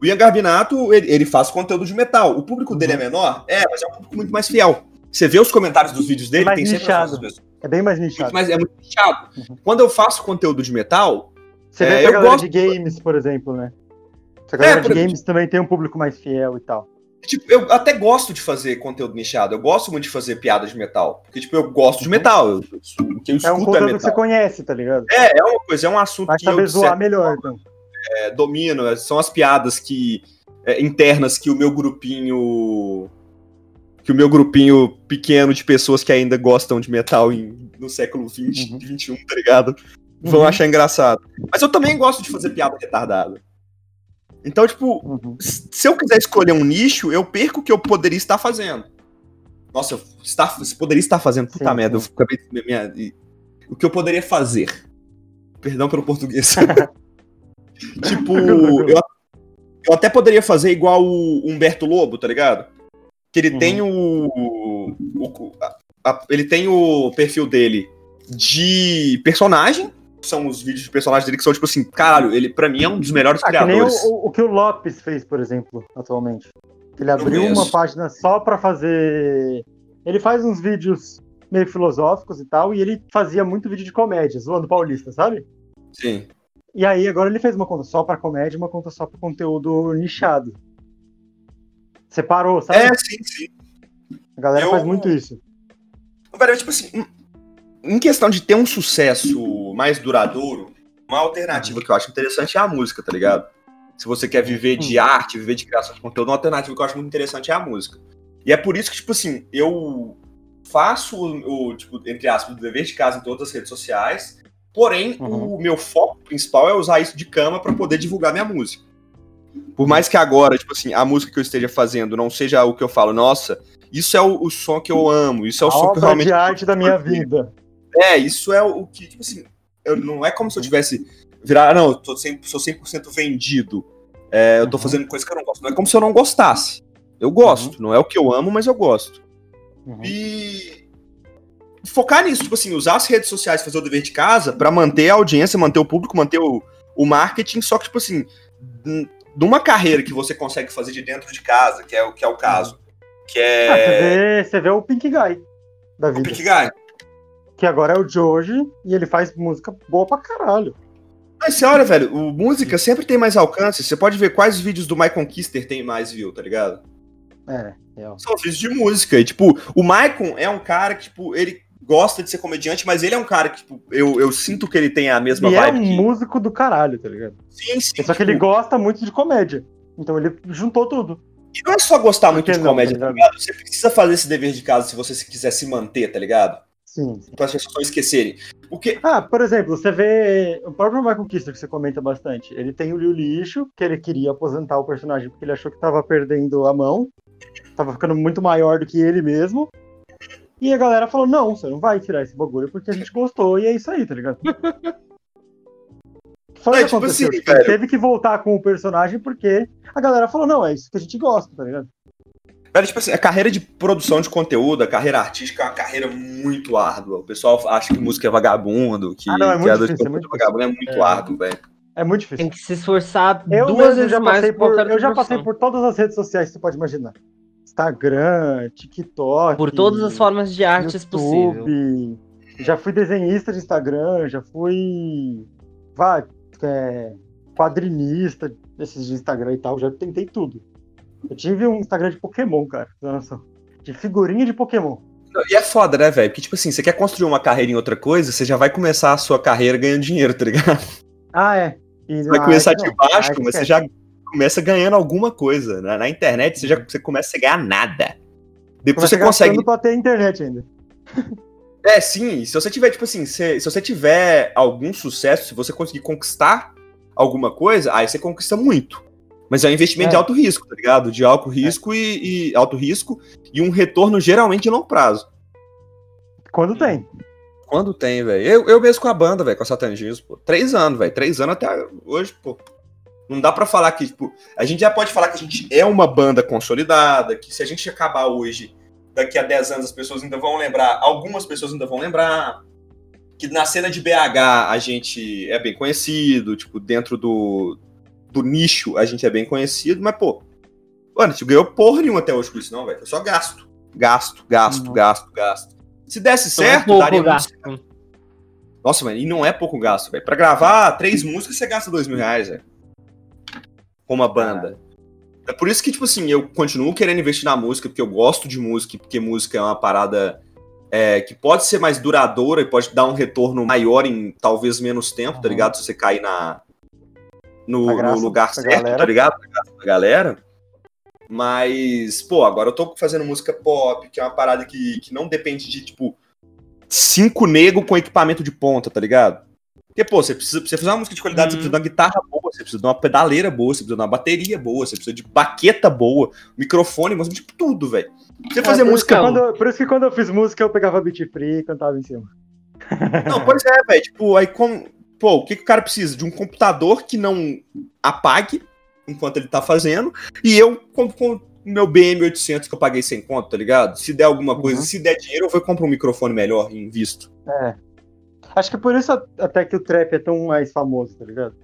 O Ian Garbinato, ele, ele faz conteúdo de metal. O público dele é Uhum. menor? É, mas é um público muito mais fiel. Você vê os comentários dos vídeos dele, mais tem sempre nichado. as mesmas pessoas. É bem mais nichado. mais- é muito nichado. Uhum. Quando eu faço conteúdo de metal, Você É, vê pra eu galera gosto- de games, por exemplo, né? A galera É, por de games também tem um público mais fiel e tal. tipo, eu até gosto de fazer conteúdo nichado. Eu gosto muito de fazer piada de metal. Porque, tipo, eu gosto de Uhum. metal. Eu, o que eu É um escuto é, conteúdo que você conhece, tá ligado? É, é uma coisa, é um assunto Vai que eu saber de zoar melhor, então. é, domino. é, São as piadas que é, internas que o meu grupinho. Que o meu grupinho pequeno de pessoas que ainda gostam de metal em- no século 20, Uhum. 21, tá ligado? Vão Uhum. achar engraçado. Mas eu também gosto de fazer piada retardada. Então, tipo, Uhum. se eu quiser escolher um nicho, eu perco o que eu poderia estar fazendo. Nossa, eu está, poderia estar fazendo. Puta Sim, merda, sim. eu acabei de. Minha, o que eu poderia fazer? Perdão pelo português. tipo, eu, eu até poderia fazer igual o Humberto Lobo, tá ligado? Que ele Uhum. tem o. o- a- a- ele tem o perfil dele de personagem. São os vídeos de personagem dele que são, tipo assim, caralho, ele pra mim é um dos melhores Ah, que nem o, criadores. o- que o Lopes fez, por exemplo, atualmente. Ele abriu uma página só pra fazer. Ele faz uns vídeos meio filosóficos e tal, e ele fazia muito vídeo de comédia, zoando paulista, sabe? Sim. E aí agora ele fez uma conta só pra comédia e uma conta só pra conteúdo nichado. Separou, sabe? É, sim, sim. A galera eu- faz muito isso. Velho, tipo assim, em questão de ter um sucesso mais duradouro, uma alternativa que eu acho interessante é a música, tá ligado? Se você quer viver de arte, viver de criação de conteúdo, uma alternativa que eu acho muito interessante é a música. E é por isso que, tipo assim, eu faço o, o, tipo, entre aspas, o dever de casa em todas as redes sociais, porém, Uhum. o meu foco principal é usar isso de cama pra poder divulgar minha música. Por mais que agora, tipo assim, a música que eu esteja fazendo não seja o que eu falo, nossa, isso é o, o som que eu amo, isso é o A som que realmente de arte da minha vida. é, isso é o que, tipo assim, eu, não é como se eu tivesse virar, ah, não, eu tô 100, sou 100% vendido. É, eu tô Uhum. fazendo coisa que eu não gosto. Não é como se eu não gostasse. Eu gosto. Não é o que eu amo, mas eu gosto. Uhum. E focar nisso, tipo assim, usar as redes sociais, fazer o dever de casa pra manter a audiência, manter o público, manter o, o marketing, só que, tipo assim, numa carreira que você consegue fazer de dentro de casa, que é, o- que é o caso, que Ah, você, é vê, você vê o Pink Guy da o vida. Pink Guy. Que agora é o Joji, e ele faz música boa pra caralho. Mas você olha, velho, o música sempre tem mais alcance. Você pode ver quais vídeos do Michael Kister tem mais view, tá ligado? É, real. São vídeos de música. E, tipo, o Michael é um cara que, tipo, ele gosta de ser comediante, mas ele é um cara que, tipo, eu, eu sinto que ele tem a mesma E é vibe um que... músico do caralho, tá ligado? Sim, sim. Só que tipo, ele gosta muito de comédia. Então ele juntou tudo. E não é só gostar muito que de não, comédia, tá tá ligado? Você precisa fazer esse dever de casa se você se quiser se manter, tá ligado? Sim. Para as pessoas não esquecerem. Porque, Ah, por exemplo, você vê o próprio Michael Kister, que você comenta bastante. Ele tem o Liu Lixo, que ele queria aposentar o personagem porque ele achou que tava perdendo a mão. Tava ficando muito maior do que ele mesmo. E a galera falou: não, você não vai tirar esse bagulho porque a gente gostou e é isso aí, tá ligado? Foi o É, que tipo aconteceu. assim, tipo, teve que voltar com o personagem porque a galera falou: não, é isso que a gente gosta, tá ligado? Velho, tipo assim, a carreira de produção de conteúdo, a carreira artística é uma carreira muito árdua. O pessoal acha que música é vagabundo, que, Ah, não, é que muito a de difícil, é conteúdo muito é vagabundo. É muito É. árduo, velho. É muito difícil. Tem que se esforçar Eu duas vezes já mais por, eu já passei por todas as redes sociais que você pode imaginar. Instagram, TikTok. Por todas as formas de artes possível. YouTube. Já fui desenhista de Instagram, já fui vai, é, quadrinista desses de Instagram e tal, já tentei tudo. Eu tive um Instagram de Pokémon, cara, de figurinha de Pokémon. E é foda, né, velho? Porque, tipo assim, você quer construir uma carreira em outra coisa, você já vai começar a sua carreira ganhando dinheiro, tá ligado? Ah, é. E Você vai na começar arte de baixo, mas você esquece. já começa ganhando alguma coisa. né? Na internet, você já você começa a ganhar nada. Depois Começa você consegue. pra ter internet ainda. É, sim. Se você tiver, tipo assim, se, se você tiver algum sucesso, se você conseguir conquistar alguma coisa, aí você conquista muito. Mas é um investimento É. de alto risco, tá ligado? De alto risco e, e alto risco e um retorno geralmente de longo prazo. Quando tem. Quando tem, velho. Eu, eu mesmo com a banda, velho, com a Satanismo, pô. Três anos, velho. Três anos até hoje, pô. Não dá pra falar que, tipo, a gente já pode falar que a gente é uma banda consolidada, que se a gente acabar hoje, daqui a 10 anos as pessoas ainda vão lembrar, algumas pessoas ainda vão lembrar, que na cena de BH a gente é bem conhecido, tipo, dentro do, do nicho a gente é bem conhecido, mas, pô, mano, a gente ganhou porra nenhuma até hoje com isso, não, velho. Foi só gasto. Gasto, gasto, Uhum. gasto, gasto. Se desse Não é certo, pouco daria gasto. nossa, mano, e não é pouco gasto, velho. Pra gravar três músicas, você gasta dois mil reais, velho. Com uma banda. É por isso que, tipo assim, eu continuo querendo investir na música, porque eu gosto de música, e porque música é uma parada é, que pode ser mais duradoura e pode dar um retorno maior em talvez menos tempo, tá Uhum. ligado? Se você cair na, no, no lugar certo, galera. tá ligado? Da galera. Mas, pô, agora eu tô fazendo música pop, que é uma parada que, que não depende de, tipo, cinco nego com equipamento de ponta, tá ligado? Porque, pô, você precisa, pra você fazer uma música de qualidade, você Uhum. precisa de uma guitarra boa, você precisa de uma pedaleira boa, você precisa de uma bateria boa, você precisa de baqueta boa, microfone, mas tipo tudo, velho. Pra Você fazer É, por música. Isso que quando, por isso que quando eu fiz música, eu pegava beat free e cantava em cima. Não, pois é, velho. Tipo, aí como. Pô, o que, que o cara precisa? De um computador que não apague enquanto ele tá fazendo. E eu, com, com o meu BM800 que eu paguei sem conto, tá ligado? Se der alguma coisa, Uhum. se der dinheiro, eu vou comprar um microfone melhor e invisto. É. Acho que por isso até que o trap é tão mais famoso, tá ligado?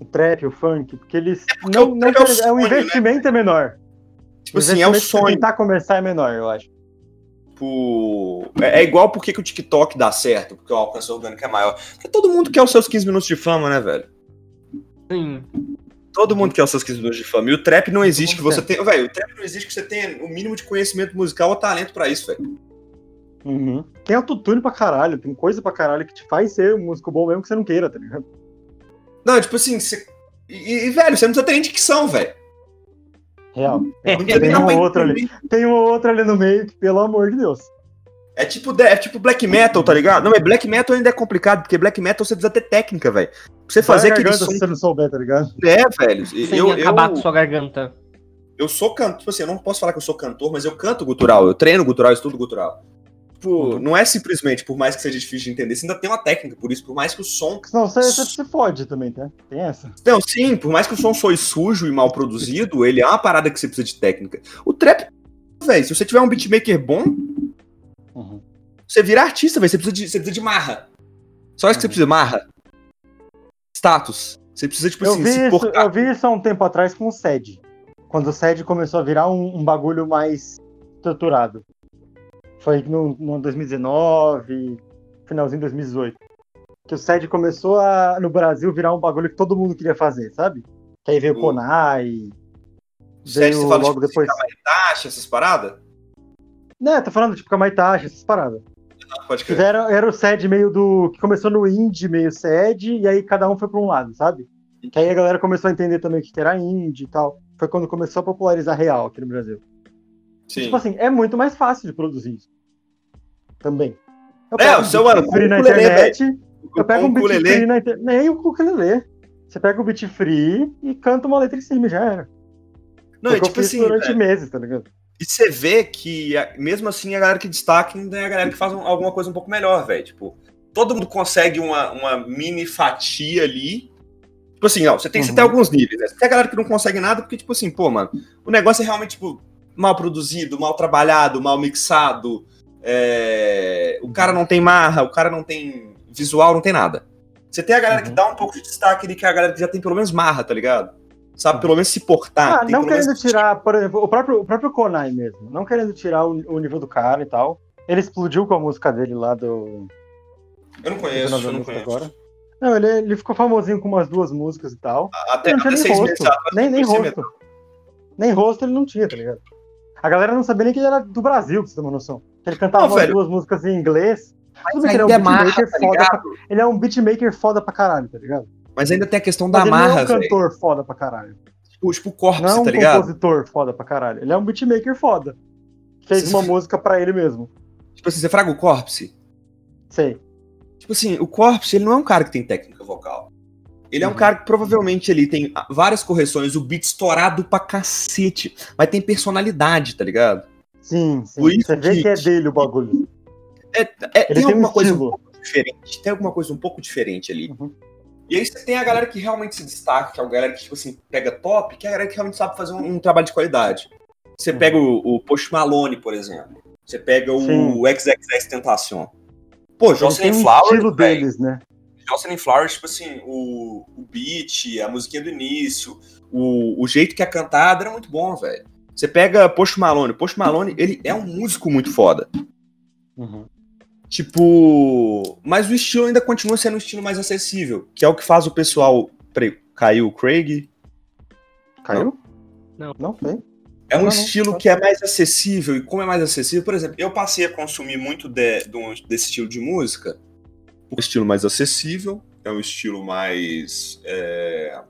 O trap, o funk, porque eles. porque não, não é o querem- é, sonho, né? investimento é menor. Tipo assim, é o sonho. tentar começar é menor, eu acho. Tipo, é, é igual porque que o TikTok dá certo, porque o alcance orgânico é maior. Porque todo mundo quer os seus 15 minutos de fama, né, velho? Sim. Todo mundo quer os seus 15 minutos de fama. E o trap não existe que você tenha. Velho, o trap não existe que você tenha o mínimo de conhecimento musical ou talento pra isso, velho. Uhum. Tem autotune pra caralho, tem coisa pra caralho que te faz ser um músico bom mesmo que você não queira, tá ligado? Não, tipo assim, você. E, e, velho, você não precisa ter nem dicção, velho. Real. É, Tem nem um pra ou outro ali. Tem um ou outro ali no meio que, pelo amor de Deus. É tipo, é tipo black metal, tá ligado? Não, mas black metal ainda é complicado, porque black metal você precisa ter técnica, velho. Pra você fazer aquele som. se você não souber, tá ligado? É, velho. Sem Eu, acabar eu, com sua garganta. eu sou cantor, tipo assim, eu não posso falar que eu sou cantor, mas eu canto gutural, eu treino gutural, eu estudo gutural. Tipo, Uhum. não é simplesmente, por mais que seja difícil de entender, você ainda tem uma técnica, por isso, por mais que o som. Senão você, você se fode também, tá? Tem essa. Não, sim, por mais que o som soe sujo e mal produzido, ele é uma parada que você precisa de técnica. O trap, velho, se você tiver um beatmaker bom, Uhum. você vira artista, velho. Você precisa de, você precisa de marra. Só isso que você Uhum. precisa, marra. Status. Você precisa, tipo Eu assim, vi, se isso, eu vi isso há um tempo atrás com o SED. Quando o SED começou a virar um, um bagulho mais estruturado. Foi no, no 2019, finalzinho de 2018. Que o SED começou a, no Brasil, virar um bagulho que todo mundo queria fazer, sabe? Que aí veio o Konai. Sério, Veio você fala, logo tipo, depois. taxa, essas paradas? Né, tô falando tipo Kamaitachi, essas paradas. Ah, pode crer. era, era o SED meio do. que começou no indie, meio SED, e aí cada um foi pra um lado, sabe? Que aí a galera começou a entender também o que que era indie e tal. Foi quando começou a popularizar real aqui no Brasil. Sim. Tipo assim, é muito mais fácil de produzir isso. Também. Eu É, o seu, mano, na internet, eu pego um beat free na internet. Nem o ukulele. Você pega o beat free e canta uma letra em cima já era. Não, Foi é tipo assim, durante é, meses, tá ligado? e você vê que, a- mesmo assim, a galera que destaca ainda é a galera que faz um- alguma coisa um pouco melhor, velho. Tipo, todo mundo consegue uma, uma mini fatia ali. Tipo assim, ó, você tem, você Uhum. tem alguns níveis, né? Tem a galera que não consegue nada, porque, tipo assim, pô, mano, o negócio é realmente, tipo, mal produzido, mal trabalhado, mal mixado. é, O cara não tem marra, o cara não tem visual, não tem nada. Você tem a galera que Uhum. dá um pouco de destaque ali, que é a galera que já tem pelo menos marra, tá ligado? Sabe, Uhum. pelo menos se portar. Ah, tem não pelo menos- querendo tirar, por exemplo, o próprio, o próprio Konai mesmo. Não querendo tirar o, o nível do cara e tal. Ele explodiu com a música dele lá do. Eu não conheço, eu não conheço. agora. Não, ele, ele ficou famosinho com umas duas músicas e tal. Até, até nem seis meses rosto. atrás, Nem, nem rosto. Nem rosto ele não tinha, tá ligado? A galera não sabia nem que ele era do Brasil, pra você ter uma noção. Que ele cantava Não, duas músicas em inglês. Tudo bem que ele é um é marra, beatmaker tá foda. Pra, ele é um beatmaker foda pra caralho, tá ligado? Mas ainda tem a questão Mas da ele não é marra, um cantor foda pra caralho. Tipo, tipo o Corpse, Não é um tá ligado? compositor foda pra caralho. Ele é um beatmaker foda. Fez Vocês- uma música pra ele mesmo. Tipo assim, você fraga o Corpse. Sei. Tipo assim, o Corpse, ele não é um cara que tem técnica vocal. Ele é um Uhum. cara que provavelmente ele tem ah, várias correções, o beat estourado pra cacete. Mas tem personalidade, tá ligado? Sim, sim. Por isso Você vê que- que é dele o bagulho. É, Ele tem tem um alguma coisa um pouco diferente. Tem alguma coisa um pouco diferente ali. Uhum. E aí você tem a galera que realmente se destaca, que é a galera que, tipo assim, pega top, que é a galera que realmente sabe fazer um, um trabalho de qualidade. Você Uhum. pega o, o Post Malone, por exemplo. Você pega o Sim. XXX Tentacion. Pô, Jocelyn um Flowers, estilo velho. deles, né? Jocelyn Flowers, tipo assim, o, o beat, a musiquinha do início, o, o jeito que é cantada era muito bom, velho. Você pega Post Malone. Post Malone, ele é um músico muito foda. Uhum. Tipo. Mas o estilo ainda continua sendo um estilo mais acessível, que é o que faz o pessoal. Peraí, caiu o Craig? Caiu? Não. Não, tem. É um Não, não, estilo tá. que é mais acessível, e como é mais acessível, por exemplo, eu passei a consumir muito de- de um- desse estilo de música. Um estilo mais acessível, é um estilo mais. é,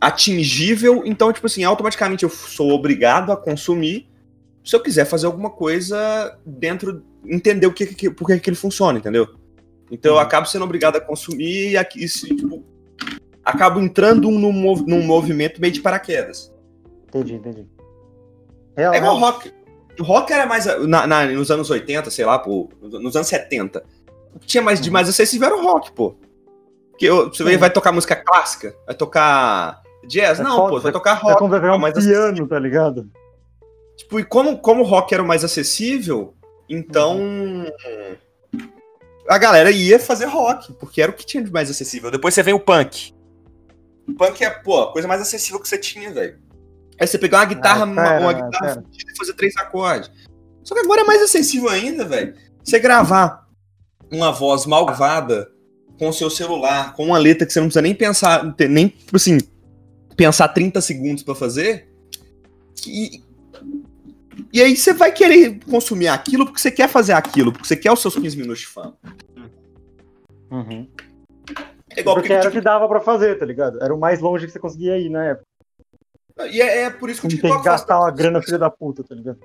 atingível, então, tipo assim, automaticamente eu sou obrigado a consumir se eu quiser fazer alguma coisa dentro. entender o que, que, por que, que ele funciona, entendeu? Então eu Uhum. acabo sendo obrigado a consumir e aqui, tipo, acabo entrando num, num movimento meio de paraquedas. Entendi, entendi. Real, É igual rock. Rock era mais. na- na- nos anos 80, sei lá, pô, nos anos 70. O que tinha mais de mais acessível era o rock, pô. Porque eu- você vai tocar música clássica? Vai tocar jazz? É não, foda, pô, vai você- tocar É rock. como ver um mas piano, tá ligado? Tipo, e como, como o rock era o mais acessível, então. A galera ia fazer rock, porque era o que tinha de mais acessível. Depois você vem o punk. O punk é, pô, a coisa mais acessível que você tinha, velho. Aí você pegar uma guitarra, Ah, uma, pera, uma guitarra pera. fudida e fazer três acordes. Só que agora é mais acessível ainda, velho. Você gravar uma voz malvada com o seu celular, com uma letra que você não precisa nem pensar, nem, tipo assim, pensar 30 segundos pra fazer. E, e aí você vai querer consumir aquilo porque você quer fazer aquilo, porque você quer os seus 15 minutos de fama. Uhum. É igual Porque porque, era o que dava pra fazer, tá ligado? Era o mais longe que você conseguia ir na época. E é, é por isso que o Não tem que TikTok gastar uma grana filha da puta, tá ligado?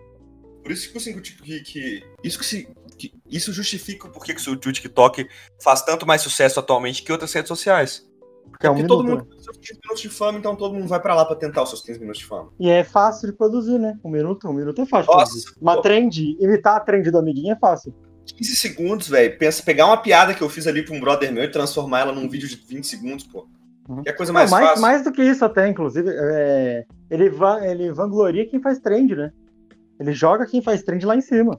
Por isso tipo assim, que, que, que- isso que se que- isso justifica por que que o TikTok faz tanto mais sucesso atualmente que outras redes sociais. Porque é um Porque todo mundo tem seus 15 minutos de fama, então todo mundo vai pra lá pra tentar os seus 15 minutos de fama. E é fácil de produzir, né? Um minuto, um minuto é fácil de Nossa, produzir. Uma pô. trend, imitar a trend do amiguinho é fácil. 15 segundos, velho. Pensa pegar uma piada que eu fiz ali pra um brother meu e transformar ela num vídeo de 20 segundos, pô. Uhum. Que é a coisa Não, mais, mais, fácil. mais do que isso até, inclusive, é, ele, va ele vangloria quem faz trend, né? Ele joga quem faz trend lá em cima.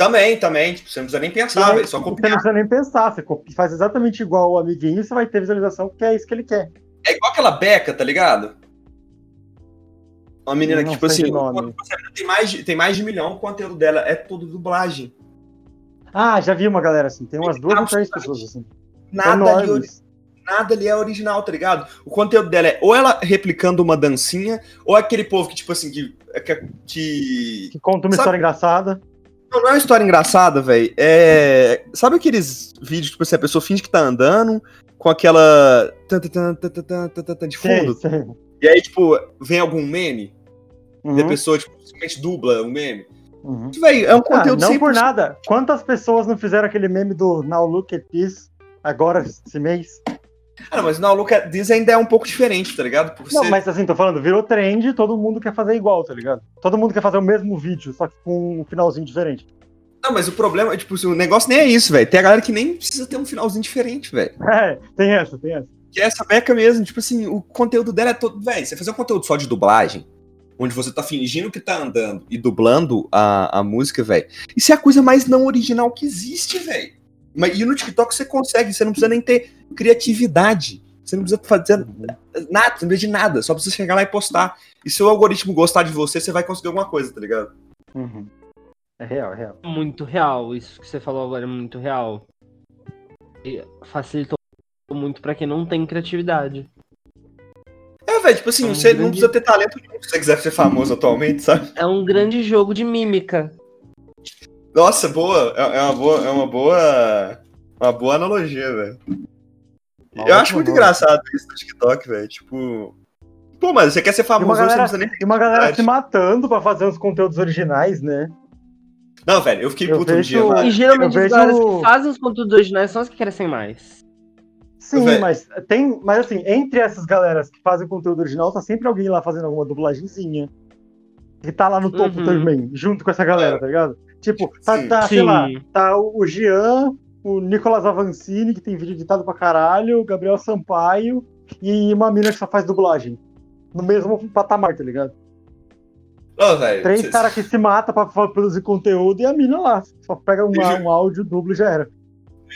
Também, também. Tipo, você não precisa nem pensar, aí. Só Você não copiar. precisa nem pensar, você faz exatamente igual o amiguinho, você vai ter visualização porque é isso que ele quer. É igual aquela beca, tá ligado? Uma menina que, tipo assim, tem mais, de, tem mais de milhão, o conteúdo dela é tudo dublagem. Ah, já vi uma galera assim. Tem umas duas ou três pessoas assim. Nada ali, Enormes. nada ali é original, tá ligado? O conteúdo dela é ou ela replicando uma dancinha, ou aquele povo que, tipo assim, que. que, que- Que conta uma Sabe- história engraçada. Não, não é uma história engraçada, velho. É. Sabe aqueles vídeos, tipo assim, a pessoa finge que tá andando com aquela. de fundo. sei. E aí, tipo, vem algum meme, e a Uhum, pessoa, tipo, simplesmente dubla o meme. uhum. Véi, é um Ah, conteúdo não 100%. por nada. Quantas pessoas não fizeram aquele meme do Now Look at This agora, esse mês? Ah, não, mas não, Look at This ainda é um pouco diferente, tá ligado? Porque Não, você- mas assim, tô falando, virou trend, todo mundo quer fazer igual, tá ligado? Todo mundo quer fazer o mesmo vídeo, só que com um finalzinho diferente. Não, mas o problema é, tipo, o negócio nem é isso, velho. Tem a galera que nem precisa ter um finalzinho diferente, velho. É, tem essa, tem essa. Que é essa beca mesmo, tipo assim, o conteúdo dela é todo. Velho, você fazer um conteúdo só de dublagem, onde você tá fingindo que tá andando e dublando a, a música, velho. Isso é a coisa mais não original que existe, velho. Mas E no TikTok você consegue, você não precisa nem ter criatividade. Você não precisa fazer nada, você não precisa de nada, só precisa chegar lá e postar. E se o algoritmo gostar de você, você vai conseguir alguma coisa, tá ligado? Uhum. É real, é real. Muito real, isso que você falou agora é muito real. E facilitou muito pra quem não tem criatividade. É, velho, tipo assim, É um você não grande- precisa ter talento nenhum se você quiser ser famoso atualmente, sabe? É um grande jogo de mímica. Nossa, boa. É, é uma boa, é uma boa, uma boa analogia, velho. Eu acho muito engraçado isso no TikTok, velho. Tipo, pô, mas você quer ser E uma famoso, hoje, você não galera, precisa nem. e uma galera se matando pra fazer uns conteúdos originais, né? Não, velho, eu fiquei Eu puto um dia. E geralmente eu as galera vejo- que fazem os conteúdos originais são as que querem mais. Sim, mas tem. Mas assim, entre essas galeras que fazem conteúdo original, tá sempre alguém lá fazendo alguma dublagenzinha. Que tá lá no topo Uhum. também, junto com essa galera, tá ligado? Tipo, tá, Sim. tá sei Sim. lá, tá o Jean, o Nicolas Avancini, que tem vídeo editado pra caralho, o Gabriel Sampaio e uma mina que só faz dublagem. No mesmo patamar, tá ligado? Não, velho. Três caras que se matam pra produzir conteúdo e a mina lá. Só pega uma- um áudio duplo e já era.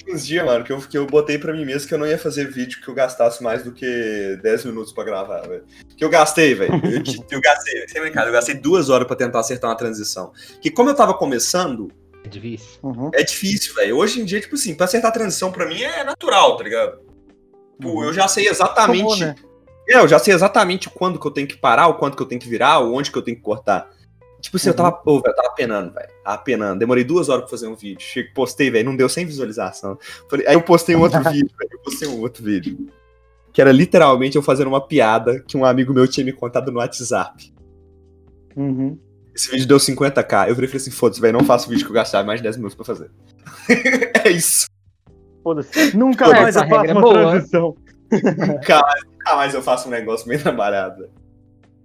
Uns dias, mano, que eu, que eu botei pra mim mesmo que eu não ia fazer vídeo que eu gastasse mais do que 10 minutos pra gravar, velho. Que eu gastei, velho. Eu, eu gastei, sem brincadeira, eu gastei duas horas pra tentar acertar uma transição. Que como eu tava começando, É difícil. Uhum. é difícil, velho. Hoje em dia, tipo assim, pra acertar a transição pra mim é natural, tá ligado? Pô, eu já sei exatamente. Acabou, né? É, eu já sei exatamente quando que eu tenho que parar, o quanto que eu tenho que virar, o onde que eu tenho que cortar. Tipo assim, eu tava, pô, velho, eu tava penando, velho. Tava penando. Demorei duas horas pra fazer um vídeo. Cheguei, postei, velho, não deu sem visualização. Falei, aí eu postei um outro vídeo, velho. Eu postei um outro vídeo. Que era literalmente eu fazendo uma piada que um amigo meu tinha me contado no WhatsApp. Uhum. Esse vídeo deu 50k. Eu falei assim, foda-se, velho, não faço vídeo que eu gastar mais de 10 minutos pra fazer. é isso. Foda-se. Nunca Essa mais eu faço é uma boa. transição. Nunca mais, nunca mais eu faço um negócio meio trabalhado, velho.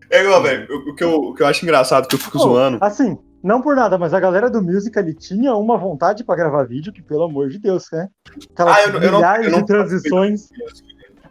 É igual, velho, o, que eu, o que eu acho engraçado, que eu fico Pô, zoando. Assim, não por nada, mas a galera do Musical.ly tinha uma vontade pra gravar vídeo que, pelo amor de Deus, né? Aquelas Ah, eu não- eu não- milhares eu não de transições.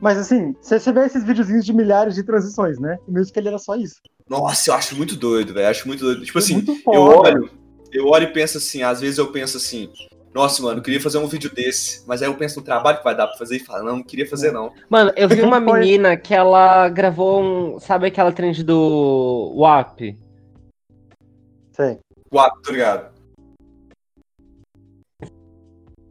Mas assim, você vê esses videozinhos de milhares de transições, né? O Musical.ly era só isso. Nossa, eu acho muito doido, velho. Acho muito doido. Tipo É assim, eu olho, eu olho e penso assim, às vezes eu penso assim, nossa, mano, eu queria fazer um vídeo desse, mas aí eu penso no trabalho que vai dar pra fazer e falo, não, não queria fazer não. Mano, eu vi uma menina que ela gravou um. Sabe aquela trend do WAP? Sei. Quatro, tá ligado?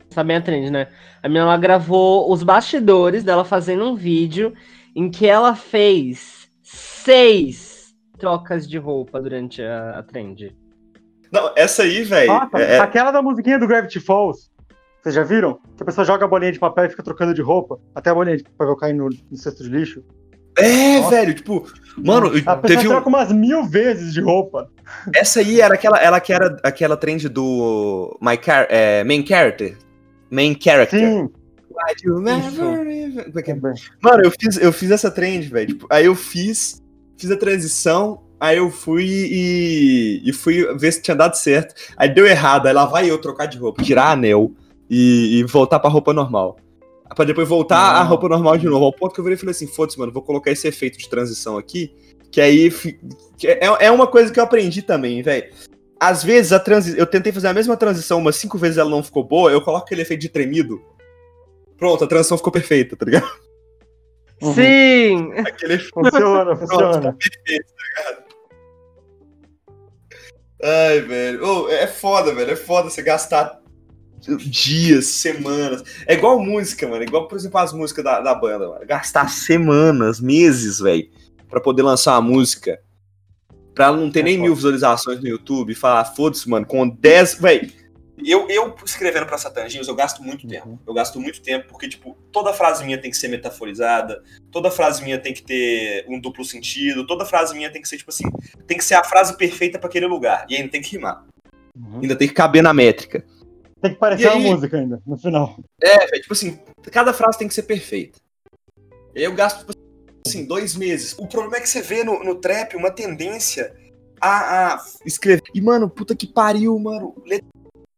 Sabe a trend, né? A menina ela gravou os bastidores dela fazendo um vídeo em que ela fez seis trocas de roupa durante a, a trend. Não, essa aí, velho, é, é- aquela da musiquinha do Gravity Falls. Vocês já viram? Que a pessoa joga a bolinha de papel e fica trocando de roupa, até a bolinha de papel cair no, no cesto de lixo. é, Nossa. velho, tipo, mano, A pessoa teve um, troca umas mil vezes de roupa. essa aí era aquela, ela que era aquela trend do my char, é, main character, main character. Sim, é é? Mano, eu fiz, eu fiz essa trend, velho. Tipo, aí eu fiz, fiz a transição, aí eu fui e, e fui ver se tinha dado certo. Aí deu errado, aí lá vai eu trocar de roupa, tirar anel e, e voltar pra roupa normal. Pra depois voltar a Não. roupa normal de novo. Ao ponto que eu virei e falei assim: foda-se, mano, vou colocar esse efeito de transição aqui. Que aí que é, é uma coisa que eu aprendi também, velho. Às vezes a transi eu tentei fazer a mesma transição umas cinco vezes ela não ficou boa, eu coloco aquele efeito de tremido. Pronto, a transição ficou perfeita, tá ligado? Sim! Aquele Funciona, Pronto, funciona. ficou perfeito, tá ligado? Ai, velho. Oh, é foda, velho. É foda você gastar dias, semanas. É igual música, mano. É igual, por exemplo, as músicas da, da banda, mano. Gastar semanas, meses, velho, pra poder lançar uma música. Pra não ter É nem foda. mil visualizações no YouTube. Falar, foda-se, mano, com 10. Velho, eu, eu escrevendo pra Satanginhos, eu gasto muito tempo. Eu gasto muito tempo porque, tipo, toda frase minha tem que ser metaforizada, toda frase minha tem que ter um duplo sentido, toda frase minha tem que ser, tipo assim, tem que ser a frase perfeita pra aquele lugar. E ainda tem que rimar. Uhum. Ainda tem que caber na métrica. Tem que parecer E aí? uma música ainda, no final. É, velho, tipo assim, cada frase tem que ser perfeita. E aí eu gasto, tipo assim, dois meses. O problema é que você vê no, no trap uma tendência a, a escrever. E, mano, puta que pariu, mano. Letra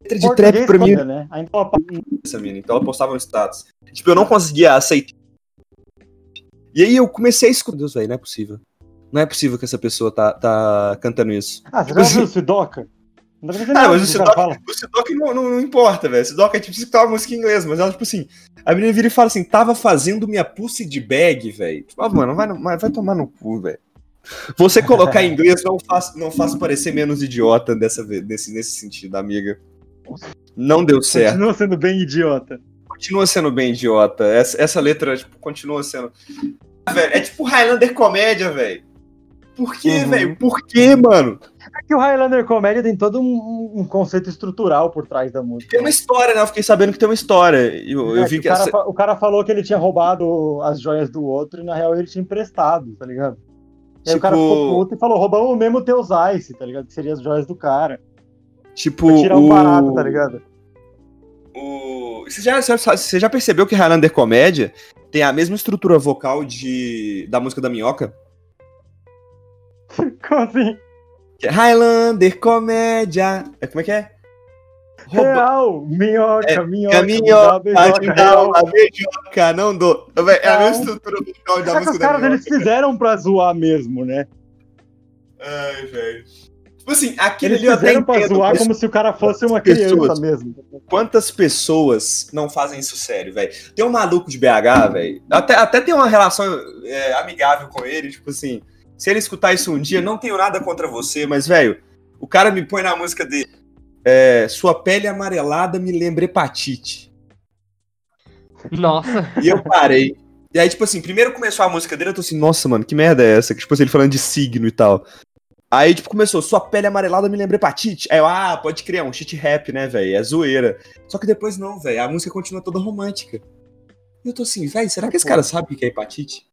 de trap pra mim né? Ainda ela essa mina. Então ela postava no status. Tipo, eu não conseguia aceitar. E aí eu comecei a escutar. Deus, velho, não é possível. Não é possível que essa pessoa tá, tá cantando isso. Ah, você Tipo já assim- viu o Sidoca? Não Ah, mas o Sidoca, fala. o Sidoca não, não, não importa, velho. O Sidoca é tipo escutar uma música em inglês, mas ela, tipo assim, a menina vira e fala assim: tava fazendo minha pussy de bag, velho. Tipo, ah, mano, vai, vai, vai tomar no cu, velho. Você colocar em inglês não faz, não faz parecer menos idiota dessa, nesse, nesse sentido, amiga. Não deu certo. Continua sendo bem idiota. Continua sendo bem idiota. Essa, essa letra, tipo, continua sendo. Ah, é tipo Highlander comédia, velho. Por quê, Uhum. velho? Por quê, mano? É que o Highlander Comédia tem todo um, um conceito estrutural por trás da música. Tem uma história, né? Eu fiquei sabendo que tem uma história. Eu, eu É, vi que que o, cara, essa. fa- o cara falou que ele tinha roubado as joias do outro e na real ele tinha emprestado, tá ligado? E aí o cara Tipo- ficou puto e falou: roubamos mesmo teus ice, tá ligado? Que seriam as joias do cara. Tipo. Pra tirar um o... barato, tá ligado? O... Você, já, você já percebeu que Highlander Comédia tem a mesma estrutura vocal de da música da Minhoca? Como assim? Que é Highlander Comédia. É, como é que é? Rouba... Real! Minhoca, É, minhoca, dá minhoca, real. a beijoca, não dou. É a mesma estrutura vocal da Só que os música caras Minhoca. eles fizeram pra zoar mesmo, né? Ai, velho. Tipo assim, aquele Eles ali eu até pra zoar como se o cara fosse uma pessoas. criança mesmo. quantas pessoas não fazem isso sério, velho? Tem um maluco de BH, velho, até, até tem uma relação é, amigável com ele, tipo assim, se ele escutar isso um dia, não tenho nada contra você, mas, velho, o cara me põe na música dele, é, sua pele amarelada me lembra hepatite. Nossa. E eu parei. E aí, tipo assim, primeiro começou a música dele, eu tô assim, nossa, mano, que merda é essa? Que, tipo assim, ele falando de signo e tal. Aí, tipo, começou, sua pele amarelada me lembra hepatite. Aí eu, ah, pode criar um shit rap, né, velho? É zoeira. Só que depois não, velho. A música continua toda romântica. E eu tô assim, velho, será que esse cara sabe o que é hepatite?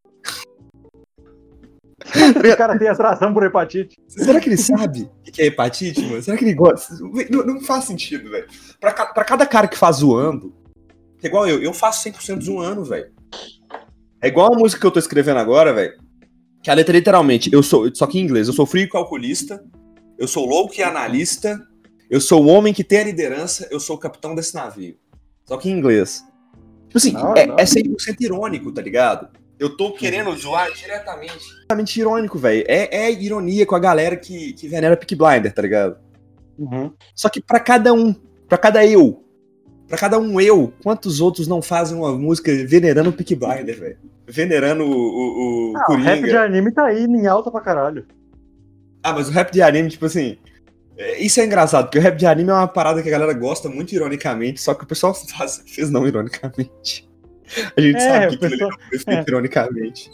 O cara tem atração por hepatite. Será que ele sabe o que é hepatite, mano? Será que ele gosta? Não, não faz sentido, velho. Pra, ca- pra cada cara que faz zoando, é igual eu, eu faço 100% zoando, velho. É igual a música que eu tô escrevendo agora, velho. Que a letra é literalmente, eu sou, só que em inglês, eu sou frio e calculista, eu sou louco e analista, eu sou o homem que tem a liderança, eu sou o capitão desse navio. Só que em inglês. Tipo assim, Não, é, não. é 100% irônico, tá ligado? Eu tô querendo zoar diretamente. Diretamente irônico, velho. É, é ironia com a galera que, que venera Peak Blinder, tá ligado? Uhum. Só que pra cada um, pra cada eu, pra cada um eu, quantos outros não fazem uma música venerando o Peak Blinder, velho? Venerando o, o, o Ah, o rap de Coringa. anime tá aí em alta pra caralho. Ah, mas o rap de anime, tipo assim. é, Isso é engraçado, porque o rap de anime é uma parada que a galera gosta muito ironicamente, só que o pessoal faz, fez não ironicamente. A gente É, sabe que pessoal- não foi feito ironicamente.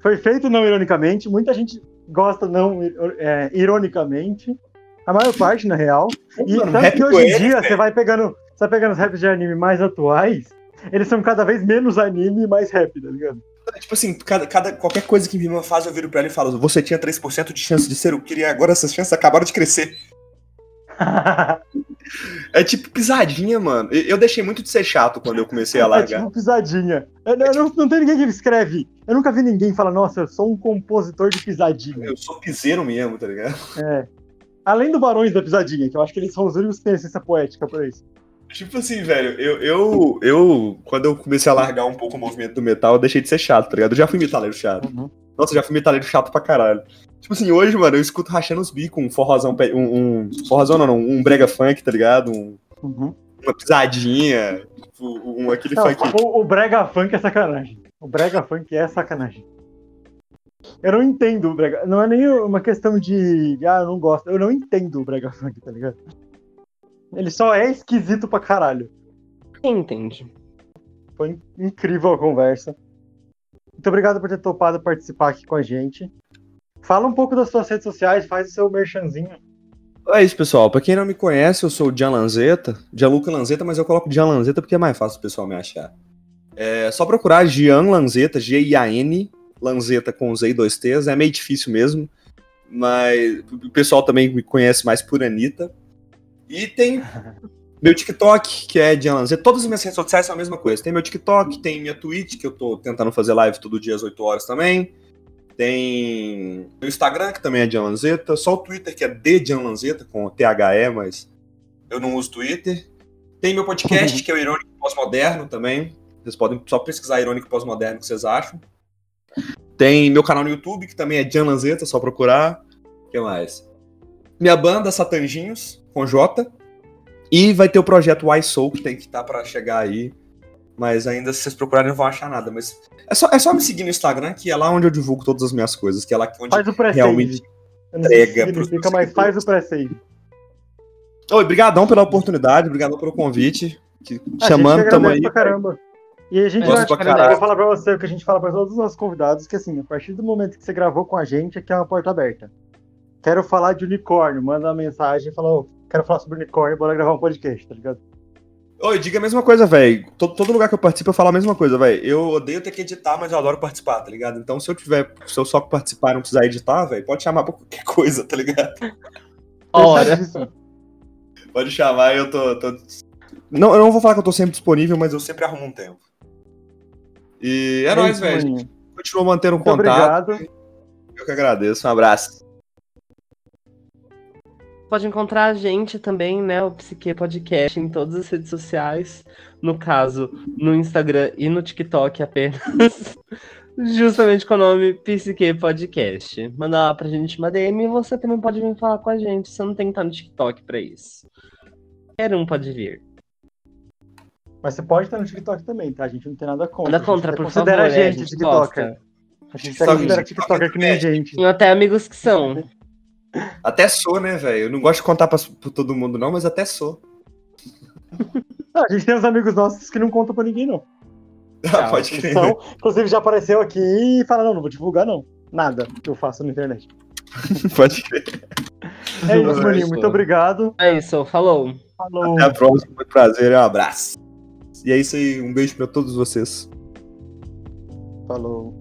Foi feito não ironicamente, muita gente gosta não é, ironicamente. A maior parte, na real. E Mano, tanto que hoje em dia você vai pegando. Você vai pegando os raps de anime mais atuais, eles são cada vez menos anime e mais rap, tá ligado? Tipo assim, cada, cada- qualquer coisa que Mima faz, eu viro pra ela e falo: Você tinha 3% de chance de ser o que e agora essas chances acabaram de crescer. É tipo pisadinha, mano. Eu, deixei muito de ser chato quando eu comecei a é largar. tipo pisadinha. Eu, eu não, não tem ninguém que escreve. Eu nunca vi ninguém falar, nossa, eu sou um compositor de pisadinha. Eu sou piseiro mesmo, tá ligado? É. Além do Barões da Pisadinha, que eu acho que eles são os únicos que têm essência poética pra isso. Tipo assim, velho, eu, eu, eu, quando eu comecei a largar um pouco o movimento do metal, eu deixei de ser chato, tá ligado? Eu já fui metaleiro chato. Uhum. Nossa, eu já fui metaleiro chato pra caralho. Tipo assim, hoje, mano, eu escuto rachando os bicos, um forrozão, um, um forrozão não, não, um brega funk, tá ligado? Um- Uhum. uma pisadinha, tipo, um, aquele Não, funk. o, o brega funk é sacanagem. O brega funk é sacanagem. Eu não entendo o Brega. Não é nem uma questão de. Ah, eu não gosto. Eu não entendo o Brega Funk, tá ligado? Ele só é esquisito pra caralho. Quem entende? Foi incrível a conversa. Muito obrigado por ter topado participar aqui com a gente. Fala um pouco das suas redes sociais, faz o seu merchanzinho. É isso, pessoal. Pra quem não me conhece, eu sou o Gian Lanzetta, Gianluca Lanzetta, mas eu coloco Gian Lanzetta porque é mais fácil o pessoal me achar. É só procurar Gian Lanzetta, G-I-A-N, Lanzetta com Z e dois T's, é meio difícil mesmo, mas o pessoal também me conhece mais por Anitta. E tem meu TikTok, que é Gian Lanzetta, todas as minhas redes sociais são a mesma coisa. Tem meu TikTok, tem minha Twitch, que eu tô tentando fazer live todo dia às 8 horas também. Tem o Instagram, que também é Gian Lanzetta. Só o Twitter, que é de Gian Lanzetta, com THE, mas eu não uso Twitter. Tem meu podcast, que é o Irônico Pós-Moderno também. Vocês podem só pesquisar Irônico Pós-Moderno, que vocês acham. Tem meu canal no YouTube, que também é Gian Lanzetta, só procurar. O que mais? Minha banda, Satanjinhos, com J. E vai ter o projeto iSoul, que tem que estar tá para chegar aí. Mas ainda, se vocês procurarem, não vão achar nada. Mas é só, é só me seguir no Instagram, que é lá onde eu divulgo todas as minhas coisas. Que é lá onde faz o realmente entrega Fica, mas faz o pré-save. Oi, obrigadão pela oportunidade, obrigadão pelo convite. Que, chamando, tamo aí. Pra caramba. E a gente vai, eu falar pra você o que a gente fala pra todos os nossos convidados, que assim, a partir do momento que você gravou com a gente, aqui é uma porta aberta. Quero falar de unicórnio, manda uma mensagem e fala, oh, quero falar sobre unicórnio, bora gravar um podcast, tá ligado? Oi, diga a mesma coisa, velho. Todo, todo, lugar que eu participo eu falo a mesma coisa, velho. Eu odeio ter que editar, mas eu adoro participar, tá ligado? Então, se eu tiver, se eu só participar e não precisar editar, velho, pode chamar pra qualquer coisa, tá ligado? Hora. pode chamar, eu tô, tô, Não, eu não vou falar que eu tô sempre disponível, mas eu sempre arrumo um tempo. E é, é nóis, velho. Continua mantendo um Muito contato. Obrigado. Eu que agradeço. Um abraço pode encontrar a gente também, né? O Psique Podcast em todas as redes sociais. No caso, no Instagram e no TikTok apenas. Justamente com o nome Psique Podcast. Manda lá pra gente uma DM e você também pode vir falar com a gente. Você não tem que estar no TikTok pra isso. Qualquer um pode vir. Mas você pode estar no TikTok também, tá? A gente não tem nada contra. Nada contra, por considera favor. Considera a gente, é, a gente TikToker. A gente considera TikToker que nem a gente. Tenho até amigos que são. Até sou, né, velho? Eu não gosto de contar pra, pra, todo mundo, não, mas até sou. Ah, a gente tem uns amigos nossos que não contam pra ninguém, não. Ah, pode crer. Então, inclusive já apareceu aqui e fala, não, não vou divulgar, não. Nada que eu faço na internet. pode crer. É isso, maninho. Muito obrigado. É isso, falou. Falou. Até a próxima, muito prazer, um abraço. E é isso aí, um beijo pra todos vocês. Falou.